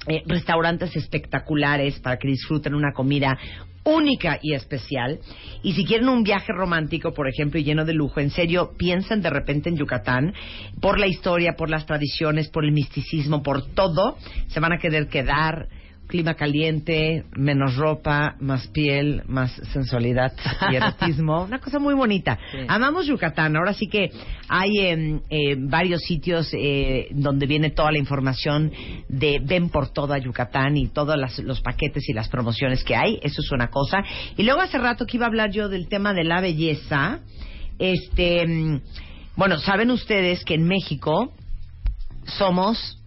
eh, restaurantes espectaculares para que disfruten una comida única y especial. Y si quieren un viaje romántico, por ejemplo, y lleno de lujo, en serio, piensen de repente en Yucatán, por la historia, por las tradiciones, por el misticismo, por todo, se van a querer quedar. Clima caliente, menos ropa, más piel, más sensualidad y erotismo. Una cosa muy bonita. Amamos Yucatán. Ahora sí que hay em, eh, varios sitios eh, donde viene toda la información de Ven por toda Yucatán y todos las- los paquetes y las promociones que hay. Eso es una cosa. Y luego hace rato que iba a hablar yo del tema de la belleza. Este, mm, bueno, saben ustedes que en México somos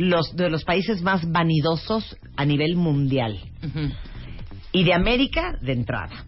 los de los países más vanidosos a nivel mundial y de América de entrada.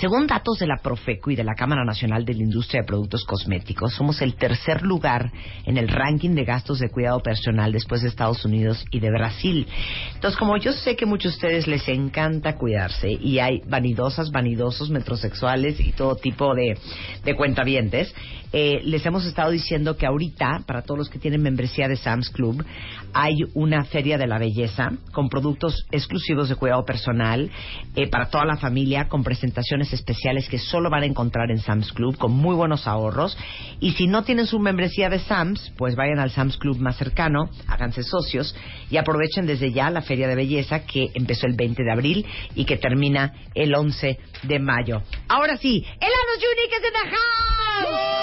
Según datos de la Profeco y de la Cámara Nacional de la Industria de Productos Cosméticos, somos el tercer lugar en el ranking de gastos de cuidado personal después de Estados Unidos y de Brasil. Entonces, como yo sé que muchos de ustedes les encanta cuidarse y hay vanidosas, vanidosos, metrosexuales y todo tipo de, de cuentavientes, eh, les hemos estado diciendo que ahorita, para todos los que tienen membresía de Sam's Club, hay una feria de la belleza con productos exclusivos de cuidado personal eh, para toda la familia, con presentaciones especiales que solo van a encontrar en Sam's Club, con muy buenos ahorros. Y si no tienen su membresía de Sam's, pues vayan al Sam's Club más cercano, háganse socios y aprovechen desde ya la feria de belleza que empezó el 20 de abril y que termina el 11 de mayo. Ahora sí, Elanos Unique in the house.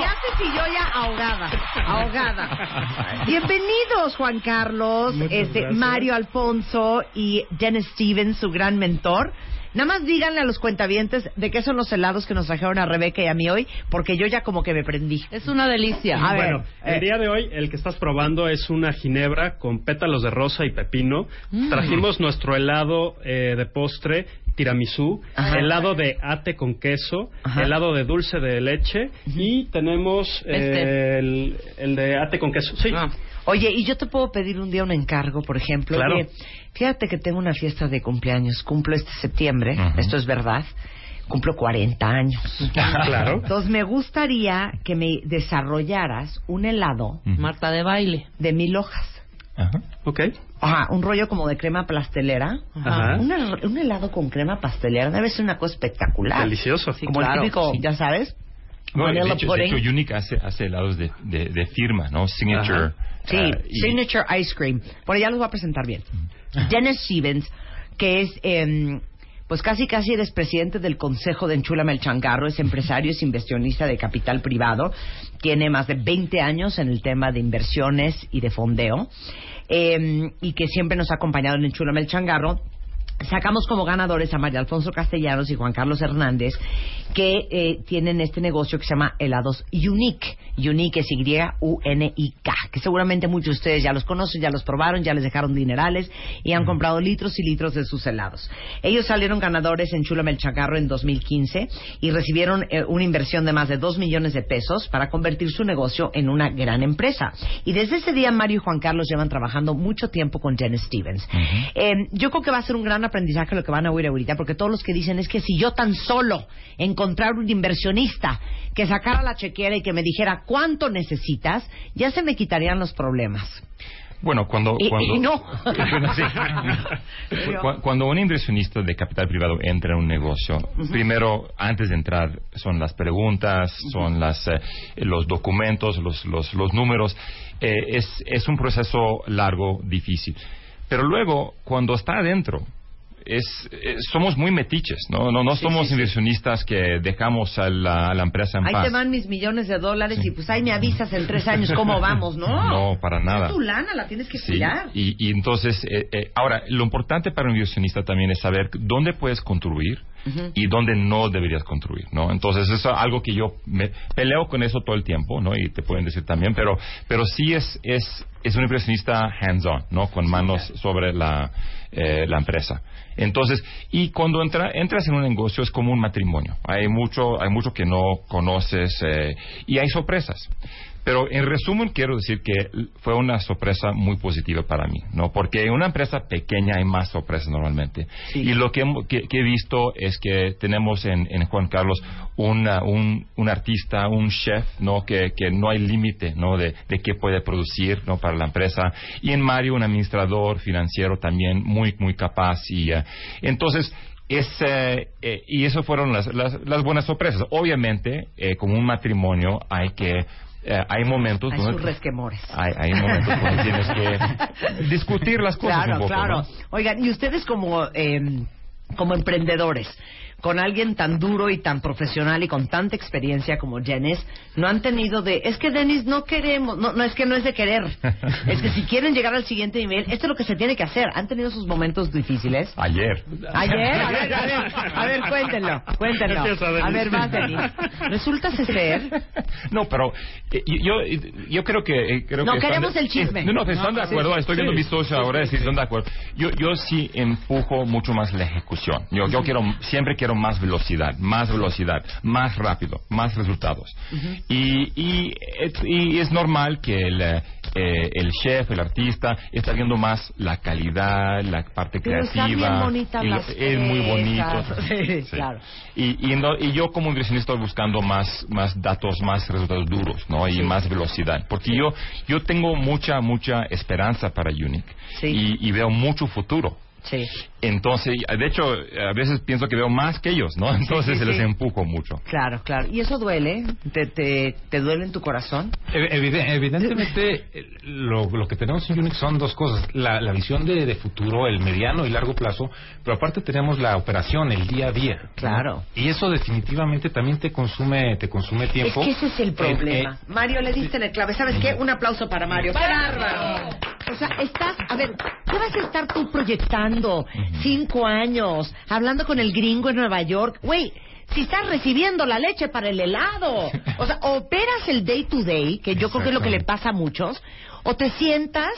Ya se siguió ya ahogada, ahogada. Bienvenidos, Juan Carlos, Muchas este, gracias. Mario Alfonso y Dennis Stevens, su gran mentor. Nada más díganle a los cuentavientes de qué son los helados que nos trajeron a Rebeca y a mí hoy, porque yo ya como que me prendí. Es una delicia. A ver, bueno, el eh, día de hoy el que estás probando es una ginebra con pétalos de rosa y pepino. Mm. Trajimos nuestro helado eh, de postre tiramisú, Ajá. helado de ate con queso, Ajá. helado de dulce de leche y tenemos eh, Este. el, el de ate con queso. Sí. Oye, y yo te puedo pedir un día un encargo, por ejemplo. Claro. Oye, fíjate que tengo una fiesta de cumpleaños. Cumplo este septiembre. Esto es verdad. Cumplo 40 años. Claro. Entonces me gustaría que me desarrollaras un helado. Marta de baile. De mil hojas. Ok. Ajá, un rollo como de crema pastelera. Ajá. Una- un helado con crema pastelera debe ser una cosa espectacular. Delicioso. como el típico, ya sabes. No, de, hecho, de hecho, Unique hace, hace helados de, de, de firma, ¿no? Signature. Sí, ah, y- Signature Ice Cream. Por allá los voy a presentar bien. Dennis Stevens, que es, em, pues casi casi eres presidente del Consejo de Enchúlame el Changarro, es empresario, es inversionista de capital privado, tiene más de 20 años en el tema de inversiones y de fondeo, em, y que siempre nos ha acompañado en Enchúlame el Changarro sacamos como ganadores a María Alfonso Castellanos y Juan Carlos Hernández, que eh, tienen este negocio que se llama Helados Unique. Unique es Y-U-N-I-K, que seguramente muchos de ustedes ya los conocen, ya los probaron, ya les dejaron dinerales y han comprado litros y litros de sus helados. Ellos salieron ganadores en Chula Melchacarro en 2015 y recibieron eh, una inversión de más de 2 millones de pesos para convertir su negocio en una gran empresa. Y desde ese día Mario y Juan Carlos llevan trabajando mucho tiempo con Jen Stevens. Eh, yo creo que va a ser un gran aprendizaje lo que van a oír ahorita, porque todos los que dicen es que si yo tan solo encontrar un inversionista que sacara la chequera y que me dijera cuánto necesitas, ya se me quitarían los problemas. Bueno, cuando... Y- cuando y no. Bueno, sí. Cu- Cuando un inversionista de capital privado entra en un negocio, primero, antes de entrar, son las preguntas, son las, eh, los documentos, los, los, los números. Eh, es, es un proceso largo, difícil. Pero luego, cuando está adentro, es, eh, somos muy metiches, ¿no? No, no Sí, somos sí, inversionistas que dejamos a la, a la empresa en Ahí paz. te van mis millones de dólares y pues ahí me avisas en tres años cómo vamos, ¿no? No, para nada. Es tu lana, la tienes que cuidar. y, y entonces, eh, eh, ahora, lo importante para un inversionista también es saber dónde puedes construir y dónde no deberías construir, ¿no? Entonces, eso es algo que yo me peleo con eso todo el tiempo, ¿no? Y te pueden decir también, pero, pero sí es, es, es un inversionista hands-on, ¿no? Con manos sobre la, eh, la empresa. Entonces, y cuando entra, entras en un negocio es como un matrimonio. Hay mucho, hay mucho que no conoces eh, y hay sorpresas. Pero en resumen quiero decir que fue una sorpresa muy positiva para mí, ¿no? Porque en una empresa pequeña hay más sorpresas normalmente. Y lo que, que- que he visto es que tenemos en, en Juan Carlos una- un, un artista, un chef, ¿no? Que, que no hay límite, ¿no? De, de qué puede producir, ¿no? Para la empresa. Y en Mario, un administrador financiero también muy, muy capaz. Y eh, entonces, es, eh, eh, y eso fueron las, las, las buenas sorpresas. Obviamente, eh, como un matrimonio, hay que eh, hay momentos Hay donde sus resquemores. hay, hay momentos donde tienes que discutir las cosas Claro, un poco, claro. ¿no? Oigan, y ustedes como, eh, como emprendedores, con alguien tan duro y tan profesional y con tanta experiencia como Jenes, no han tenido de, es que Denis no queremos, no, no es que no es de querer, es que si quieren llegar al siguiente nivel, esto es lo que se tiene que hacer. ¿Han tenido sus momentos difíciles? Ayer. Ayer, a ver, a ver, a ver, cuéntenlo, cuéntenlo. A ver, vas, Denis. Resulta ser No, pero eh, yo, yo creo que... eh, creo No, que queremos el chisme. eh, no, no, están de acuerdo. sí, Estoy sí. viendo mis Sí, ahora sí, y están de acuerdo. Yo, yo sí empujo mucho más la ejecución. Yo, yo quiero, siempre quiero más velocidad, más velocidad, más rápido, más resultados. Y, y, es- y es normal que el, eh, el chef, el artista, está viendo más la calidad, la parte Pero creativa. bien y las es muy bonito. Sí, claro. Y, y, no- y yo como inversionista estoy buscando más, más datos, más resultados duros, ¿no? Y más velocidad. Porque yo, yo tengo mucha, mucha esperanza para Unique. Y, y veo mucho futuro. Sí. Entonces, de hecho, a veces pienso que veo más que ellos, ¿no? Entonces sí, se les sí. empujo mucho. Claro, claro. ¿Y eso duele? ¿Te, te, te duele en tu corazón? Evide- Evidentemente, eh, lo, lo que tenemos en Unix son dos cosas. La, la visión de, de futuro, el mediano y largo plazo, pero aparte tenemos la operación, el día a día. ¿no? Claro. Y eso definitivamente también te consume, te consume tiempo. Es que ese es el Eh, problema. eh, Mario, le diste en el clave. ¿Sabes qué? Un aplauso para Mario. ¡Qué bárbaro! O sea, estás, a ver, ¿qué vas a estar tú proyectando? Cinco años, hablando con el gringo en Nueva York. Güey, si estás recibiendo la leche para el helado. O sea, operas el day to day, que yo creo que es lo que le pasa a muchos, o te sientas,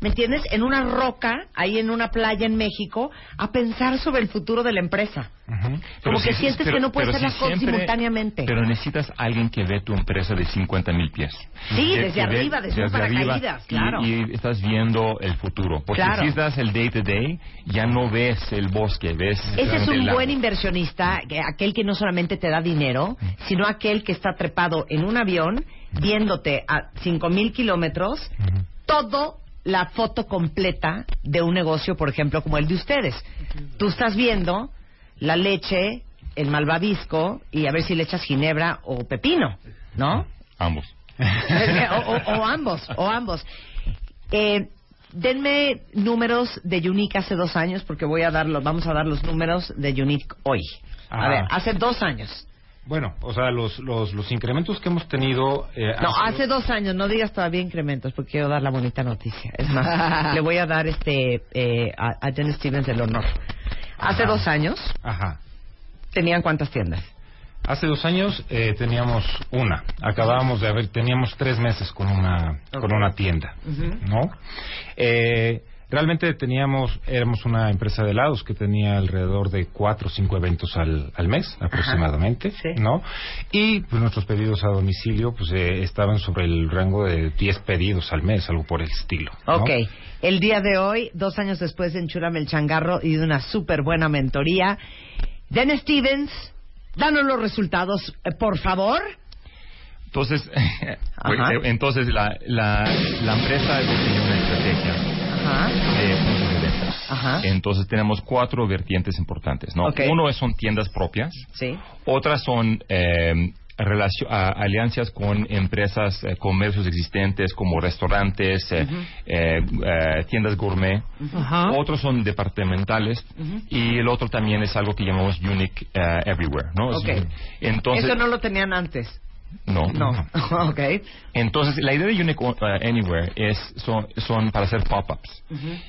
¿me entiendes?, en una roca, ahí en una playa en México, a pensar sobre el futuro de la empresa. Pero Como que si- sientes pero- que no puedes hacer si las cosas siempre- simultáneamente. Pero necesitas alguien que ve tu empresa de 50 mil pies. Sí, Que- desde arriba, desde un paracaídas, y- claro. Y, estás viendo el futuro. Porque Claro. si estás el day to day, ya no ves el bosque, ves... Ese es un buen inversionista, que- aquel que no solamente te da dinero, sino aquel que está trepado en un avión, viéndote a 5.000 kilómetros, todo la foto completa de un negocio, por ejemplo, como el de ustedes. Tú estás viendo la leche, el malvavisco, y a ver si le echas ginebra o pepino, ¿no? Ambos. o, o- o ambos, o ambos. Eh, denme números de Unique hace dos años, porque voy a dar los, vamos a dar los números de Unique hoy. A Ah. ver, hace dos años. Bueno, o sea, los, los, los incrementos que hemos tenido... eh, No, hace dos años, no digas todavía incrementos, porque quiero dar la bonita noticia. Es más, le voy a dar este eh, a, a Jen Stevens el honor. Hace Ajá. dos años Ajá. tenían cuántas tiendas. Hace dos años eh, teníamos una. Acabábamos de haber, teníamos tres meses con una, con una tienda, ¿no? Eh, realmente teníamos, éramos una empresa de helados que tenía alrededor de cuatro o cinco eventos al, al mes aproximadamente, ¿no? Y pues nuestros pedidos a domicilio pues eh, estaban sobre el rango de 10 pedidos al mes, algo por el estilo. ¿no? Ok, el día de hoy, dos años después de Enchúrame el Changarro y de una súper buena mentoría, Den Stevens, danos los resultados, eh, por favor. Entonces, eh, entonces la, la, la empresa definió una estrategia de puntos de venta. Entonces tenemos cuatro vertientes importantes, ¿no? Ok. Uno es- son tiendas propias. Sí. Otras son eh, a- alianzas con empresas, eh, comercios existentes como restaurantes, eh, eh, eh, tiendas gourmet. Ajá. Otros son departamentales y el otro también es algo que llamamos Unique eh, Everywhere, ¿no? Entonces, Eso no lo tenían antes. No. No. ok. Entonces, la idea de Unique uh, Anywhere es, son, son para hacer pop-ups.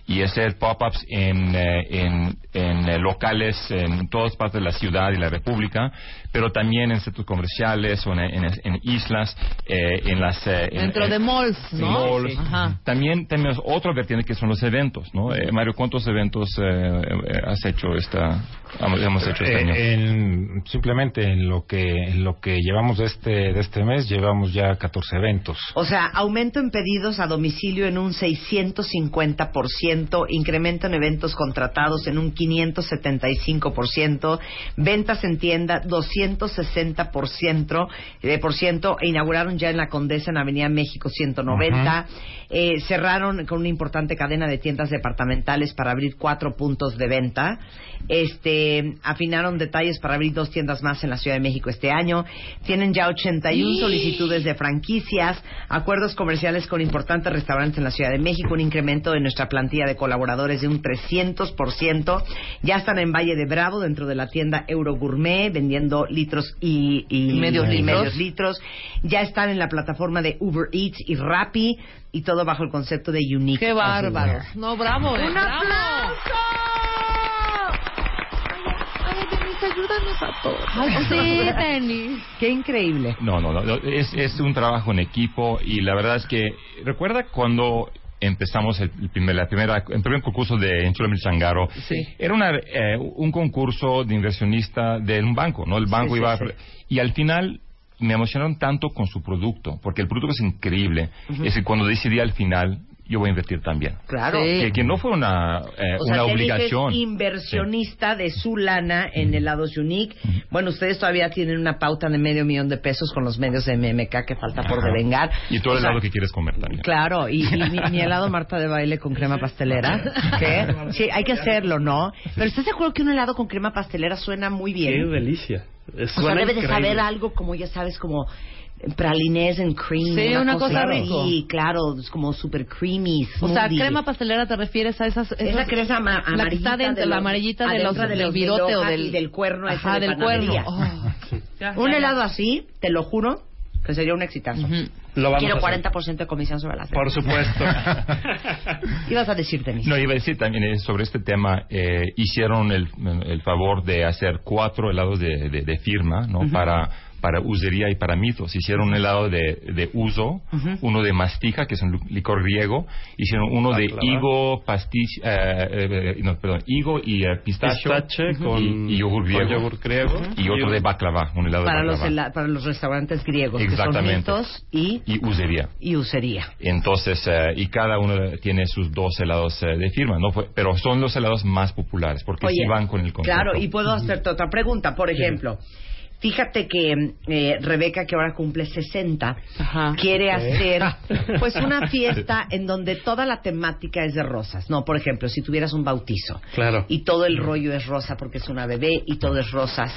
Y hacer pop-ups en, eh, en, en, eh, locales en todas partes de la ciudad y la república, pero también en centros comerciales o en, en- en islas, eh, en las... eh, en- Dentro en- de malls, ¿no? malls. Sí. Ajá. También tenemos otro vertiente que son los eventos, ¿no? Eh, Mario, ¿cuántos eventos eh, eh, has hecho esta, hemos hecho este Eh, año? en- simplemente en lo que en lo que llevamos de este de este mes llevamos ya 14 eventos. O sea, aumento en pedidos a domicilio en un 650%, incremento en eventos contratados en un 575%, ventas en tienda 260% de por ciento, e inauguraron ya en la Condesa en Avenida México 190, eh, cerraron con una importante cadena de tiendas departamentales para abrir cuatro puntos de venta, este, afinaron detalles para abrir dos tiendas más en la Ciudad de México este año, tienen ya 81 solicitudes de franquicias, acuerdos comerciales con importantes restaurantes en la Ciudad de México, un incremento de nuestra plantilla de colaboradores de un 300%, ya están en Valle de Bravo dentro de la tienda Eurogourmet vendiendo litros y, y- Medios y litros. medios litros, ya están en la plataforma de Uber Eats y Rappi y todo bajo el concepto de Unique. Qué. Everywhere. No, bravo, eh, ¡Un bravo. ayúdanos a todos. Ay, sí. Qué increíble. No, no, no. Es, es un trabajo en equipo y la verdad es que, ¿recuerda cuando empezamos el, el primer, la primera, el primer concurso de Enchulame el Changaro? Sí. Era una, eh, un concurso de inversionista de un banco, ¿no? El banco Sí, sí, iba... a-. Y al final me emocionaron tanto con su producto, porque el producto es increíble. Es que cuando decidí al final, yo voy a invertir también. Claro. Que, que no fue una, eh, O sea, una obligación. inversionista de su lana en helados Unique. Bueno, ustedes todavía tienen una pauta de medio millón de pesos con los medios de MMK que falta por Ajá. devengar. Y todo O el sea, lado que quieres comer también. Claro, y, y mi, mi helado Marta de baile con crema pastelera. ¿Qué? Sí, hay que hacerlo, ¿no? Pero ¿estás de acuerdo que un helado con crema pastelera suena muy bien? Qué delicia. O sea, Suena debe de saber algo como, ya sabes, como pralinés en cream. Sí, una cosa así, rico. claro, es como super creamy. O sea, crema pastelera te refieres a esas... Esa esas- crema ama- La que amarillita está dentro, de la amarillita de los, de del los virote o del... cuerno ese Ajá, de del cuerno. Oh. Un helado así, te lo juro, que sería un exitazo. Lo vamos Quiero a hacer. 40% de comisión sobre las Por supuesto. Ibas a decir, Denis. No, iba a decir también eh, sobre este tema, eh, hicieron el, el favor de hacer cuatro helados de, de- de firma, ¿no? Para para usería y para mitos. Hicieron un helado de, de uso, uno de mastica, que es un licor griego, hicieron uno de Baklava. higo, pastiche, eh, eh, no, perdón, higo y eh, pistacho, Pistache y- con- y, yogur con griego, yogur griego. y otro de baklava, un helado Para de los, baklava. hela- para los restaurantes griegos, que son Exactamente. mitos y, y usería. y usería. Entonces, eh, y cada uno tiene sus dos helados eh, de firma, ¿no? Fue- Pero son los helados más populares, porque sí van con el concepto. Claro, y puedo hacerte otra pregunta. Por ejemplo, fíjate que eh, Rebeca, que ahora cumple 60, quiere hacer pues una fiesta en donde toda la temática es de rosas. No, por ejemplo, si tuvieras un bautizo Claro. y todo el rollo es rosa porque es una bebé y todo es rosas.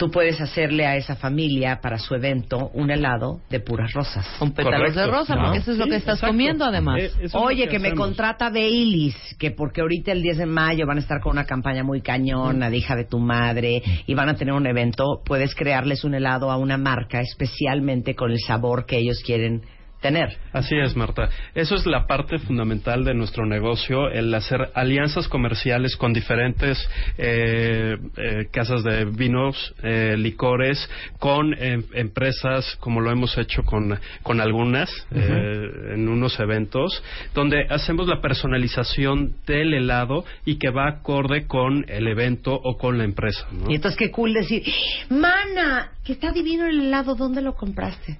Tú puedes hacerle a esa familia para su evento un helado de puras rosas. Con pétalos de rosa, porque eso es lo que estás comiendo además. Oye, que, me contrata Baileys, que porque ahorita el 10 de mayo van a estar con una campaña muy cañona de hija de tu madre y van a tener un evento, puedes crearles un helado a una marca especialmente con el sabor que ellos quieren tener. Así es, Marta. Eso es la parte fundamental de nuestro negocio, el hacer alianzas comerciales con diferentes eh, eh, casas de vinos, eh, licores, con eh, empresas, como lo hemos hecho con, con algunas eh, en unos eventos, donde hacemos la personalización del helado y que va acorde con el evento o con la empresa. ¿no? Y entonces qué cool decir, mana, que está divino el helado, ¿dónde lo compraste?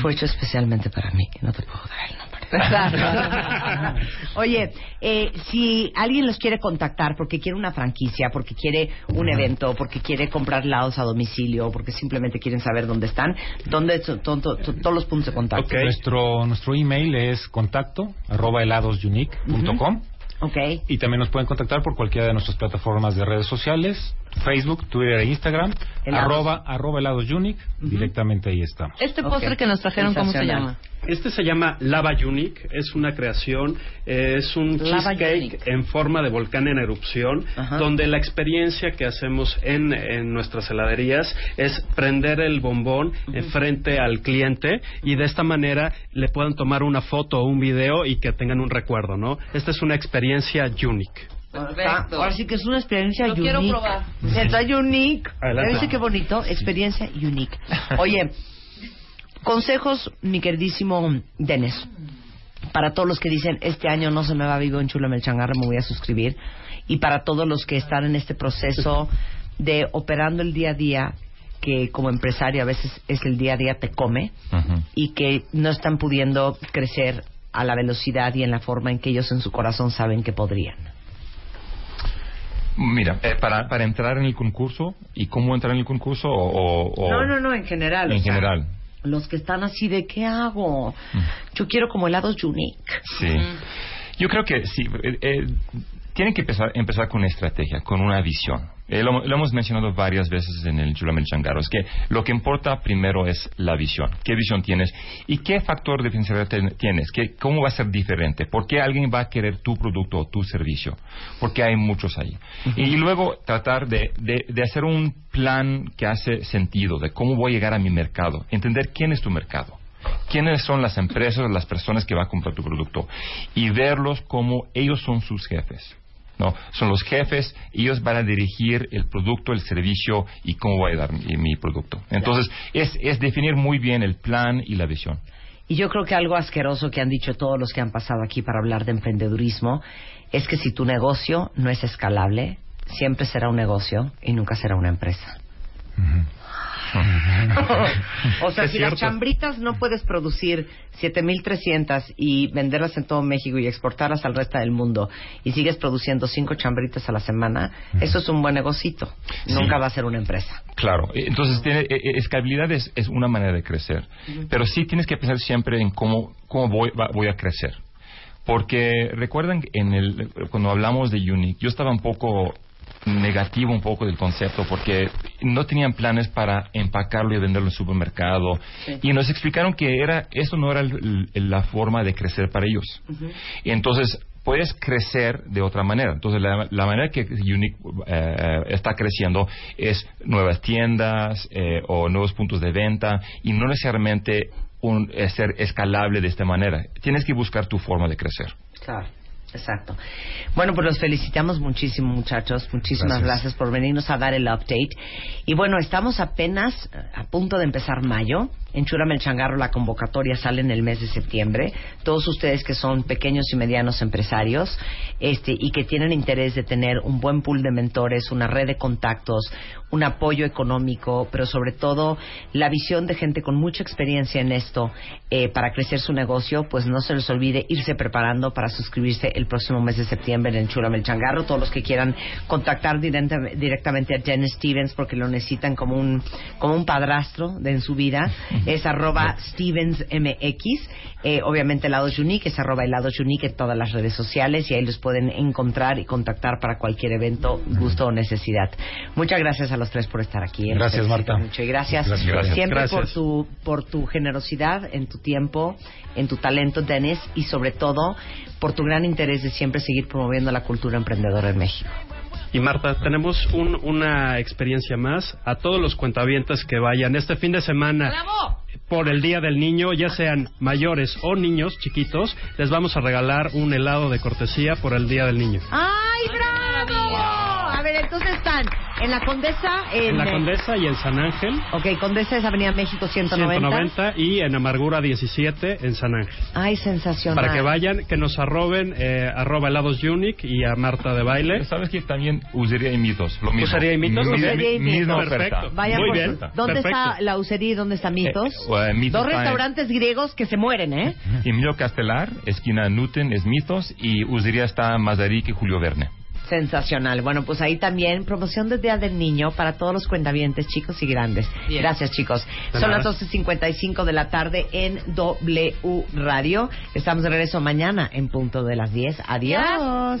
Fue hecho especialmente para mí, no te puedo dar el nombre. Oye, eh, si alguien los quiere contactar porque quiere una franquicia, porque quiere un evento, porque quiere comprar helados a domicilio, porque simplemente quieren saber dónde están, ¿dónde son to- to- to- todos los puntos de contacto? Nuestro, nuestro email es contacto arroba heladosunique.com Ok. y también nos pueden contactar por cualquiera de nuestras plataformas de redes sociales, Facebook, Twitter e Instagram, Helados. arroba, arroba heladosunique, directamente ahí estamos. Este postre que nos trajeron, ¿cómo se llama? Este se llama Lava Unique, es una creación, eh, es un Lava cheesecake en forma de volcán en erupción, donde la experiencia que hacemos en, en nuestras heladerías es prender el bombón eh, frente al cliente y de esta manera le puedan tomar una foto o un video y que tengan un recuerdo, ¿no? Esta es una experiencia unique. Está- Ahora sí que es una experiencia Lo unique. quiero probar. Está unique. Adelante. ¿Ya viste qué bonito? Experiencia unique. Oye, consejos, mi queridísimo Denis, para todos los que dicen, este año no se me va vivo en Chula Melchangarra, me voy a suscribir. Y para todos los que están en este proceso de operando el día a día, que como empresario a veces es el día a día te come, y que no están pudiendo crecer a la velocidad y en la forma en que ellos en su corazón saben que podrían. Mira, eh, para, para entrar en el concurso, ¿y cómo entrar en el concurso? O, o- No, no, no, en general. En o sea, general. Los que están así de, ¿qué hago? Yo quiero como helados unique. Sí. Yo creo que sí. eh, eh, tienen que empezar, empezar con una estrategia, con una visión. Eh, lo, lo hemos mencionado varias veces en el Chulamel Changaro. Es que lo que importa primero es la visión. ¿Qué visión tienes? ¿Y qué factor diferencial ten- tienes? ¿Qué, ¿Cómo va a ser diferente? ¿Por qué alguien va a querer tu producto o tu servicio? Porque hay muchos ahí. Y luego tratar de, de- de hacer un plan que hace sentido de cómo voy a llegar a mi mercado. Entender quién es tu mercado quiénes son las empresas, las personas que van a comprar tu producto y verlos como ellos son sus jefes. No, son los jefes, ellos van a dirigir el producto, el servicio y cómo voy a dar mi, mi producto. Entonces, es, es definir muy bien el plan y la visión. Y yo creo que algo asqueroso que han dicho todos los que han pasado aquí para hablar de emprendedurismo es que si tu negocio no es escalable, siempre será un negocio y nunca será una empresa. o sea, Es si cierto. las chambritas no puedes producir 7.300 y venderlas en todo México y exportarlas al resto del mundo y sigues produciendo cinco chambritas a la semana, eso es un buen negocito. Sí. Nunca va a ser una empresa. Claro, entonces tiene, eh, eh, escalabilidad es, es una manera de crecer, pero sí tienes que pensar siempre en cómo, cómo voy, va- voy a crecer. Porque recuerdan en el, cuando hablamos de Unique, yo estaba un poco negativo un poco del concepto porque no tenían planes para empacarlo y venderlo en supermercado y nos explicaron que era eso no era el- el- la forma de crecer para ellos y entonces puedes crecer de otra manera. Entonces, la, la manera que Unique eh, está creciendo es nuevas tiendas eh, o nuevos puntos de venta y no necesariamente un, eh, ser escalable de esta manera. Tienes que buscar tu forma de crecer. Claro. Exacto. Bueno, pues los felicitamos muchísimo, muchachos. Muchísimas gracias. Gracias. por venirnos a dar el update. Y bueno, estamos apenas eh, a punto de empezar mayo. En Churame el Changarro la convocatoria sale en el mes de septiembre. Todos ustedes que son pequeños y medianos empresarios este, y que tienen interés de tener un buen pool de mentores, una red de contactos, un apoyo económico, pero sobre todo la visión de gente con mucha experiencia en esto eh, para crecer su negocio, pues no se les olvide irse preparando para suscribirse el próximo mes de septiembre en el Changarro. Todos los que quieran contactar directa- directamente a Jen Stevens porque lo necesitan como un, como un padrastro de en su vida, es arroba StevensMX. Eh, obviamente Helados Unique es arroba Helados Unique en todas las redes sociales y ahí los pueden encontrar y contactar para cualquier evento, gusto o necesidad. Muchas gracias a los tres por estar aquí. Gracias, Marta. Mucho y gracias, Gracias, gracias. siempre por tu por tu generosidad en tu tiempo, en tu talento, Dennis, y sobre todo por tu gran interés de siempre seguir promoviendo la cultura emprendedora en México. Y Marta, tenemos un- una experiencia más. A todos los cuentavientes que vayan este fin de semana por el Día del Niño, ya sean mayores o niños chiquitos, les vamos a regalar un helado de cortesía por el Día del Niño. ¡Ay, bravo! Ver, entonces están en la Condesa, en, En la Condesa y en San Ángel. Ok, Condesa es Avenida México 190. 190 y en Amargura 17 en San Ángel. Ay, sensacional. Para que vayan, que nos arroben eh, arroba helados unique y a Marta de baile. ¿Sabes que también usería y mitos? Lo mismo. ¿Usería y mitos? Mi- mi- y Misma mitos. oferta. Perfecto. Vayan Muy por bien. su- ¿Dónde Perfecto. está la Usería y dónde está Mitos? Eh, Mitos Dos está en- restaurantes griegos que se mueren, ¿eh? Emilio Castelar, esquina Newton, es mitos, y usería está Mazarique y Julio Verne. Sensacional. Bueno, pues ahí también promoción del Día del Niño para todos los cuentavientes, chicos y grandes. Bien. Gracias, chicos. De Son nada. las 12.55 de la tarde en W Radio. Estamos de regreso mañana en punto de las 10. Adiós.